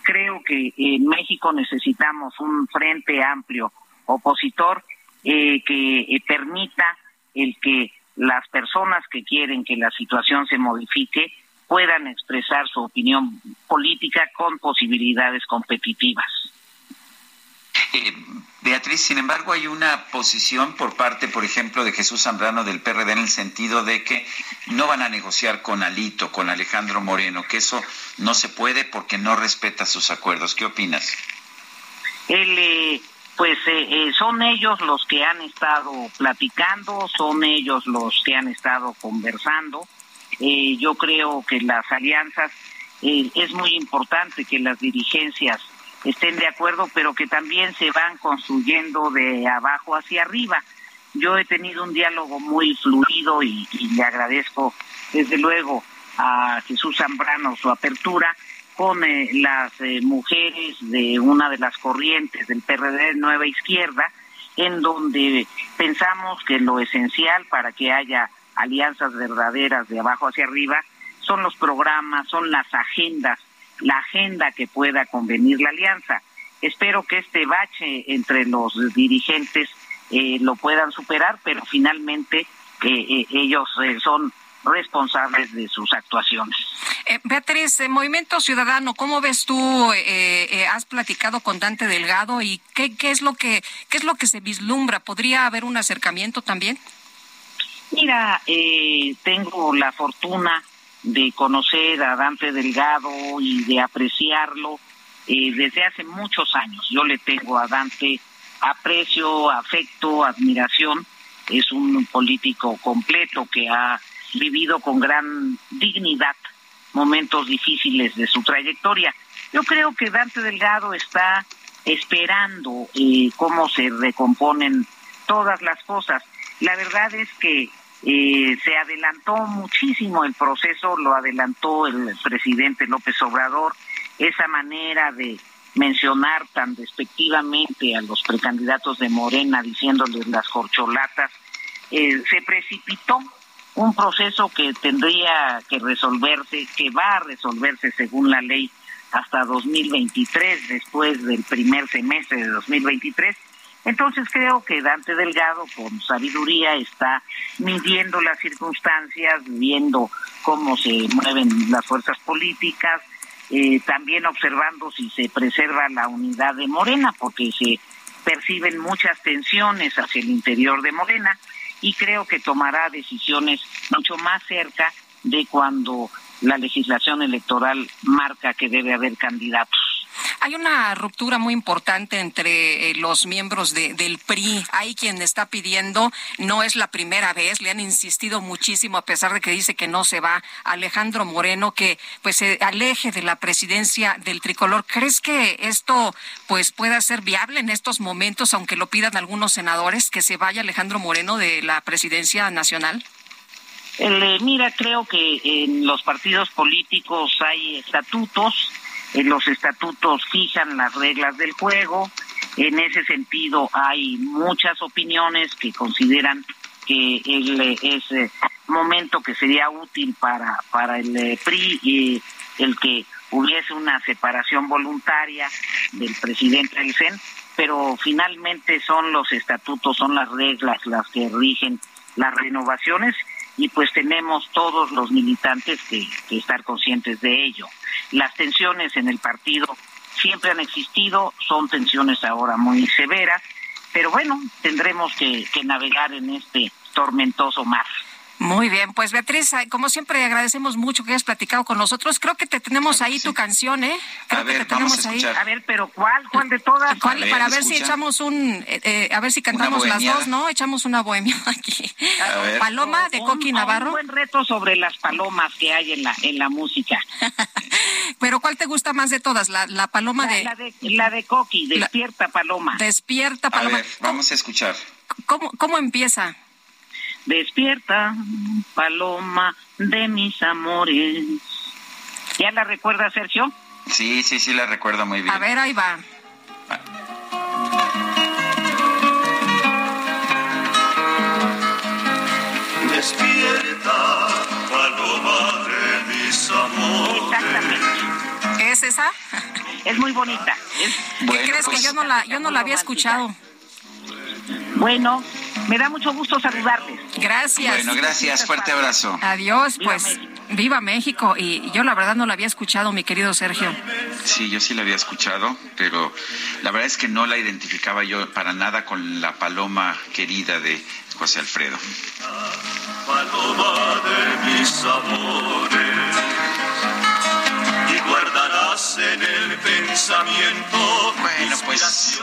[SPEAKER 35] Creo que en México necesitamos un frente amplio opositor eh, que eh, permita el que las personas que quieren que la situación se modifique puedan expresar su opinión política con posibilidades competitivas.
[SPEAKER 1] Eh, Beatriz, sin embargo, hay una posición por parte, por ejemplo, de Jesús Zambrano del PRD en el sentido de que no van a negociar con Alito, con Alejandro Moreno, que eso no se puede porque no respeta sus acuerdos. ¿Qué opinas?
[SPEAKER 35] Eh, pues eh, son ellos los que han estado platicando, son ellos los que han estado conversando. yo creo que las alianzas es muy importante que las dirigencias estén de acuerdo, pero que también se van construyendo de abajo hacia arriba. Yo he tenido un diálogo muy fluido y, le agradezco desde luego a Jesús Zambrano su apertura con eh, las eh, mujeres de una de las corrientes del PRD Nueva Izquierda, en donde pensamos que lo esencial para que haya alianzas verdaderas de abajo hacia arriba son los programas, son las agendas la agenda que pueda convenir la alianza. Espero que este bache entre los dirigentes eh, lo puedan superar, pero finalmente eh, eh, ellos son responsables de sus actuaciones.
[SPEAKER 2] Beatriz, Movimiento Ciudadano, ¿cómo ves tú? has platicado con Dante Delgado y qué, qué es lo que qué es lo que se vislumbra. ¿Podría haber un acercamiento también?
[SPEAKER 35] Mira, tengo la fortuna de conocer a Dante Delgado y de apreciarlo eh, desde hace muchos años. Yo le tengo a Dante aprecio, afecto, admiración. Es un político completo que ha vivido con gran dignidad momentos difíciles de su trayectoria. Yo creo que Dante Delgado está esperando eh, cómo se recomponen todas las cosas. La verdad es que eh, se adelantó muchísimo el proceso, lo adelantó el presidente López Obrador, esa manera de mencionar tan despectivamente a los precandidatos de Morena diciéndoles las corcholatas, eh, se precipitó un proceso que tendría que resolverse, que va a resolverse según la ley hasta 2023, después del primer semestre de 2023. Entonces creo que Dante Delgado con sabiduría está midiendo las circunstancias, viendo cómo se mueven las fuerzas políticas, eh, también observando si se preserva la unidad de Morena, porque se perciben muchas tensiones hacia el interior de Morena y creo que tomará decisiones mucho más cerca de cuando la legislación electoral marca que debe haber candidatos.
[SPEAKER 2] Hay una ruptura muy importante entre eh, los miembros del PRI. Hay quien está pidiendo, no es la primera vez, le han insistido muchísimo, a pesar de que dice que no se va, Alejandro Moreno, que pues se aleje de la presidencia del tricolor. ¿Crees que esto pues pueda ser viable en estos momentos, aunque lo pidan algunos senadores, que se vaya Alejandro Moreno de la presidencia nacional?
[SPEAKER 35] Eh, mira, creo que en los partidos políticos hay estatutos, los estatutos fijan las reglas del juego, en ese sentido hay muchas opiniones que consideran que el, es eh, momento que sería útil para, para el eh, PRI el que hubiese una separación voluntaria del presidente del CEN, pero finalmente son los estatutos, son las reglas las que rigen las renovaciones y pues tenemos todos los militantes que, estar conscientes de ello. Las tensiones en el partido siempre han existido, son tensiones ahora muy severas, pero bueno, tendremos que navegar en este tormentoso mar.
[SPEAKER 2] Muy bien, pues Beatriz, como siempre agradecemos mucho que hayas platicado con nosotros. Creo que te tenemos ahí tu canción, ¿eh?
[SPEAKER 1] a ver, vamos a,
[SPEAKER 35] a ver, pero ¿cuál? ¿Cuál de todas?
[SPEAKER 2] para ver si echamos un, eh, eh, a ver si cantamos las dos, ¿no? Echamos una bohemia aquí. Paloma de Coqui Navarro. Un
[SPEAKER 35] buen reto sobre las palomas que hay en la en la música.
[SPEAKER 2] pero ¿cuál te gusta más de todas? La, la paloma de...
[SPEAKER 35] La de, la de Coqui, Despierta Paloma.
[SPEAKER 2] Despierta Paloma.
[SPEAKER 1] A ver, vamos a escuchar.
[SPEAKER 2] ¿Cómo, cómo empieza?
[SPEAKER 35] Despierta, paloma de mis amores. ¿Ya la recuerda, Sergio?
[SPEAKER 1] Sí, sí, sí, la recuerdo muy bien.
[SPEAKER 2] A ver, ahí va.
[SPEAKER 34] Despierta, paloma de mis amores.
[SPEAKER 35] Exactamente.
[SPEAKER 2] ¿Es esa?
[SPEAKER 35] Es muy bonita.
[SPEAKER 2] ¿Qué crees que pues, yo no la, yo no la había escuchado?
[SPEAKER 35] Bueno, me da mucho gusto saludarles.
[SPEAKER 2] Gracias.
[SPEAKER 1] Bueno, gracias. Fuerte abrazo.
[SPEAKER 2] Adiós, pues. Viva México. Y yo la verdad no la había escuchado, mi querido Sergio.
[SPEAKER 1] Sí, yo sí la había escuchado, pero la verdad es que no la identificaba yo para nada con la paloma querida de José Alfredo.
[SPEAKER 34] Paloma de mis amores guardarás en el pensamiento.
[SPEAKER 1] Bueno, pues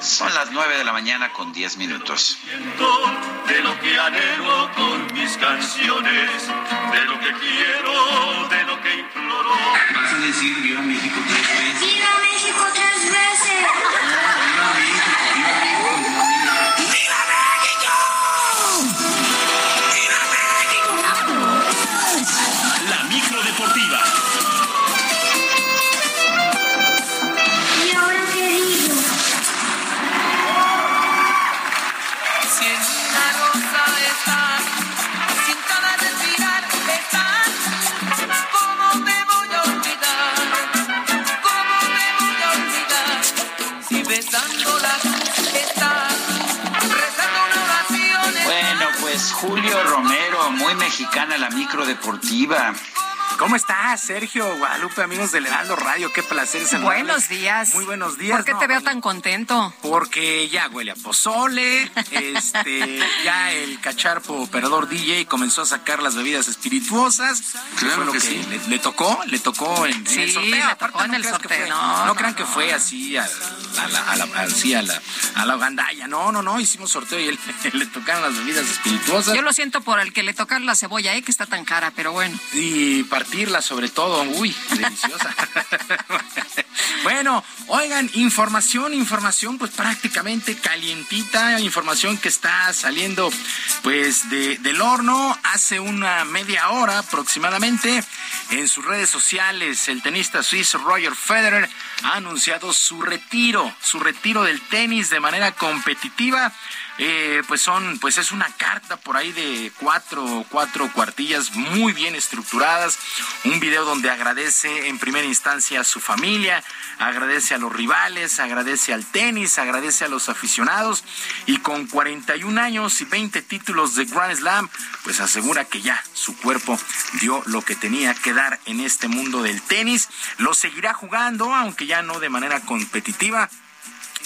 [SPEAKER 1] son las nueve de la mañana con diez minutos.
[SPEAKER 34] De lo que anhelo con mis canciones, de lo que quiero, de lo que imploro.
[SPEAKER 36] Vas a decir Viva México tres veces.
[SPEAKER 37] ¡Viva México tres veces!
[SPEAKER 1] Julio Romero, muy mexicana la micro deportiva.
[SPEAKER 38] ¿Cómo estás, Sergio? Guadalupe, amigos del Heraldo Radio, qué placer
[SPEAKER 2] saludarles. Buenos días.
[SPEAKER 38] Muy buenos días.
[SPEAKER 2] ¿Por qué te veo tan contento?
[SPEAKER 38] Porque ya huele a pozole, este, ya el cacharpo operador DJ comenzó a sacar las bebidas espirituosas.
[SPEAKER 1] Claro que, sí.
[SPEAKER 38] Le, tocó, le tocó en, el sorteo.
[SPEAKER 2] Le tocó en el sorteo.
[SPEAKER 38] no, crean que fue así a, la, así a la, a la ugandaya. No, no, no, hicimos sorteo y él, le tocaron las bebidas espirituosas.
[SPEAKER 2] Yo lo siento por el que le tocaron la cebolla, eh, que está tan cara, pero bueno.
[SPEAKER 38] Y sobre todo. Uy, deliciosa. bueno, oigan, información, información pues prácticamente calientita, información que está saliendo pues de, del horno hace una media hora aproximadamente. En sus redes sociales, el tenista suizo Roger Federer ha anunciado su retiro, su retiro del tenis de manera competitiva eh, pues son, pues es una carta por ahí de cuatro, cuatro cuartillas muy bien estructuradas, un video donde agradece en primera instancia a su familia, agradece a los rivales, agradece al tenis, agradece a los aficionados. Y con 41 años y 20 títulos de Grand Slam, pues asegura que ya su cuerpo dio lo que tenía que dar en este mundo del tenis, lo seguirá jugando, aunque ya no de manera competitiva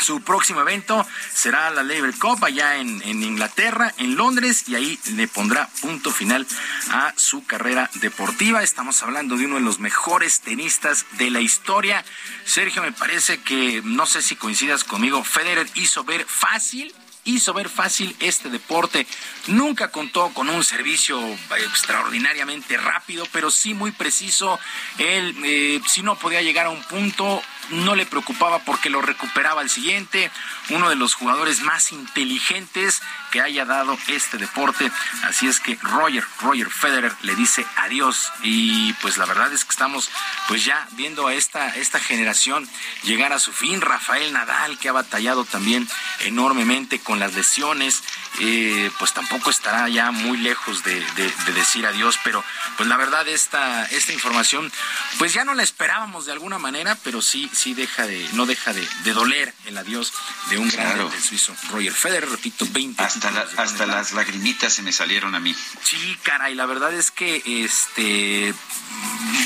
[SPEAKER 38] su próximo evento será la Labour Cup allá en, en, Inglaterra, en Londres, y ahí le pondrá punto final a su carrera deportiva. Estamos hablando de uno de los mejores tenistas de la historia. Sergio, me parece que, no sé si coincidas conmigo, Federer hizo ver fácil hizo ver fácil este deporte. Nunca contó con un servicio extraordinariamente rápido, pero sí muy preciso. Él, eh, si no podía llegar a un punto, no le preocupaba porque lo recuperaba al siguiente, uno de los jugadores más inteligentes que haya dado este deporte. Así es que Roger, Roger Federer le dice adiós y pues la verdad es que estamos pues ya viendo a esta, esta generación llegar a su fin. Rafael Nadal que ha batallado también enormemente con las lesiones, eh, pues tampoco estará ya muy lejos de, de, decir adiós, pero pues la verdad esta, esta información pues ya no la esperábamos de alguna manera, pero sí sí deja de, no deja de, doler el adiós de un grande del suizo. Roger Federer, repito, 20.
[SPEAKER 1] Hasta, hasta las lagrimitas se me salieron a mí.
[SPEAKER 38] Sí, caray, la verdad es que, este,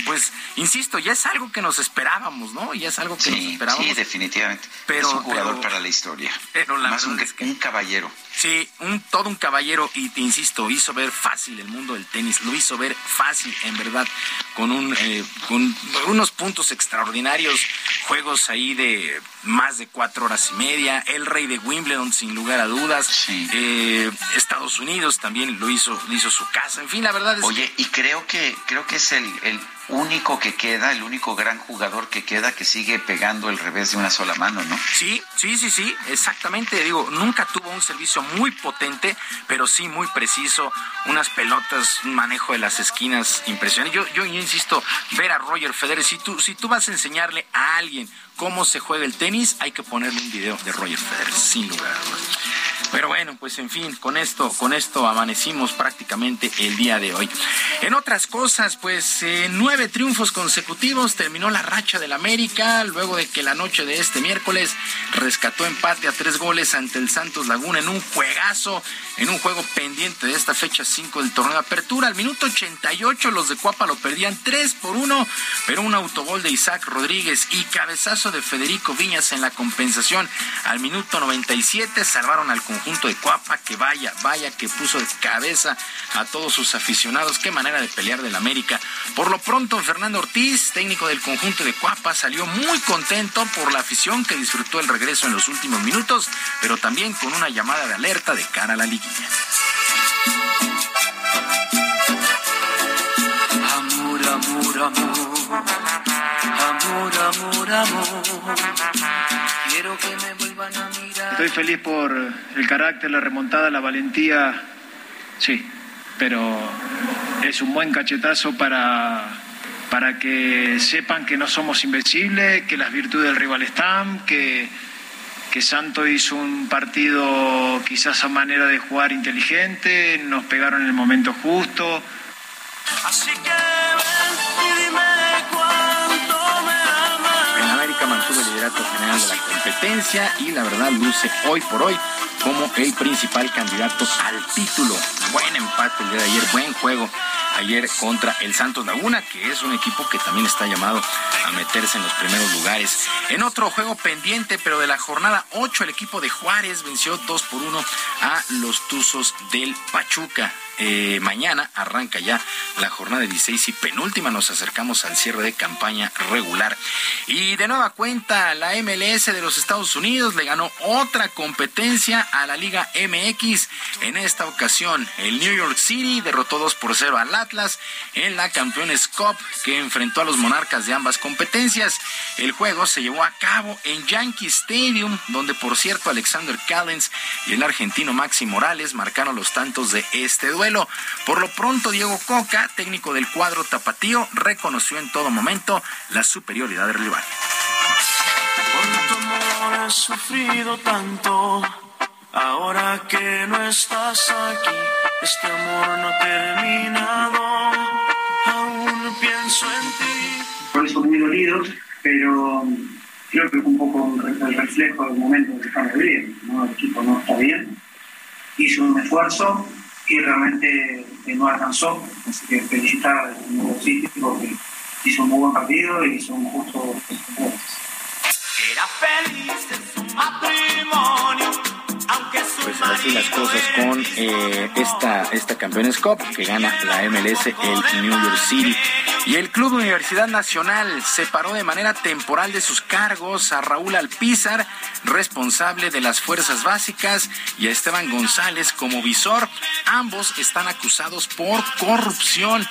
[SPEAKER 38] pues, insisto, ya es algo que nos esperábamos, ¿no? Ya es algo que nos esperábamos.
[SPEAKER 1] Sí, definitivamente. Pero, es un jugador para la historia.
[SPEAKER 38] Pero la
[SPEAKER 1] Más un, es que, un caballero.
[SPEAKER 38] Sí, un, todo un caballero y te insisto, hizo ver fácil el mundo del tenis, lo hizo ver fácil, en verdad, con, un, eh, con unos puntos extraordinarios, juegos ahí de más de cuatro horas y media, el rey de Wimbledon sin lugar a dudas, eh, Estados Unidos también lo hizo, lo hizo su casa, en fin, la verdad es
[SPEAKER 1] Oye, y creo que, creo que es el, el único que queda, el único gran jugador que queda que sigue pegando el revés de una sola mano, ¿no?
[SPEAKER 38] Sí, sí, sí, sí, exactamente. Digo, nunca tuvo un servicio muy potente, pero sí muy preciso, unas pelotas, un manejo de las esquinas impresionante. Yo, yo, insisto, ver a Roger Federer, si tú, si tú vas a enseñarle a alguien cómo se juega el tenis, hay que ponerle un video de Roger Federer, sin lugar a dudas. Pero bueno, pues en fin, con esto, con esto amanecimos prácticamente el día de hoy. En otras cosas, pues eh, nueve triunfos consecutivos terminó la racha del América, luego de que la noche de este miércoles rescató empate a tres goles ante el Santos Laguna en un juegazo, en un juego pendiente de esta fecha 5 del torneo de apertura. Al minuto 88 los de Cuapa lo perdían 3 por 1, pero un autogol de Isaac Rodríguez y cabezazo de Federico Viñas en la compensación al minuto 97 salvaron al conjunto de Cuapa, que vaya, vaya que puso de cabeza a todos sus aficionados. Qué manera de pelear del América. Por lo pronto, Fernando Ortiz, técnico del conjunto de Cuapa, salió muy contento por la afición que disfrutó el regreso en los últimos minutos, pero también con una llamada de alerta de cara a la liguilla.
[SPEAKER 29] Amor, amor, amor. Amor, amor. Quiero que me vuelvan a mirar.
[SPEAKER 39] Estoy feliz por el carácter, la remontada, la valentía. Sí, pero es un buen cachetazo para, para que sepan que no somos invencibles, que las virtudes del rival están, que, que Santo hizo un partido quizás a manera de jugar inteligente, nos pegaron en el momento justo.
[SPEAKER 29] Así que ven y dime cuánto
[SPEAKER 38] mantuvo el liderato general de la competencia y la verdad luce hoy por hoy como el principal candidato al título. Buen empate el día de ayer, buen juego ayer contra el Santos Laguna, que es un equipo que también está llamado a meterse en los primeros lugares. En otro juego pendiente, pero de la jornada 8, el equipo de Juárez venció 2 por 1 a los Tuzos del Pachuca. Eh, mañana arranca ya la jornada de 16 y penúltima. Nos acercamos al cierre de campaña regular. Y de nueva cuenta, la MLS de los Estados Unidos le ganó otra competencia a la Liga MX. En esta ocasión, el New York City derrotó 2 por 0 al Atlas en la Campeones Cup que enfrentó a los monarcas de ambas competencias. El juego se llevó a cabo en Yankee Stadium, donde por cierto Alexander Callens y el argentino Maxi Morales marcaron los tantos de este duelo. Por lo pronto, Diego Coca, técnico del cuadro tapatío, reconoció en todo momento la superioridad del rival.
[SPEAKER 29] Por tu amor he sufrido tanto, ahora que no estás aquí, este amor no ha terminado, aún pienso en ti.
[SPEAKER 40] Por eso muy dolidos, pero creo que es un poco el reflejo del momento que estamos viviendo. ¿no? El equipo no está bien, hizo un esfuerzo y realmente eh, no alcanzó. Así que felicitar al nuevo sitio porque hizo un muy buen partido y hizo un justo
[SPEAKER 38] así las cosas con eh, esta, esta Campeones Cup que gana la MLS, el New York City. Y el Club Universidad Nacional separó de manera temporal de sus cargos a Raúl Alpizar, responsable de las fuerzas básicas, y a Esteban González como visor. Ambos están acusados por corrupción.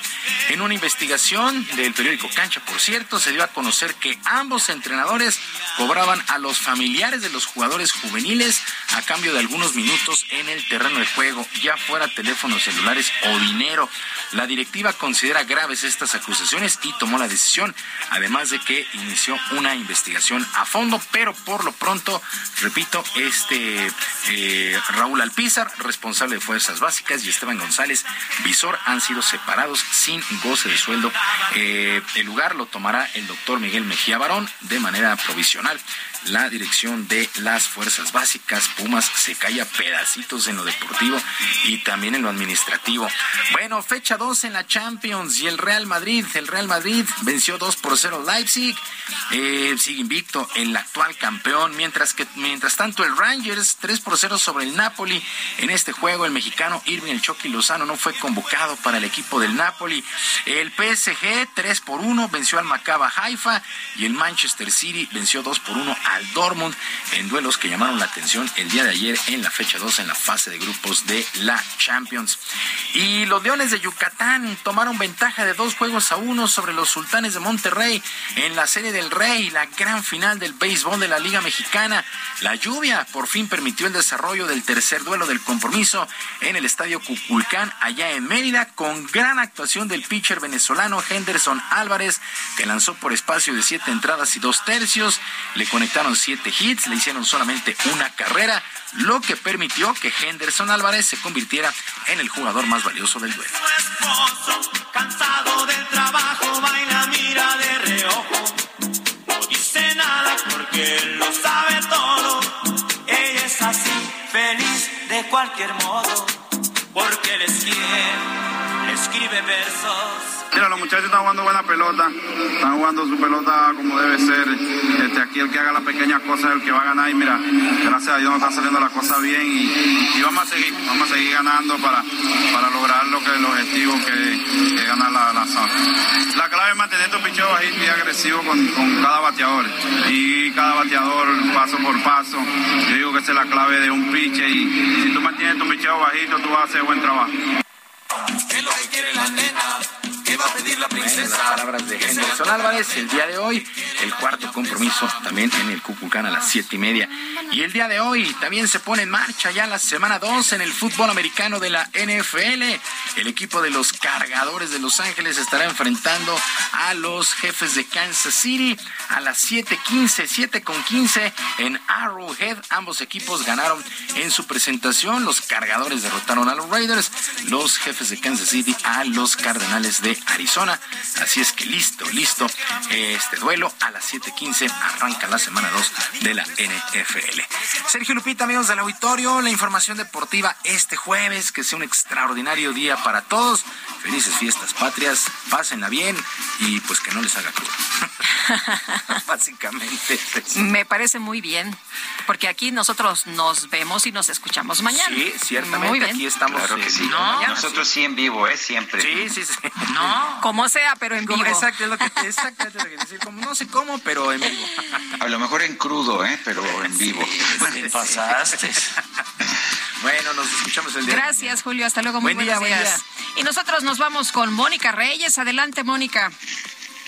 [SPEAKER 38] En una investigación del periódico Cancha, por cierto, se dio a conocer que ambos entrenadores cobraban a los familiares de los jugadores juveniles a cambio de algunos minutos en el terreno de juego, ya fuera teléfonos celulares o dinero. La directiva considera graves estas acusaciones y tomó la decisión, además de que inició una investigación a fondo, pero por lo pronto, repito, este eh, Raúl Alpizar, responsable de Fuerzas Básicas, y Esteban González, visor, han sido separados sin goce de sueldo. Eh, el lugar lo tomará el doctor Miguel Mejía Barón de manera provisional la dirección de las fuerzas básicas. Pumas se cae a pedacitos en lo deportivo y también en lo administrativo. Bueno, fecha 2 en la Champions y el Real Madrid. El Real Madrid venció 2 por 0 Leipzig. Eh, sigue invicto el actual campeón, mientras que mientras tanto el Rangers 3 por 0 sobre el Napoli. En este juego el mexicano Irving El Chucky Lozano no fue convocado para el equipo del Napoli. El PSG 3 por 1 venció al Macaba Haifa y el Manchester City venció 2 por 1 al Dortmund en duelos que llamaron la atención el día de ayer en la fecha 2 en la fase de grupos de la Champions. Y los Leones de Yucatán tomaron ventaja de dos juegos a uno sobre los Sultanes de Monterrey en la Serie del Rey, la gran final del béisbol de la Liga Mexicana. La lluvia por fin permitió el desarrollo del tercer duelo del compromiso en el Estadio Cuculcán, allá en Mérida, con gran actuación del pitcher venezolano Henderson Álvarez, que lanzó por espacio de siete entradas y dos tercios. Le conectaron siete hits, le hicieron solamente una carrera, lo que permitió que Henderson Álvarez se convirtiera en el jugador más valioso del duelo.
[SPEAKER 29] Escribe versos.
[SPEAKER 41] Mira, los muchachos están jugando buena pelota, están jugando su pelota como debe ser. Este, aquí el que haga las pequeñas cosas es el que va a ganar. Y mira, gracias a Dios nos están saliendo las cosas bien y, vamos a seguir, vamos a seguir ganando para, para lograr lo que el objetivo que, que es ganar la, la zona. La clave es mantener tu picheo bajito y agresivo con, con cada bateador. Y cada bateador paso por paso. Yo digo que esa es la clave de un piche y si tú mantienes tu picheo bajito, tú vas a hacer buen trabajo.
[SPEAKER 29] ¿Qué es lo que quiere la nena? ¿Qué va a pedir la
[SPEAKER 38] Bueno, las palabras de Henderson Álvarez el día de hoy, el cuarto compromiso también en el Cuculcán a las siete y media. Y el día de hoy también se pone en marcha ya la semana 2 en el fútbol americano de la NFL. El equipo de los cargadores de Los Ángeles estará enfrentando a los jefes de Kansas City a las 7:15, 7 con 15 en Arrowhead. Ambos equipos ganaron en su presentación. Los cargadores derrotaron a los Raiders, los jefes de Kansas City a los Cardenales de Arizona. Así es que listo, listo. Este duelo a las 7:15 arranca la semana 2 de la NFL. Sergio Lupita, amigos del auditorio, la información deportiva este jueves, que sea un extraordinario día para todos. Felices fiestas patrias, pásenla bien y pues que no les haga crudo. Básicamente.
[SPEAKER 2] Me parece muy bien, porque aquí nosotros nos vemos y nos escuchamos mañana.
[SPEAKER 38] Sí, ciertamente,
[SPEAKER 2] Muy bien.
[SPEAKER 38] aquí estamos.
[SPEAKER 1] Claro que sí.
[SPEAKER 38] mañana,
[SPEAKER 1] Nosotros sí en vivo, ¿eh? Siempre.
[SPEAKER 38] Sí, sí, sí.
[SPEAKER 2] No. Como sea, pero en vivo.
[SPEAKER 38] Exacto, es lo que lo decir. Como, no sé cómo, pero en vivo.
[SPEAKER 1] A lo mejor en crudo, ¿eh? Pero en vivo.
[SPEAKER 38] Te pasaste. Bueno, nos escuchamos el día.
[SPEAKER 2] Gracias, Julio. Hasta luego. Muy
[SPEAKER 38] Buen día,
[SPEAKER 2] buenos
[SPEAKER 38] buen
[SPEAKER 2] días.
[SPEAKER 38] día.
[SPEAKER 2] Y nosotros nos vamos con Mónica Reyes. Adelante, Mónica.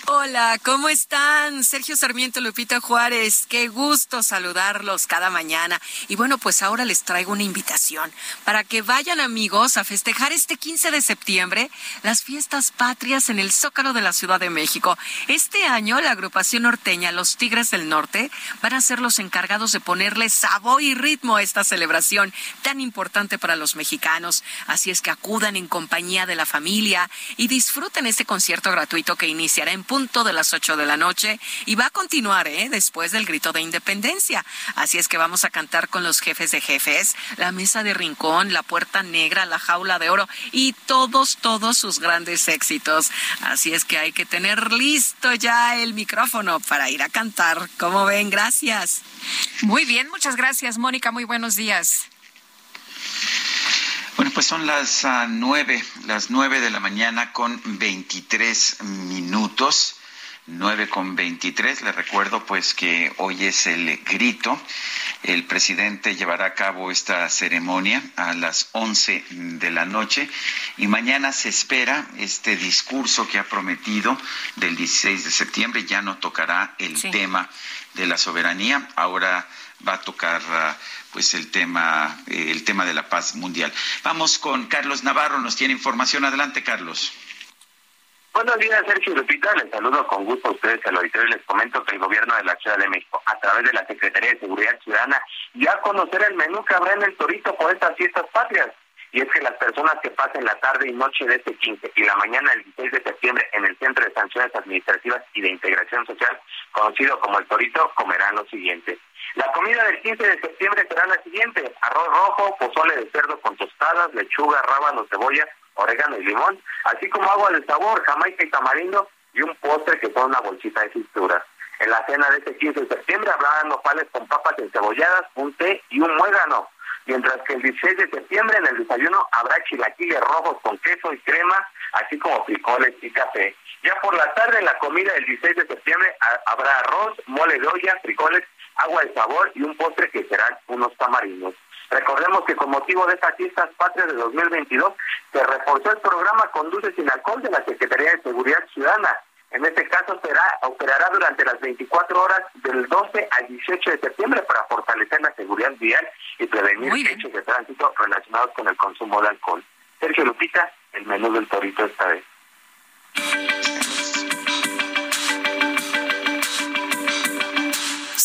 [SPEAKER 11] Hola, ¿cómo están? Sergio Sarmiento, Lupita Juárez, qué gusto saludarlos cada mañana. Y bueno, pues ahora les traigo una invitación para que vayan amigos a festejar este 15 de septiembre las fiestas patrias en el Zócalo de la Ciudad de México. Este año la agrupación norteña Los Tigres del Norte van a ser los encargados de ponerle sabor y ritmo a esta celebración tan importante para los mexicanos. Así es que acudan en compañía de la familia y disfruten este concierto gratuito que iniciará en punto de las 8 de la noche y va a continuar ¿eh? después del grito de independencia. Así es que vamos a cantar con los jefes de jefes, la mesa de rincón, la puerta negra, la jaula de oro y todos, todos sus grandes éxitos. Así es que hay que tener listo ya el micrófono para ir a cantar. ¿Cómo ven? Gracias.
[SPEAKER 2] Muy bien, muchas gracias, Mónica. Muy buenos días.
[SPEAKER 1] Bueno, pues son las uh, nueve, las nueve de la mañana con veintitrés minutos. Nueve con veintitrés. Le recuerdo pues que hoy es el grito. El presidente llevará a cabo esta ceremonia a las once de la noche y mañana se espera este discurso que ha prometido del 16 de septiembre. Ya no tocará el sí. tema de la soberanía. Ahora va a tocar uh, pues el tema eh, el tema de la paz mundial. Vamos con Carlos Navarro, nos tiene información. Adelante, Carlos.
[SPEAKER 42] Buenos días, Sergio Lupita. Les saludo con gusto a ustedes al auditorio y les comento que el gobierno de la Ciudad de México, a través de la Secretaría de Seguridad Ciudadana, ya a conocer el menú que habrá en el Torito por estas fiestas patrias. Y es que las personas que pasen la tarde y noche de este 15 y la mañana del 16 de septiembre en el Centro de Sanciones Administrativas y de Integración Social, conocido como el Torito, comerán lo siguiente. La comida del 15 de septiembre será la siguiente: arroz rojo, pozole de cerdo con tostadas, lechuga, rábano, cebolla, orégano y limón, así como agua de sabor, jamaica y tamarindo y un postre que son una bolsita de cintura. En la cena de este 15 de septiembre habrá nopales con papas encebolladas, un té y un muégano. Mientras que el 16 de septiembre en el desayuno habrá chilaquiles rojos con queso y crema, así como frijoles y café. Ya por la tarde en la comida del 16 de septiembre habrá arroz, mole de olla, frijoles agua de sabor y un postre que serán unos tamarindos. Recordemos que con motivo de estas fiestas patrias de 2022 se reforzó el programa Conduce sin alcohol de la Secretaría de Seguridad Ciudadana. En este caso será operará durante las 24 horas del 12 al 18 de septiembre para fortalecer la seguridad vial y prevenir hechos de tránsito relacionados con el consumo de alcohol. Sergio Lupita, el menú del torito esta vez.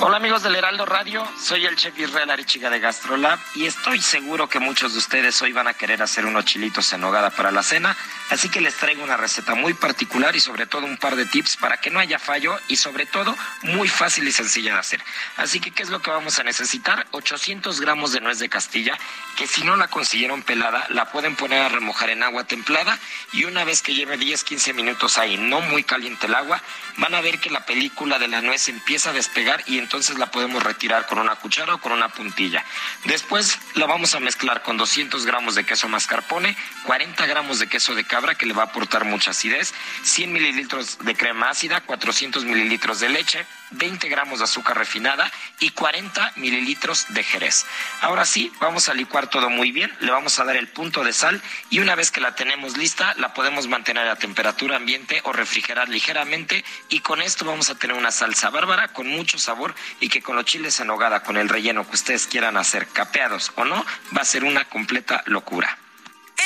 [SPEAKER 43] Hola amigos del Heraldo Radio, soy el chef Israel Arechiga de Gastrolab y estoy seguro que muchos de ustedes hoy van a querer hacer unos chilitos en hogada para la cena, así que les traigo una receta muy particular y sobre todo un par de tips para que no haya fallo y sobre todo muy fácil y sencilla de hacer. Así que, ¿qué es lo que vamos a necesitar? 800 gramos de nuez de Castilla, que si no la consiguieron pelada, la pueden poner a remojar en agua templada y una vez que lleve 10-15 minutos ahí, no muy caliente el agua, van a ver que la película de la nuez empieza a despegar y entonces la podemos retirar con una cuchara o con una puntilla. Después la vamos a mezclar con 200 gramos de queso mascarpone, 40 gramos de queso de cabra que le va a aportar mucha acidez, 100 mililitros de crema ácida, 400 mililitros de leche, 20 gramos de azúcar refinada y 40 mililitros de jerez. Ahora sí, vamos a licuar todo muy bien, le vamos a dar el punto de sal y una vez que la tenemos lista, la podemos mantener a temperatura ambiente o refrigerar ligeramente y con esto vamos a tener una salsa bárbara con mucho sabor y que con los chiles en hogada, con el relleno que ustedes quieran hacer, capeados o no, va a ser una completa locura.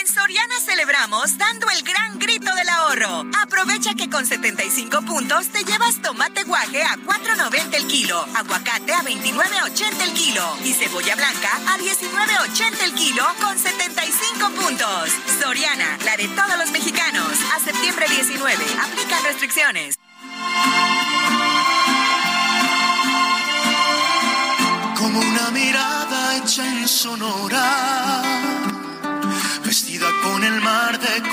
[SPEAKER 14] En Soriana celebramos dando el gran grito del ahorro. Aprovecha que con 75 puntos te llevas tomate guaje a 4.90 el kilo, aguacate a 29.80 el kilo y cebolla blanca a 19.80 el kilo con 75 puntos. Soriana, la de todos los mexicanos. A septiembre 19. Aplica restricciones.
[SPEAKER 44] Como una mirada hecha en Sonora,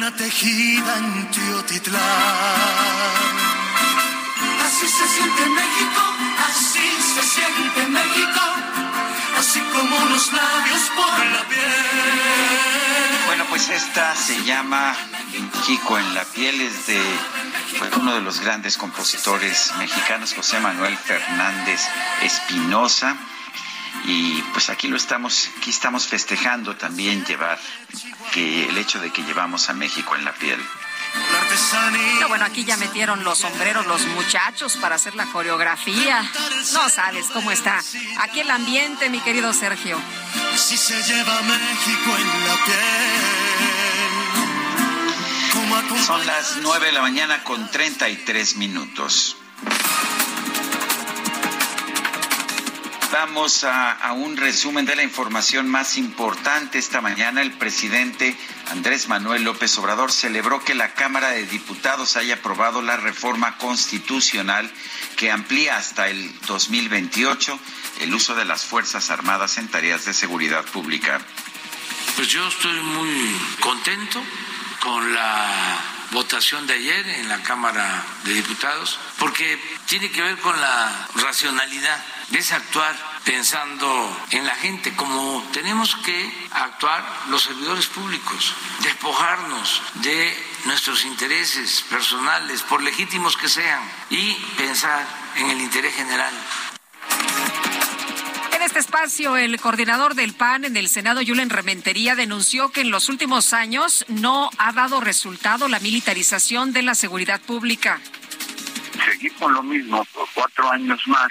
[SPEAKER 44] lana tejida en Teotitlán. Así se siente México, así se siente México, así como unos labios por la piel.
[SPEAKER 1] Bueno, pues esta se llama México en la piel, es de fue uno de los grandes compositores mexicanos, José Manuel Fernández Espinosa. Y pues aquí lo estamos, aquí estamos festejando también llevar que el hecho de que llevamos a México en la piel.
[SPEAKER 2] No, bueno, aquí ya metieron los sombreros los muchachos para hacer la coreografía. No sabes cómo está. Aquí el ambiente, mi querido Sergio.
[SPEAKER 44] Si se lleva México en la piel.
[SPEAKER 1] Son las 9 de la mañana con 33 minutos. Vamos a, un resumen de la información más importante. Esta mañana el presidente Andrés Manuel López Obrador celebró que la Cámara de Diputados haya aprobado la reforma constitucional que amplía hasta el 2028 el uso de las Fuerzas Armadas en tareas de seguridad pública.
[SPEAKER 45] Pues yo estoy muy contento con la votación de ayer en la Cámara de Diputados, porque tiene que ver con la racionalidad, es actuar pensando en la gente, como tenemos que actuar los servidores públicos, despojarnos de nuestros intereses personales, por legítimos que sean, y pensar en el interés general.
[SPEAKER 2] En este espacio, el coordinador del PAN en el Senado, Yulen Rementería, denunció que en los últimos años no ha dado resultado la militarización de la seguridad pública.
[SPEAKER 46] Seguir con lo mismo por cuatro años más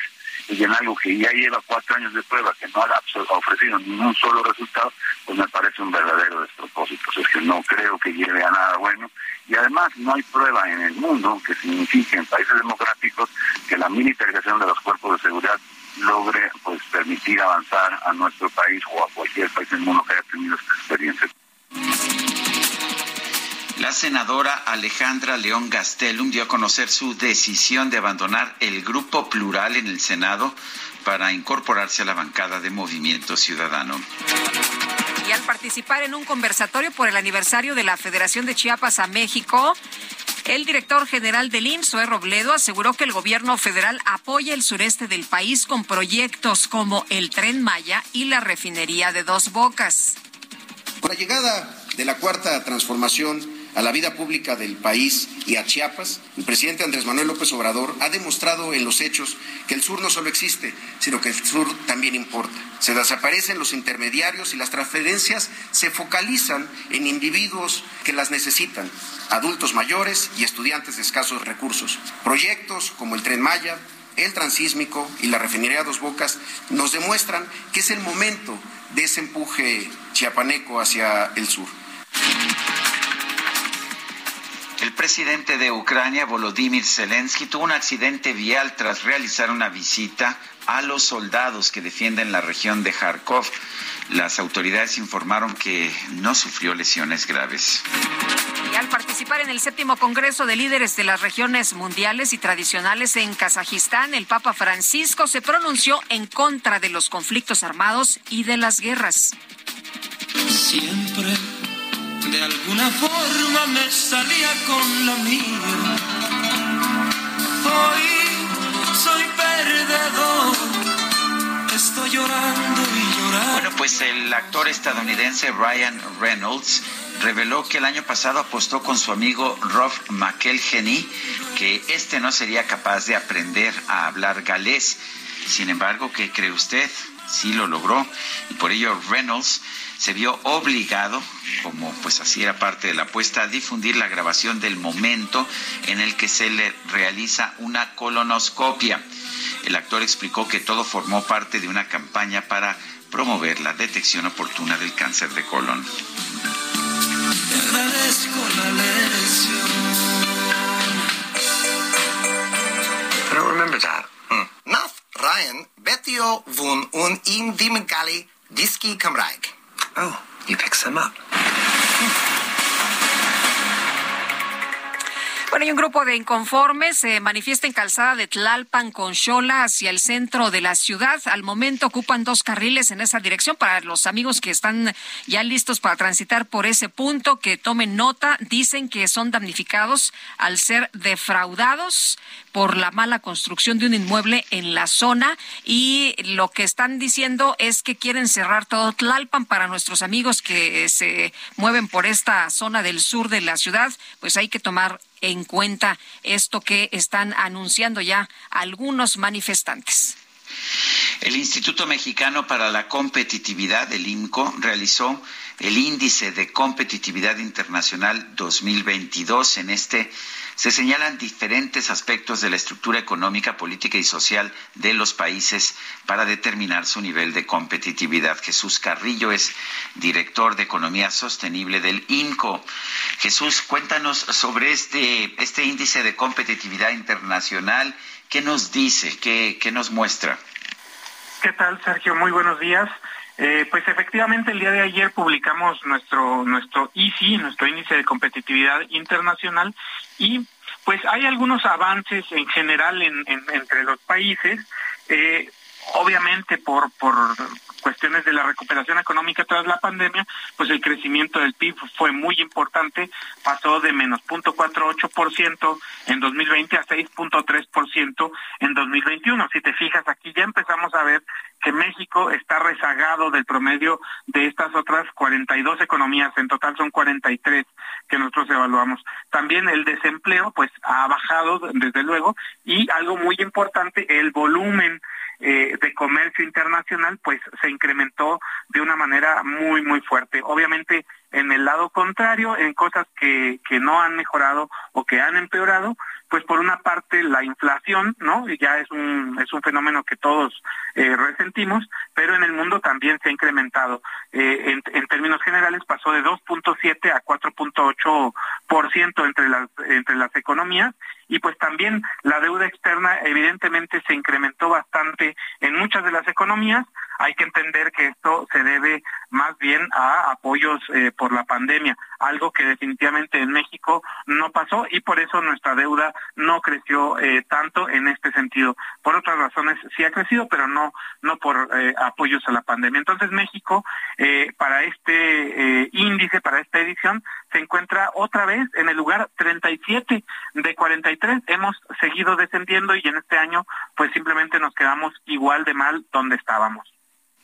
[SPEAKER 46] y en algo que ya lleva cuatro años de prueba, que no ha ofrecido ningún solo resultado, pues me parece un verdadero despropósito. Es que no creo que lleve a nada bueno. Y además no hay prueba en el mundo que signifique en países democráticos que la militarización de los cuerpos de seguridad logre pues permitir avanzar a nuestro país o a cualquier país del mundo que haya tenido esta experiencia.
[SPEAKER 1] La senadora Alejandra León Gastelum dio a conocer su decisión de abandonar el grupo plural en el Senado para incorporarse a la bancada de Movimiento Ciudadano.
[SPEAKER 2] Y al participar en un conversatorio por el aniversario de la Federación de Chiapas a México, el director general del IMSS, Robledo, aseguró que el gobierno federal apoya el sureste del país con proyectos como el Tren Maya y la refinería de Dos Bocas.
[SPEAKER 47] Con la llegada de la cuarta transformación a la vida pública del país y a Chiapas, el presidente Andrés Manuel López Obrador ha demostrado en los hechos que el sur no solo existe, sino que el sur también importa. Se desaparecen los intermediarios y las transferencias se focalizan en individuos que las necesitan, adultos mayores y estudiantes de escasos recursos. Proyectos como el Tren Maya, el Transísmico y la refinería Dos Bocas nos demuestran que es el momento de ese empuje chiapaneco hacia el sur.
[SPEAKER 1] El presidente de Ucrania, Volodymyr Zelensky, tuvo un accidente vial tras realizar una visita a los soldados que defienden la región de Kharkov. Las autoridades informaron que no sufrió lesiones graves.
[SPEAKER 2] Y al participar en el séptimo Congreso de Líderes de las Regiones Mundiales y Tradicionales en Kazajistán, el Papa Francisco se pronunció en contra de los conflictos armados y de las guerras.
[SPEAKER 44] Siempre de alguna forma me salía con la mía. Hoy soy perdedor, estoy llorando y llorando.
[SPEAKER 1] Bueno, Pues el actor estadounidense Ryan Reynolds reveló que el año pasado apostó con su amigo Rob McElhenney que este no sería capaz de aprender a hablar galés. Sin embargo, ¿qué cree usted? Sí lo logró y por ello Reynolds se vio obligado, como pues así era parte de la apuesta, a difundir la grabación del momento en el que se le realiza una colonoscopia. El actor explicó que todo formó parte de una campaña para promover la detección oportuna del cáncer de colon.
[SPEAKER 48] Ryan Betio vun un in dimgali diski kamraig. Oh, you picked them up.
[SPEAKER 2] Bueno, y un grupo de inconformes se manifiesta en calzada de Tlalpan con Xola hacia el centro de la ciudad. Al momento ocupan dos carriles en esa dirección para los amigos que están ya listos para transitar por ese punto, que tomen nota. Dicen que son damnificados al ser defraudados por la mala construcción de un inmueble en la zona y lo que están diciendo es que quieren cerrar todo Tlalpan para nuestros amigos que se mueven por esta zona del sur de la ciudad, pues hay que tomar en cuenta esto que están anunciando ya algunos manifestantes.
[SPEAKER 1] El Instituto Mexicano para la Competitividad, el IMCO, realizó el Índice de Competitividad Internacional 2022. En este se señalan diferentes aspectos de la estructura económica, política y social de los países para determinar su nivel de competitividad. Jesús Carrillo es director de Economía Sostenible del INCO. Jesús, cuéntanos sobre este, este índice de competitividad internacional. ¿Qué nos dice? ¿Qué, qué nos muestra?
[SPEAKER 49] ¿Qué tal, Sergio? Muy buenos días. Eh, pues efectivamente el día de ayer publicamos nuestro nuestro ICI, nuestro índice de competitividad internacional y pues hay algunos avances en general en, entre los países. Eh, obviamente por, por cuestiones de la recuperación económica tras la pandemia, pues el crecimiento del PIB fue muy importante, pasó de menos 0.48% en 2020 a 6.3% en 2021. Si te fijas, aquí ya empezamos a ver que México está rezagado del promedio de estas otras 42 economías, en total son 43 que nosotros evaluamos. También el desempleo pues ha bajado desde luego y algo muy importante, el volumen eh, de comercio internacional pues se incrementó de una manera muy muy fuerte. Obviamente en el lado contrario, en cosas que, que no han mejorado o que han empeorado, pues por una parte la inflación, ¿no? Ya es un, es un fenómeno que todos eh, resentimos, pero en el mundo también se ha incrementado. Eh, en, términos generales pasó de 2.7 a 4.8% entre las, entre las economías y pues también la deuda externa evidentemente se incrementó bastante en muchas de las economías. Hay que entender que esto se debe más bien a apoyos eh, por la pandemia, algo que definitivamente en México no pasó y por eso nuestra deuda no creció eh, tanto en este sentido. Por otras razones sí ha crecido, pero no no por eh, apoyos a la pandemia. Entonces México eh, para este índice, para esta edición, se encuentra otra vez en el lugar 37 de 43. Hemos seguido descendiendo y en este año pues simplemente nos quedamos igual de mal donde estábamos.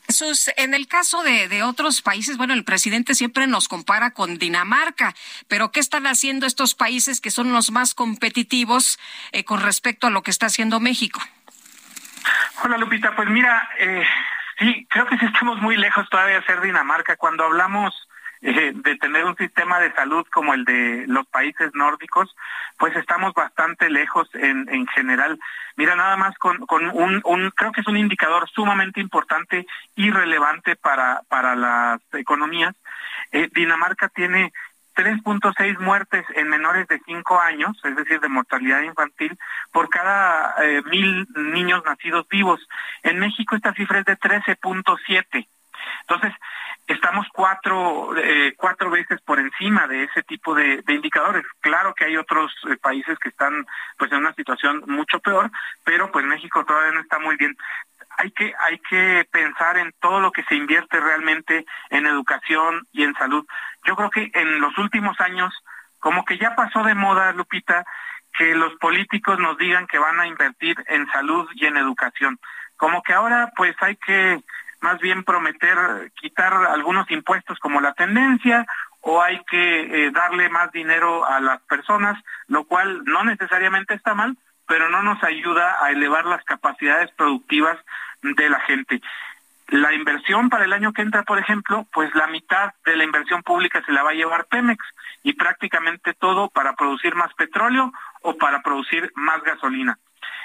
[SPEAKER 2] Jesús, en el caso de, de, otros países, bueno, el presidente siempre nos compara con Dinamarca, pero ¿qué están haciendo estos países que son los más competitivos eh, con respecto a lo que está haciendo México?
[SPEAKER 49] Hola Lupita, pues mira, eh, sí, creo que sí estamos muy lejos todavía de ser Dinamarca. Cuando hablamos eh, de tener un sistema de salud como el de los países nórdicos, pues estamos bastante lejos en, en general. Mira, nada más con, con un, un, creo que es un indicador sumamente importante y relevante para, para las economías. Eh, Dinamarca tiene 3.6 muertes en menores de 5 años, es decir, de mortalidad infantil, por cada eh, mil niños nacidos vivos. En México esta cifra es de 13.7. Entonces, estamos cuatro, eh, cuatro veces por encima de ese tipo de, indicadores. Claro que hay otros eh, países que están pues en una situación mucho peor, pero pues México todavía no está muy bien hay que hay que pensar en todo lo que se invierte realmente en educación y en salud. Yo creo que en los últimos años como que ya pasó de moda, Lupita, que los políticos nos digan que van a invertir en salud y en educación. Como que ahora pues hay que más bien prometer quitar algunos impuestos como la tendencia o hay que eh, darle más dinero a las personas, lo cual no necesariamente está mal, pero no nos ayuda a elevar las capacidades productivas de la gente. La inversión para el año que entra, por ejemplo, pues la mitad de la inversión pública se la va a llevar Pemex y prácticamente todo para producir más petróleo o para producir más gasolina.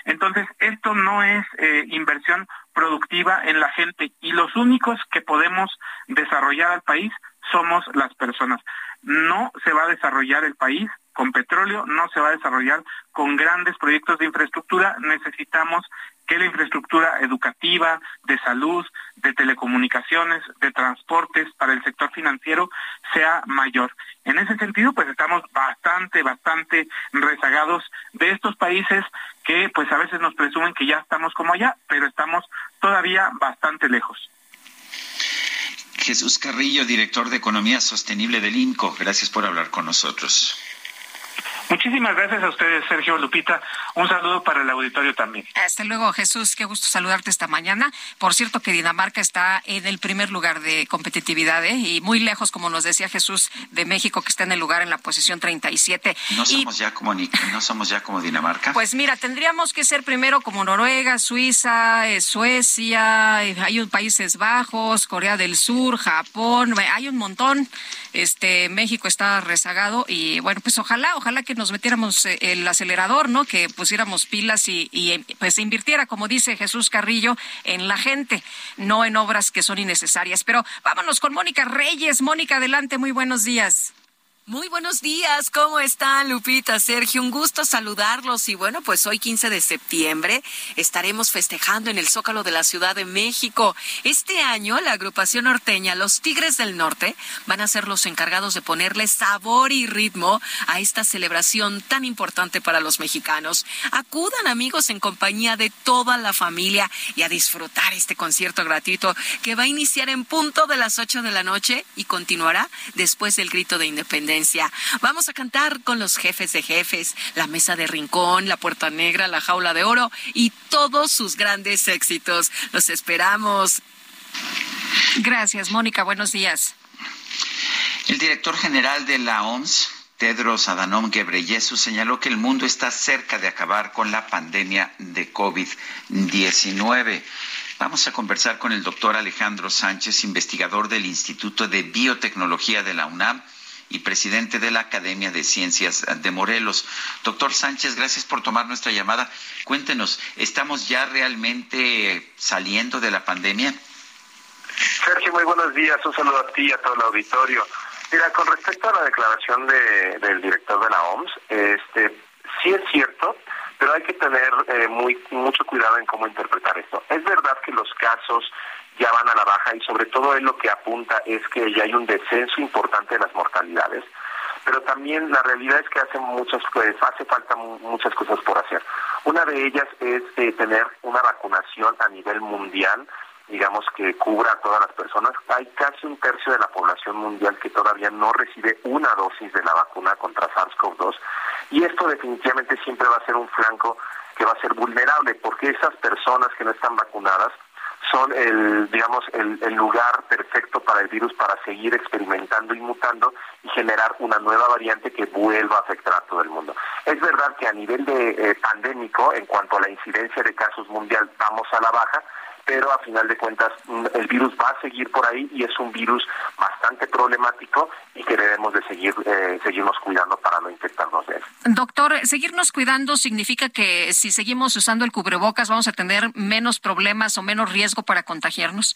[SPEAKER 49] Entonces, esto no es eh, inversión productiva en la gente y los únicos que podemos desarrollar al país somos las personas. No se va a desarrollar el país con petróleo, no se va a desarrollar con grandes proyectos de infraestructura. Necesitamos que la infraestructura educativa, de salud, de telecomunicaciones, de transportes para el sector financiero sea mayor. En ese sentido, pues estamos bastante, bastante rezagados de estos países que pues a veces nos presumen que ya estamos como allá, pero estamos todavía bastante lejos.
[SPEAKER 1] Jesús Carrillo, director de Economía Sostenible del INCO, gracias por hablar con nosotros.
[SPEAKER 49] Muchísimas gracias a ustedes, Sergio Lupita. Un saludo para el auditorio también.
[SPEAKER 2] Hasta luego, Jesús. Qué gusto saludarte esta mañana. Por cierto, que Dinamarca está en el primer lugar de competitividad ¿eh? y muy lejos, como nos decía Jesús, de México, que está en el lugar en la posición 37.
[SPEAKER 1] ¿No somos, ya, como, ¿no somos ya como Dinamarca?
[SPEAKER 2] Pues mira, tendríamos que ser primero como Noruega, Suiza, eh, Suecia, eh, hay Países Bajos, Corea del Sur, Japón, hay un montón. Este México está rezagado y bueno, pues ojalá, ojalá que nos metiéramos eh, el acelerador, ¿no? Que pusiéramos pilas y, y pues invirtiera, como dice Jesús Carrillo, en la gente, no en obras que son innecesarias. Pero vámonos con Mónica Reyes. Mónica, adelante, muy buenos días.
[SPEAKER 50] Muy buenos días, ¿cómo están Lupita, Sergio? Un gusto saludarlos y bueno, pues hoy 15 de septiembre estaremos festejando en el Zócalo de la Ciudad de México. Este año la agrupación norteña Los Tigres del Norte van a ser los encargados de ponerle sabor y ritmo a esta celebración tan importante para los mexicanos. Acudan amigos en compañía de toda la familia y a disfrutar este concierto gratuito que va a iniciar en punto de las 8 de la noche y continuará después del grito de independencia Vamos a cantar con los jefes de jefes, la mesa de rincón, la puerta negra, la jaula de oro y todos sus grandes éxitos. Los esperamos.
[SPEAKER 2] Gracias, Mónica. Buenos días.
[SPEAKER 1] El director general de la OMS, Tedros Adhanom Ghebreyesus señaló que el mundo está cerca de acabar con la pandemia de COVID-19. Vamos a conversar con el doctor Alejandro Sánchez, investigador del Instituto de Biotecnología de la UNAM y presidente de la Academia de Ciencias de Morelos. Doctor Sánchez, gracias por tomar nuestra llamada. Cuéntenos, ¿estamos ya realmente saliendo de la pandemia?
[SPEAKER 42] Sergio, muy buenos días. Un saludo a ti y a todo el auditorio. Mira, con respecto a la declaración de, del director de la OMS, este, sí es cierto, pero hay que tener eh, muy mucho cuidado en cómo interpretar esto. Es verdad que los casos ya van a la baja y sobre todo él lo que apunta es que ya hay un descenso importante de las mortalidades, pero también la realidad es que hace muchas pues, hace falta muchas cosas por hacer. Una de ellas es eh, tener una vacunación a nivel mundial digamos que cubra a todas las personas. Hay casi un tercio de la población mundial que todavía no recibe una dosis de la vacuna contra SARS-CoV-2 y esto definitivamente siempre va a ser un flanco que va a ser vulnerable porque esas personas que no están vacunadas son el, digamos, el, lugar perfecto para el virus para seguir experimentando y mutando y generar una nueva variante que vuelva a afectar a todo el mundo. Es verdad que a nivel de eh, pandémico, en cuanto a la incidencia de casos mundial, vamos a la baja, pero a final de cuentas mm, el virus va a seguir por ahí y es un virus bastante problemático y que debemos de seguir eh, seguirnos cuidando para no infectarnos de él.
[SPEAKER 2] Doctor, seguirnos cuidando significa que si seguimos usando el cubrebocas vamos a tener menos problemas o menos riesgo para contagiarnos.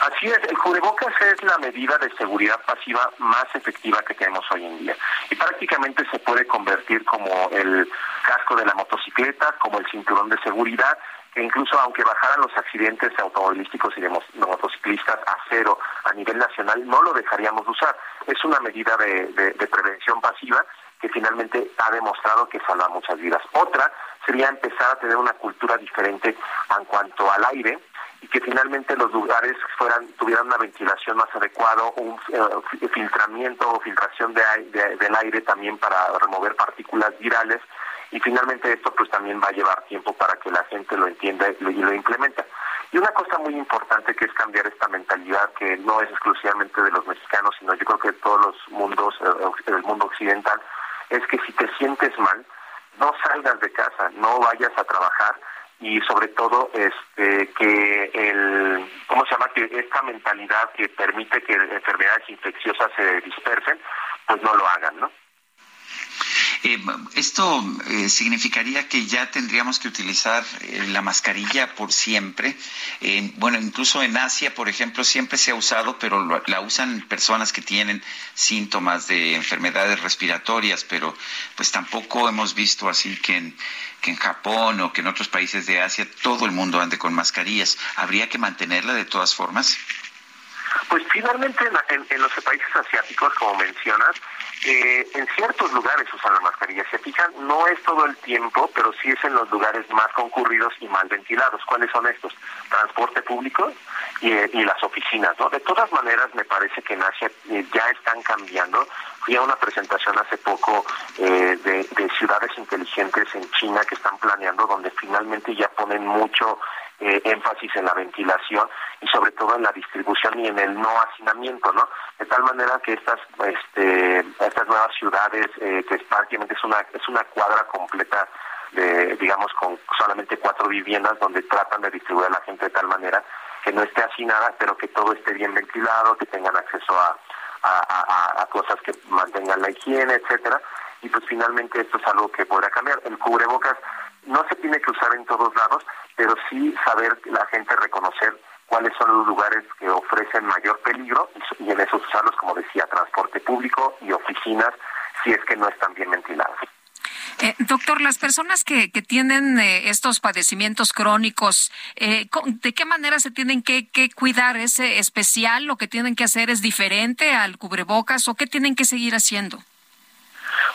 [SPEAKER 42] Así es, el cubrebocas es la medida de seguridad pasiva más efectiva que tenemos hoy en día y prácticamente se puede convertir como el casco de la motocicleta, como el cinturón de seguridad incluso aunque bajaran los accidentes automovilísticos y de motociclistas a cero a nivel nacional, no lo dejaríamos de usar. Es una medida de, prevención pasiva que finalmente ha demostrado que salva muchas vidas. Otra sería empezar a tener una cultura diferente en cuanto al aire y que finalmente los lugares fueran tuvieran una ventilación más adecuada, un eh, filtramiento o filtración del aire también para remover partículas virales y finalmente esto pues también va a llevar tiempo para que la gente lo entienda y lo implementa. Y una cosa muy importante que es cambiar esta mentalidad que no es exclusivamente de los mexicanos, sino yo creo que de todos los mundos, eh, del mundo occidental, es que si te sientes mal, no salgas de casa, no vayas a trabajar y sobre todo este que el cómo se llama que esta mentalidad que permite que enfermedades infecciosas se dispersen pues no lo hagan no
[SPEAKER 1] eh, esto eh, significaría que ya tendríamos que utilizar eh, la mascarilla por siempre. bueno, incluso en Asia, por ejemplo, siempre se ha usado, pero la usan personas que tienen síntomas de enfermedades respiratorias, pero pues tampoco hemos visto así que en, que en Japón o que en otros países de Asia todo el mundo ande con mascarillas. ¿Habría que mantenerla de todas formas?
[SPEAKER 42] Pues finalmente en los países asiáticos, como mencionas, eh, en ciertos lugares usan la mascarilla. Se fijan, no es todo el tiempo, pero sí es en los lugares más concurridos y mal ventilados. ¿Cuáles son estos? Transporte público y, eh, las oficinas, ¿no? De todas maneras, me parece que en Asia eh, ya están cambiando. Fui a una presentación hace poco de, de ciudades inteligentes en China que están planeando, donde finalmente ya ponen mucho eh, énfasis en la ventilación y sobre todo en la distribución y en el no hacinamiento, ¿no? De tal manera que estas este, estas nuevas ciudades, eh, que prácticamente es una es una cuadra completa de, digamos, con solamente cuatro viviendas donde tratan de distribuir a la gente de tal manera que no esté hacinada, pero que todo esté bien ventilado, que tengan acceso a, a, a, cosas que mantengan la higiene, etcétera. Y pues finalmente esto es algo que podrá cambiar. El cubrebocas no se tiene que usar en todos lados, pero sí saber la gente reconocer cuáles son los lugares que ofrecen mayor peligro y en esos usarlos, como decía, transporte público y oficinas, si es que no están bien ventilados.
[SPEAKER 2] Eh, doctor, las personas que, que tienen eh, estos padecimientos crónicos, eh, ¿de qué manera se tienen que, que, cuidar? ¿Es especial? ¿Lo que tienen que hacer es diferente al cubrebocas o qué tienen que seguir haciendo?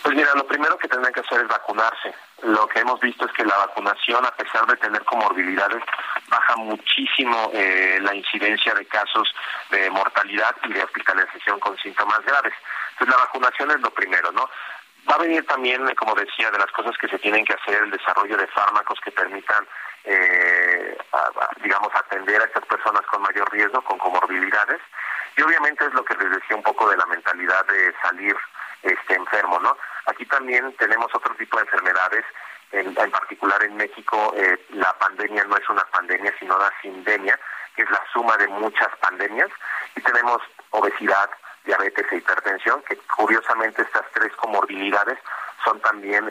[SPEAKER 42] Pues mira, lo primero que tendrán que hacer es vacunarse. Lo que hemos visto es que la vacunación, a pesar de tener comorbilidades, baja muchísimo eh, la incidencia de casos de mortalidad y de hospitalización con síntomas graves. Entonces la vacunación es lo primero, ¿no? Va a venir también, como decía, de las cosas que se tienen que hacer, el desarrollo de fármacos que permitan, eh, digamos, atender a estas personas con mayor riesgo, con comorbilidades. Y obviamente es lo que les decía un poco de la mentalidad de salir este, enfermo, ¿no? Aquí también tenemos otro tipo de enfermedades, en, particular en México eh, la pandemia no es una pandemia, sino una sindemia, que es la suma de muchas pandemias, y tenemos obesidad, diabetes e hipertensión, que curiosamente estas tres comorbilidades son también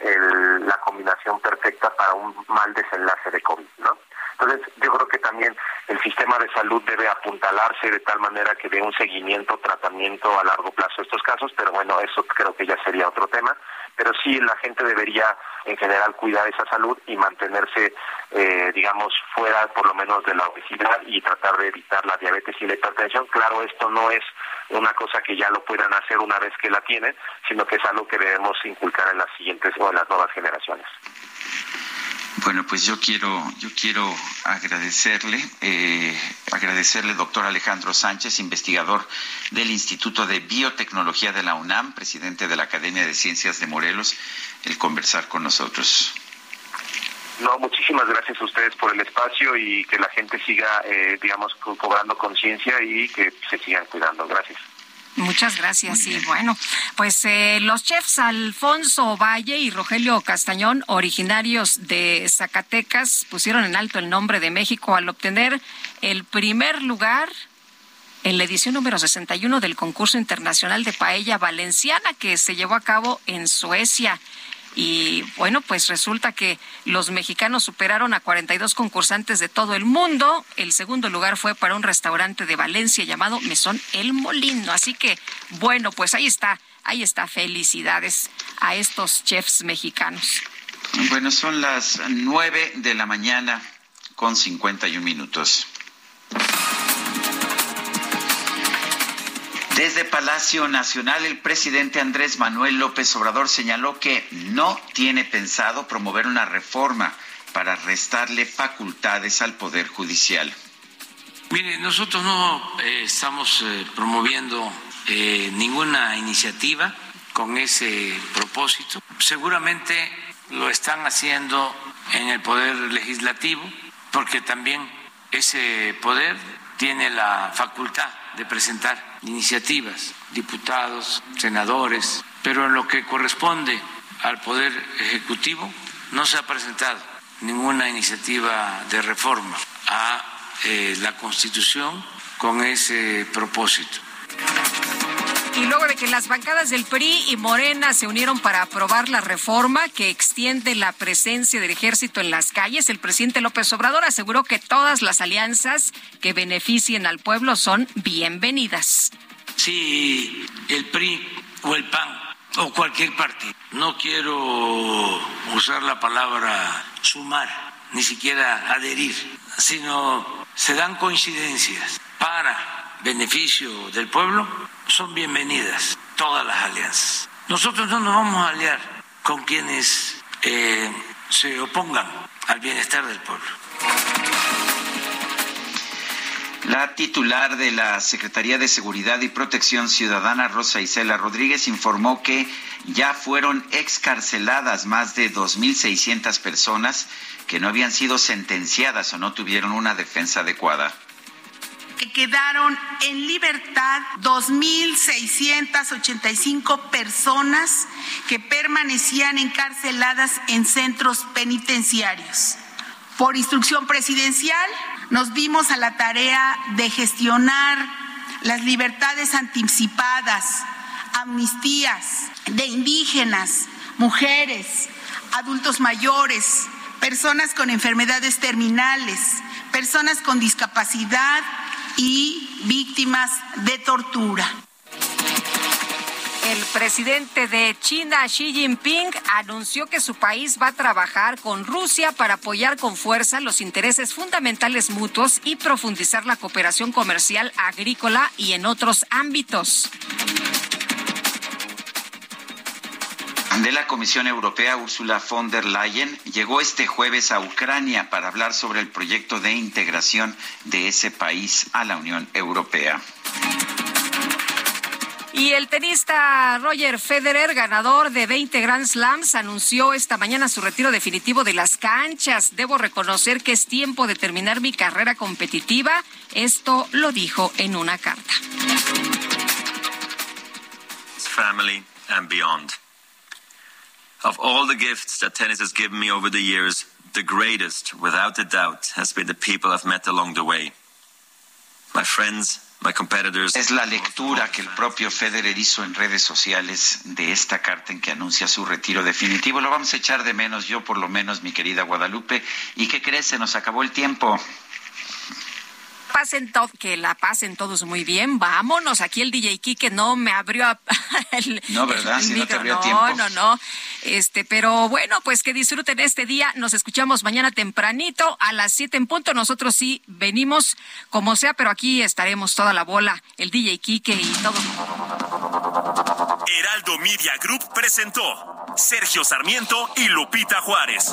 [SPEAKER 42] la combinación perfecta para un mal desenlace de COVID, ¿no? Entonces, yo creo que también el sistema de salud debe apuntalarse de tal manera que dé un seguimiento, tratamiento a largo plazo a estos casos, pero bueno, eso creo que ya sería otro tema. Pero sí, la gente debería en general cuidar esa salud y mantenerse, eh, digamos, fuera por lo menos de la obesidad y tratar de evitar la diabetes y la hipertensión. Claro, esto no es una cosa que ya lo puedan hacer una vez que la tienen, sino que es algo que debemos inculcar en las siguientes o en las nuevas generaciones.
[SPEAKER 1] Bueno, pues yo quiero, yo quiero agradecerle, eh, agradecerle, doctor Alejandro Sánchez, investigador del Instituto de Biotecnología de la UNAM, presidente de la Academia de Ciencias de Morelos, el conversar con nosotros.
[SPEAKER 42] No, muchísimas gracias a ustedes por el espacio y que la gente siga, eh, digamos, cobrando conciencia y que se sigan cuidando. Gracias.
[SPEAKER 2] Muchas gracias. Y bueno, pues eh, los chefs Alfonso Valle y Rogelio Castañón, originarios de Zacatecas, pusieron en alto el nombre de México al obtener el primer lugar en la edición número 61 del concurso internacional de paella valenciana que se llevó a cabo en Suecia. Y bueno, pues resulta que los mexicanos superaron a 42 concursantes de todo el mundo. El segundo lugar fue para un restaurante de Valencia llamado Mesón El Molino. Así que bueno, pues ahí está, ahí está. Felicidades a estos chefs mexicanos.
[SPEAKER 1] Bueno, son las nueve de la mañana con 51 minutos. Desde Palacio Nacional, el presidente Andrés Manuel López Obrador señaló que no tiene pensado promover una reforma para restarle facultades al Poder Judicial.
[SPEAKER 45] Mire, nosotros no eh, estamos eh, promoviendo eh, ninguna iniciativa con ese propósito. Seguramente lo están haciendo en el Poder Legislativo, porque también
[SPEAKER 17] ese poder tiene la facultad de presentar iniciativas, diputados, senadores, pero en lo que corresponde al Poder Ejecutivo no se ha presentado ninguna iniciativa de reforma a eh, la Constitución con ese propósito.
[SPEAKER 2] Y luego de que las bancadas del PRI y Morena se unieron para aprobar la reforma que extiende la presencia del ejército en las calles, el presidente López Obrador aseguró que todas las alianzas que beneficien al pueblo son bienvenidas.
[SPEAKER 17] Si el PRI o el PAN o cualquier partido, no quiero usar la palabra sumar, ni siquiera adherir, sino se dan coincidencias para beneficio del pueblo, son bienvenidas todas las alianzas. Nosotros no nos vamos a aliar con quienes eh, se opongan al bienestar del pueblo.
[SPEAKER 1] La titular de la Secretaría de Seguridad y Protección Ciudadana, Rosa Isela Rodríguez, informó que ya fueron excarceladas más de 2.600 personas que no habían sido sentenciadas o no tuvieron una defensa adecuada
[SPEAKER 51] quedaron en libertad 2.685 personas que permanecían encarceladas en centros penitenciarios. Por instrucción presidencial, nos dimos a la tarea de gestionar las libertades anticipadas, amnistías de indígenas, mujeres, adultos mayores, personas con enfermedades terminales, personas con discapacidad y víctimas de tortura.
[SPEAKER 2] El presidente de China, Xi Jinping, anunció que su país va a trabajar con Rusia para apoyar con fuerza los intereses fundamentales mutuos y profundizar la cooperación comercial, agrícola y en otros ámbitos.
[SPEAKER 1] De la Comisión Europea, Ursula von der Leyen, llegó este jueves a Ucrania para hablar sobre el proyecto de integración de ese país a la Unión Europea.
[SPEAKER 2] Y el tenista Roger Federer, ganador de 20 Grand Slams, anunció esta mañana su retiro definitivo de las canchas. Debo reconocer que es tiempo de terminar mi carrera competitiva. Esto lo dijo en una carta.
[SPEAKER 52] Family and beyond. Of all the gifts that tennis has given me over the years, the greatest, without a doubt, has been the people I've met along the way. My friends, my competitors.
[SPEAKER 1] Es la lectura que el propio Federer hizo en redes sociales de esta carta en que anuncia su retiro definitivo. Lo vamos a echar de menos, yo por lo menos, mi querida Guadalupe. ¿Y qué crees? Se nos acabó el tiempo
[SPEAKER 2] pasen que la pasen todos muy bien. Vámonos, aquí el DJ Kike no me abrió
[SPEAKER 1] el No, ¿verdad? si no te abrió
[SPEAKER 2] tiempo. No, no, no. Este, pero bueno, pues que disfruten este día. Nos escuchamos mañana tempranito a las 7 en punto. Nosotros sí venimos como sea, pero aquí estaremos toda la bola, el DJ Kike y todo.
[SPEAKER 12] Heraldo Media Group presentó Sergio Sarmiento y Lupita Juárez.